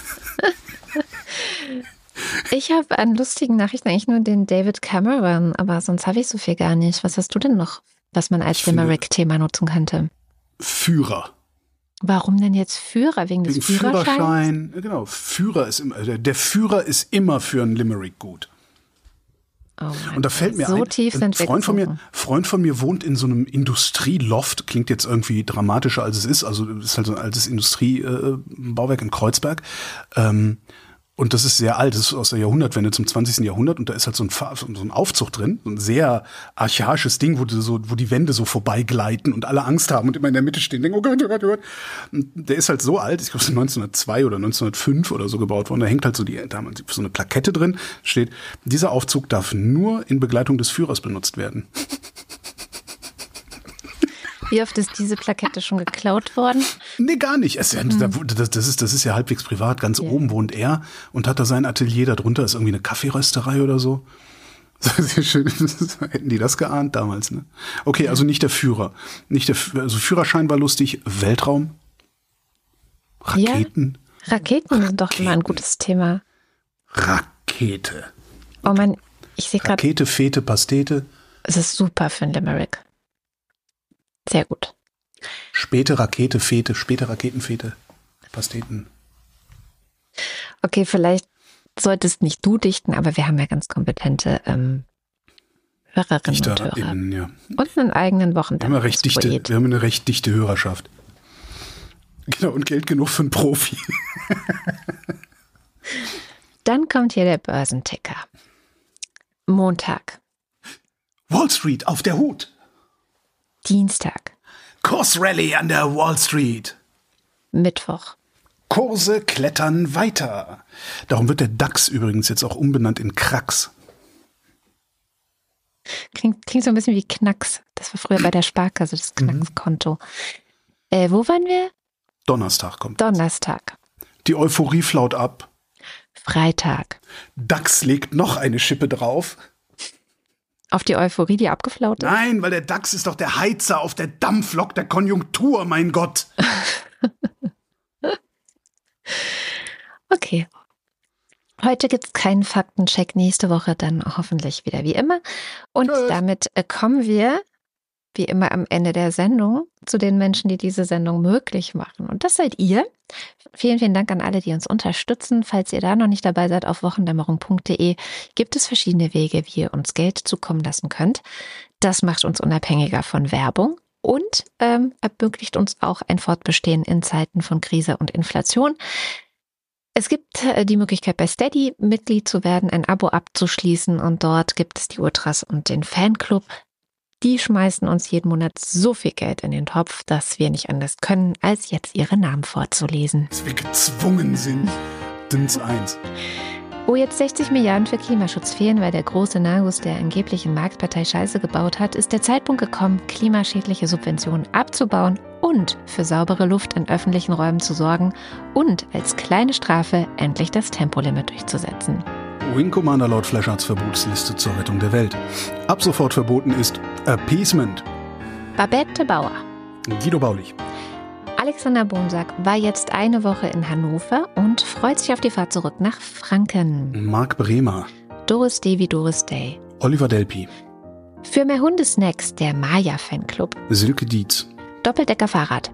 Ich habe an lustigen Nachrichten eigentlich nur den David Cameron, aber sonst habe ich so viel gar nicht. Was hast du denn noch, was man als Limerick-Thema nutzen könnte? Führer. Warum denn jetzt Führer? Wegen des Wegen Führerscheins? Führerschein. Genau, Führer ist immer, der der Führer ist immer für einen Limerick gut. Oh Und da fällt mir so ein, tief ein Freund von mir. Freund von mir wohnt in so einem Industrieloft, klingt jetzt irgendwie dramatischer als es ist, also es ist halt so ein altes Industriebauwerk in Kreuzberg. Ähm, und das ist sehr alt, das ist aus der Jahrhundertwende zum 20. Jahrhundert und da ist halt so ein, so ein Aufzug drin, so ein sehr archaisches Ding, wo, so, wo die Wände so vorbeigleiten und alle Angst haben und immer in der Mitte stehen, denken, oh Gott, oh Gott, oh Gott. Und der ist halt so alt, ich glaube, es ist 1902 oder 1905 oder so gebaut worden, da hängt halt so die, da haben sie so eine Plakette drin, steht, dieser Aufzug darf nur in Begleitung des Führers benutzt werden. Wie oft ist diese Plakette schon geklaut worden? Nee, gar nicht. Es, ja- das, das, ist, das ist ja halbwegs privat. Ganz Ja. oben wohnt er und hat da sein Atelier. Darunter ist irgendwie eine Kaffeerösterei oder so. Sehr schön. Hätten die das geahnt damals, ne? Okay, also nicht der Führer. Nicht der, also Führerschein war lustig. Weltraum? Raketen? Raketen sind doch immer ein gutes Thema. Rakete. Oh man, ich sehe gerade, Rakete, Fete, Pastete. es ist super für ein Limerick. Sehr gut. Späte Rakete, Fete, späte Raketenfete, Pasteten. Okay, vielleicht solltest nicht du dichten, aber wir haben ja ganz kompetente ähm, Hörerinnen und Hörer. DichterInnen, ja. Und einen eigenen Wir haben, ja recht dichte, Wochenpoet. wir haben eine recht dichte Hörerschaft. Genau, und Geld genug für einen Profi. Dann kommt hier der Börsenticker. Montag, Wall Street auf der Hut. Dienstag, Kursrallye an der Wall Street. Mittwoch, Kurse klettern weiter. Darum wird der DAX übrigens jetzt auch umbenannt in Krax. Klingt, klingt so ein bisschen wie Knacks. Das war früher bei der Sparkasse, das Mhm. Knackskonto. Äh, wo waren wir? Donnerstag kommt. Donnerstag, Die Euphorie flaut ab. Freitag. DAX legt noch eine Schippe drauf. Auf die Euphorie, die abgeflaut ist. Nein, weil der DAX ist doch der Heizer auf der Dampflok der Konjunktur, mein Gott. Okay. Heute gibt es keinen Faktencheck, nächste Woche dann hoffentlich wieder wie immer. Und Tschüss. damit äh, kommen wir, wie immer am Ende der Sendung, zu den Menschen, die diese Sendung möglich machen. Und das seid ihr. Vielen, vielen Dank an alle, die uns unterstützen. Falls ihr da noch nicht dabei seid, auf wochendämmerung.de gibt es verschiedene Wege, wie ihr uns Geld zukommen lassen könnt. Das macht uns unabhängiger von Werbung und ähm, ermöglicht uns auch ein Fortbestehen in Zeiten von Krise und Inflation. Es gibt äh, die Möglichkeit, bei Steady Mitglied zu werden, ein Abo abzuschließen und dort gibt es die Ultras und den Fanclub. Die schmeißen uns jeden Monat so viel Geld in den Topf, dass wir nicht anders können, als jetzt ihre Namen vorzulesen. Dass wir gezwungen sind. Dins 1. Wo jetzt 60 Milliarden für Klimaschutz fehlen, weil der große Nagus der angeblichen Marktpartei Scheiße gebaut hat, ist der Zeitpunkt gekommen, klimaschädliche Subventionen abzubauen und für saubere Luft in öffentlichen Räumen zu sorgen und als kleine Strafe endlich das Tempolimit durchzusetzen. Wing Commander Lord Flashards Verbotsliste zur Rettung der Welt. Ab sofort verboten ist Appeasement. Babette Bauer. Guido Baulich. Alexander Bonsack war jetzt eine Woche in Hannover und freut sich auf die Fahrt zurück nach Franken. Marc Bremer. Doris Day wie Doris Day. Oliver Delpi, Für mehr Hundesnacks der Maya Fanclub. Silke Dietz, Doppeldecker Fahrrad.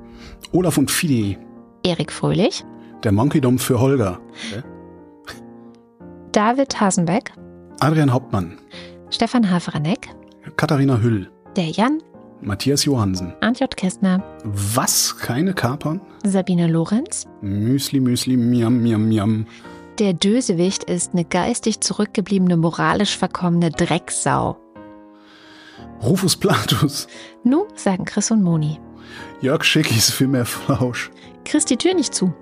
Olaf und Fide, Erik Fröhlich. der Monkey Dom für Holger, David Hasenbeck. Adrian Hauptmann, Stefan Havranek. Katharina Hüll, Der Jan. Matthias Johansen. J. Kästner. Was? Keine Kapern? Sabine Lorenz. Müsli, Müsli, Miam, Miam, Miam. Der Dösewicht ist eine geistig zurückgebliebene, moralisch verkommene Drecksau. Rufus Platus, Nu, sagen Chris und Moni. Jörg Schickis für mehr Flausch, Chris die Tür nicht zu.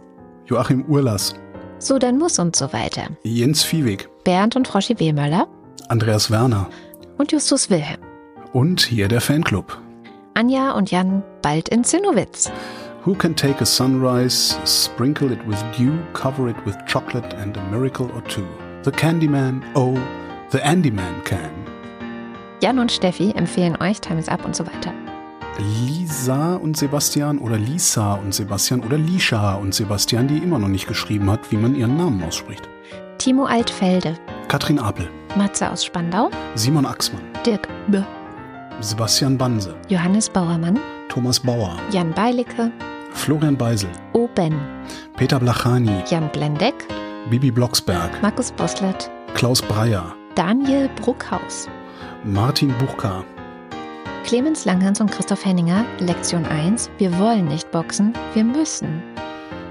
Joachim Urlas, So, dann muss und so weiter. Jens Viehweg, Bernd und Froschi Wehmöller Andreas Werner und Justus Wilhelm. und hier der Fanclub. Anja und Jan bald in Zinnowitz. Who can take a sunrise, sprinkle it with dew, cover it with chocolate and a miracle or two? The Candyman, oh, the Andyman can. Jan und Steffi empfehlen euch Time is Up und so weiter. Lisa und Sebastian oder Lisa und Sebastian oder Lisha und Sebastian, die immer noch nicht geschrieben hat, wie man ihren Namen ausspricht. Timo Altfelde, Katrin Apel, Matze aus Spandau, Simon Axmann, Dirk B., Sebastian Banse, Johannes Bauermann, Thomas Bauer, Jan Beilicke, Florian Beisel, Oben, Peter Blachani, Jan Blendeck, Bibi Blocksberg, Markus Boslett, Klaus Breyer, Daniel Bruckhaus, Martin Buchka, Clemens Langhans und Christoph Henninger, Lektion 1, wir wollen nicht boxen, wir müssen.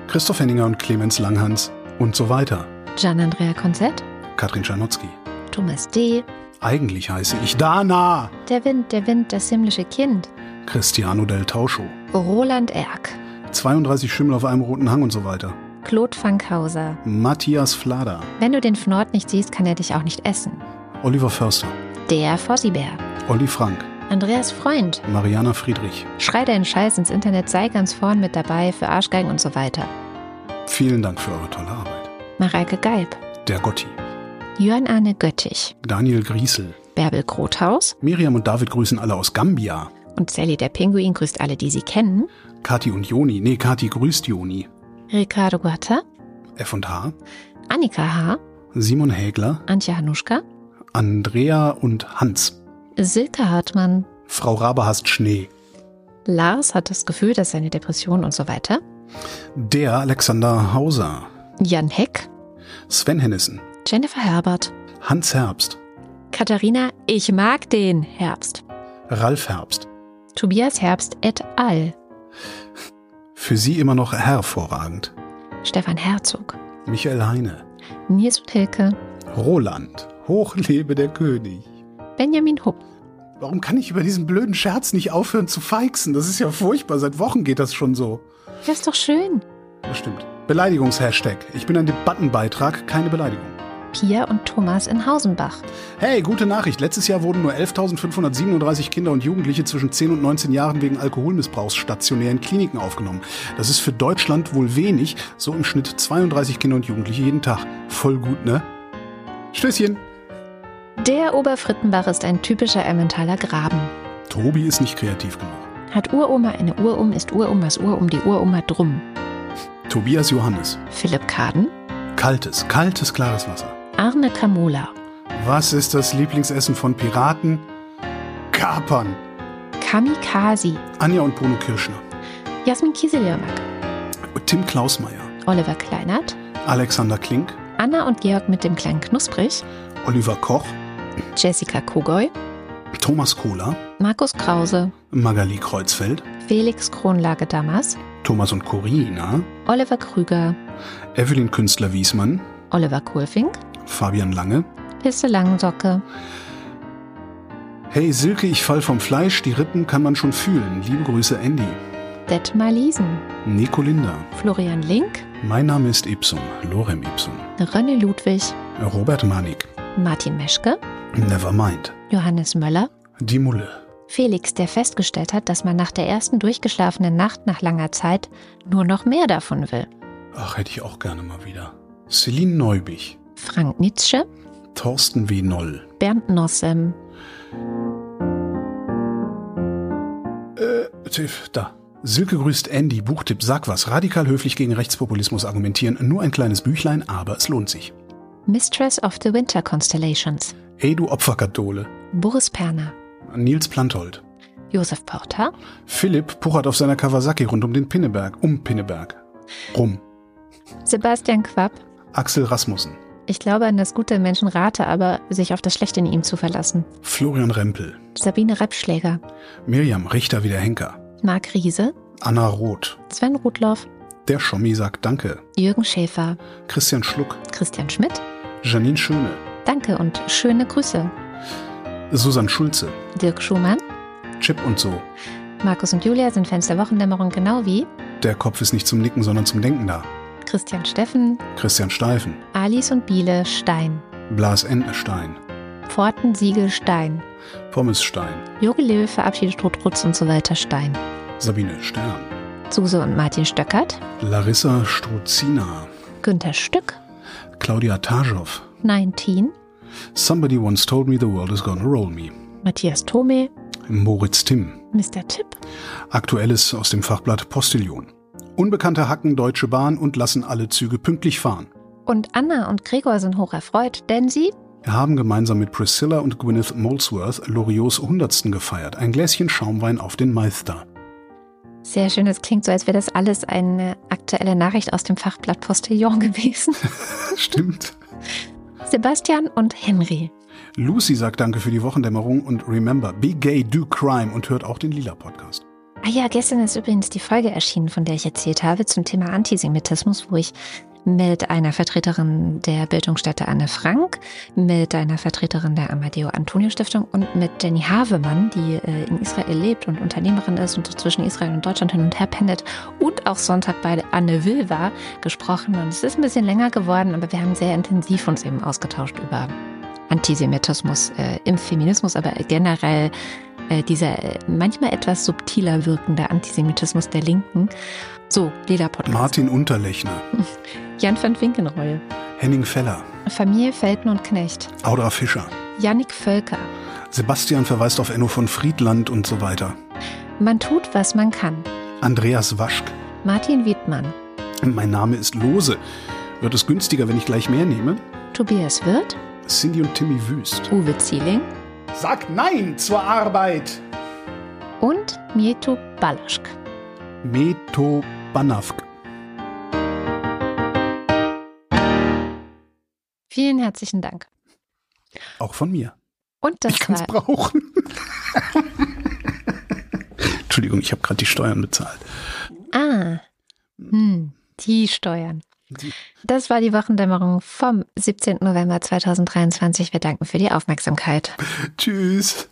Christoph Henninger und Clemens Langhans und so weiter. Gian-Andrea Konzett, Katrin Czarnotzki. Thomas D., Eigentlich heiße ich Dana. Der Wind, der Wind, das himmlische Kind, Cristiano del Tauscho. Roland Erck, 32 Schimmel auf einem roten Hang und so weiter. Claude Fankhauser. Matthias Flader. Wenn du den Fnord nicht siehst, kann er dich auch nicht essen. Oliver Förster. Der Fossibär. Olli Frank. Andreas Freund. Mariana Friedrich. Schrei deinen Scheiß ins Internet, sei ganz vorn mit dabei für Arschgeigen und so weiter. Vielen Dank für eure tolle Arbeit. Mareike Geib. Der Gotti. Jörn Arne Göttich. Daniel Griesel. Bärbel Grothaus. Miriam und David grüßen alle aus Gambia. Und Sally der Pinguin grüßt alle, die sie kennen. Kati und Joni. Nee, Kati grüßt Joni. Ricardo Guatta. F und H. Annika H. Simon Hägler. Antje Hanuschka. Andrea und Hans. Silke Hartmann. Frau Rabe hasst Schnee. Lars hat das Gefühl, dass seine Depression und so weiter. Der Alexander Hauser. Jan Heck. Sven Hennissen. Jennifer Herbert. Hans Herbst. Katharina, ich mag den Herbst. Ralf Herbst. Tobias Herbst et al. Für sie immer noch hervorragend. Stefan Herzog. Michael Heine. Nils und Hilke. Roland. Hochlebe der König. Benjamin Hupp. Warum kann ich über diesen blöden Scherz nicht aufhören zu feixen? Das ist ja furchtbar. Seit Wochen geht das schon so. Das ist doch schön. Das stimmt. Beleidigungshashtag. Ich bin ein Debattenbeitrag, keine Beleidigung. Pia und Thomas in Hausenbach. Hey, gute Nachricht. Letztes Jahr wurden nur 11.537 Kinder und Jugendliche zwischen 10 und 19 Jahren wegen Alkoholmissbrauchs stationär in Kliniken aufgenommen. Das ist für Deutschland wohl wenig. So im Schnitt 32 Kinder und Jugendliche jeden Tag. Voll gut, ne? Stößchen. Der Oberfrittenbach ist ein typischer Emmentaler Graben. Tobi ist nicht kreativ genug. Hat Uroma eine Urum, ist Urum was Urum, die Uroma drum. Tobias Johannes. Philipp Kaden. Kaltes, kaltes, klares Wasser. Arne Kamola. Was ist das Lieblingsessen von Piraten? Kapern. Kamikazi. Anja und Bruno Kirschner. Jasmin Kieseljörmak. Tim Klausmeier. Oliver Kleinert. Alexander Klink. Anna und Georg mit dem kleinen Knusprig. Oliver Koch. Jessica Kogoy. Thomas Kohler. Markus Krause. Magali Kreuzfeld. Felix Kronlage Damas. Thomas und Corina. Oliver Krüger. Evelyn Künstler-Wiesmann. Oliver Kohlfink. Fabian Lange. Pisse Langensocke. Hey Silke, ich fall vom Fleisch, die Rippen kann man schon fühlen. Liebe Grüße Andy. Detmar Liesen. Nico Linder. Florian Link. Mein Name ist Ipsum, Lorem Ipsum. René Ludwig. Robert Manik. Martin Meschke. Nevermind. Johannes Möller. Die Mulle. Felix, der festgestellt hat, dass man nach der ersten durchgeschlafenen Nacht nach langer Zeit nur noch mehr davon will. Ach, hätte ich auch gerne mal wieder. Celine Neubich. Frank Nietzsche. Thorsten W. Noll. Bernd Nossem. Äh, Tiff, da. Silke grüßt Andy, Buchtipp, sag was. Radikal höflich gegen Rechtspopulismus argumentieren. Nur ein kleines Büchlein, aber es lohnt sich. Mistress of the Winter Constellations. Ey, du Opferkathole. Boris Perner. Nils Planthold. Josef Porter. Philipp puchert auf seiner Kawasaki rund um den Pinneberg, um Pinneberg. Rum. Sebastian Quapp. Axel Rasmussen. Ich glaube an das Gute im Menschen rate, aber sich auf das Schlechte in ihm zu verlassen. Florian Rempel. Sabine Reppschläger. Miriam Richter wie der Henker. Marc Riese. Anna Roth. Sven Rudloff. Der Schommi sagt Danke. Jürgen Schäfer. Christian Schluck. Christian Schmidt. Janine Schöne. Danke und schöne Grüße. Susanne Schulze. Dirk Schumann. Chip und so. Markus und Julia sind Fans der Wochendämmerung genau wie Der Kopf ist nicht zum Nicken, sondern zum Denken da. Christian Steffen, Christian Steifen. Alice und Biele Stein, Blas Entnerstein. Pforten Siegel Stein, Pommes Stein. Jogi Löw verabschiedet Rotrutz und so weiter Stein, Sabine Stern. Suse und Martin Stöckert, Larissa Struzina. Günther Stück, Claudia Taschow. 19, Somebody once told me the world is gonna roll me. Matthias Thome, Moritz Timm. Mr. Tipp, Aktuelles aus dem Fachblatt Postillion. Unbekannte hacken Deutsche Bahn und lassen alle Züge pünktlich fahren. und Anna und Gregor sind hoch erfreut, denn sie haben gemeinsam mit Priscilla und Gwyneth Molesworth Loriots Hundertsten gefeiert. Ein Gläschen Schaumwein auf den Meister. Sehr schön, es klingt so, als wäre das alles eine aktuelle Nachricht aus dem Fachblatt Postillon gewesen. Stimmt. Sebastian und Henry. Lucy sagt Danke für die Wochendämmerung und remember, be gay, do crime und hört auch den Lila Podcast. Ah ja, gestern ist übrigens die Folge erschienen, von der ich erzählt habe, zum Thema Antisemitismus, wo ich mit einer Vertreterin der Bildungsstätte Anne Frank, mit einer Vertreterin der Amadeo Antonio Stiftung und mit Jenny Havemann, die äh, in Israel lebt und Unternehmerin ist und zwischen Israel und Deutschland hin und her pendelt und auch Sonntag bei Anne Will war, gesprochen. Und es ist ein bisschen länger geworden, aber wir haben sehr intensiv uns eben ausgetauscht über Antisemitismus äh, im Feminismus, aber generell äh, dieser äh, manchmal etwas subtiler wirkende Antisemitismus der Linken. So, Lila Podcast. Martin Unterlechner. Jan van Winkenroll. Henning Feller. Familie Felten und Knecht. Audra Fischer. Jannik Völker. Sebastian verweist auf Enno von Friedland und so weiter. Man tut, was man kann. Andreas Waschk. Martin Wiedmann. Mein Name ist Lose. Wird es günstiger, wenn ich gleich mehr nehme? Tobias Wirth. Cindy und Timmy Wüst. Uwe Zieling. Sag Nein zur Arbeit! Und Mieto Balaschk. Meto Banavk. Vielen herzlichen Dank. Auch von mir. Und das Ich kann es war brauchen. Entschuldigung, ich habe gerade die Steuern bezahlt. Ah. Hm, die Steuern. Das war die Wochendämmerung vom 17. November 2023. Wir danken für die Aufmerksamkeit. Tschüss.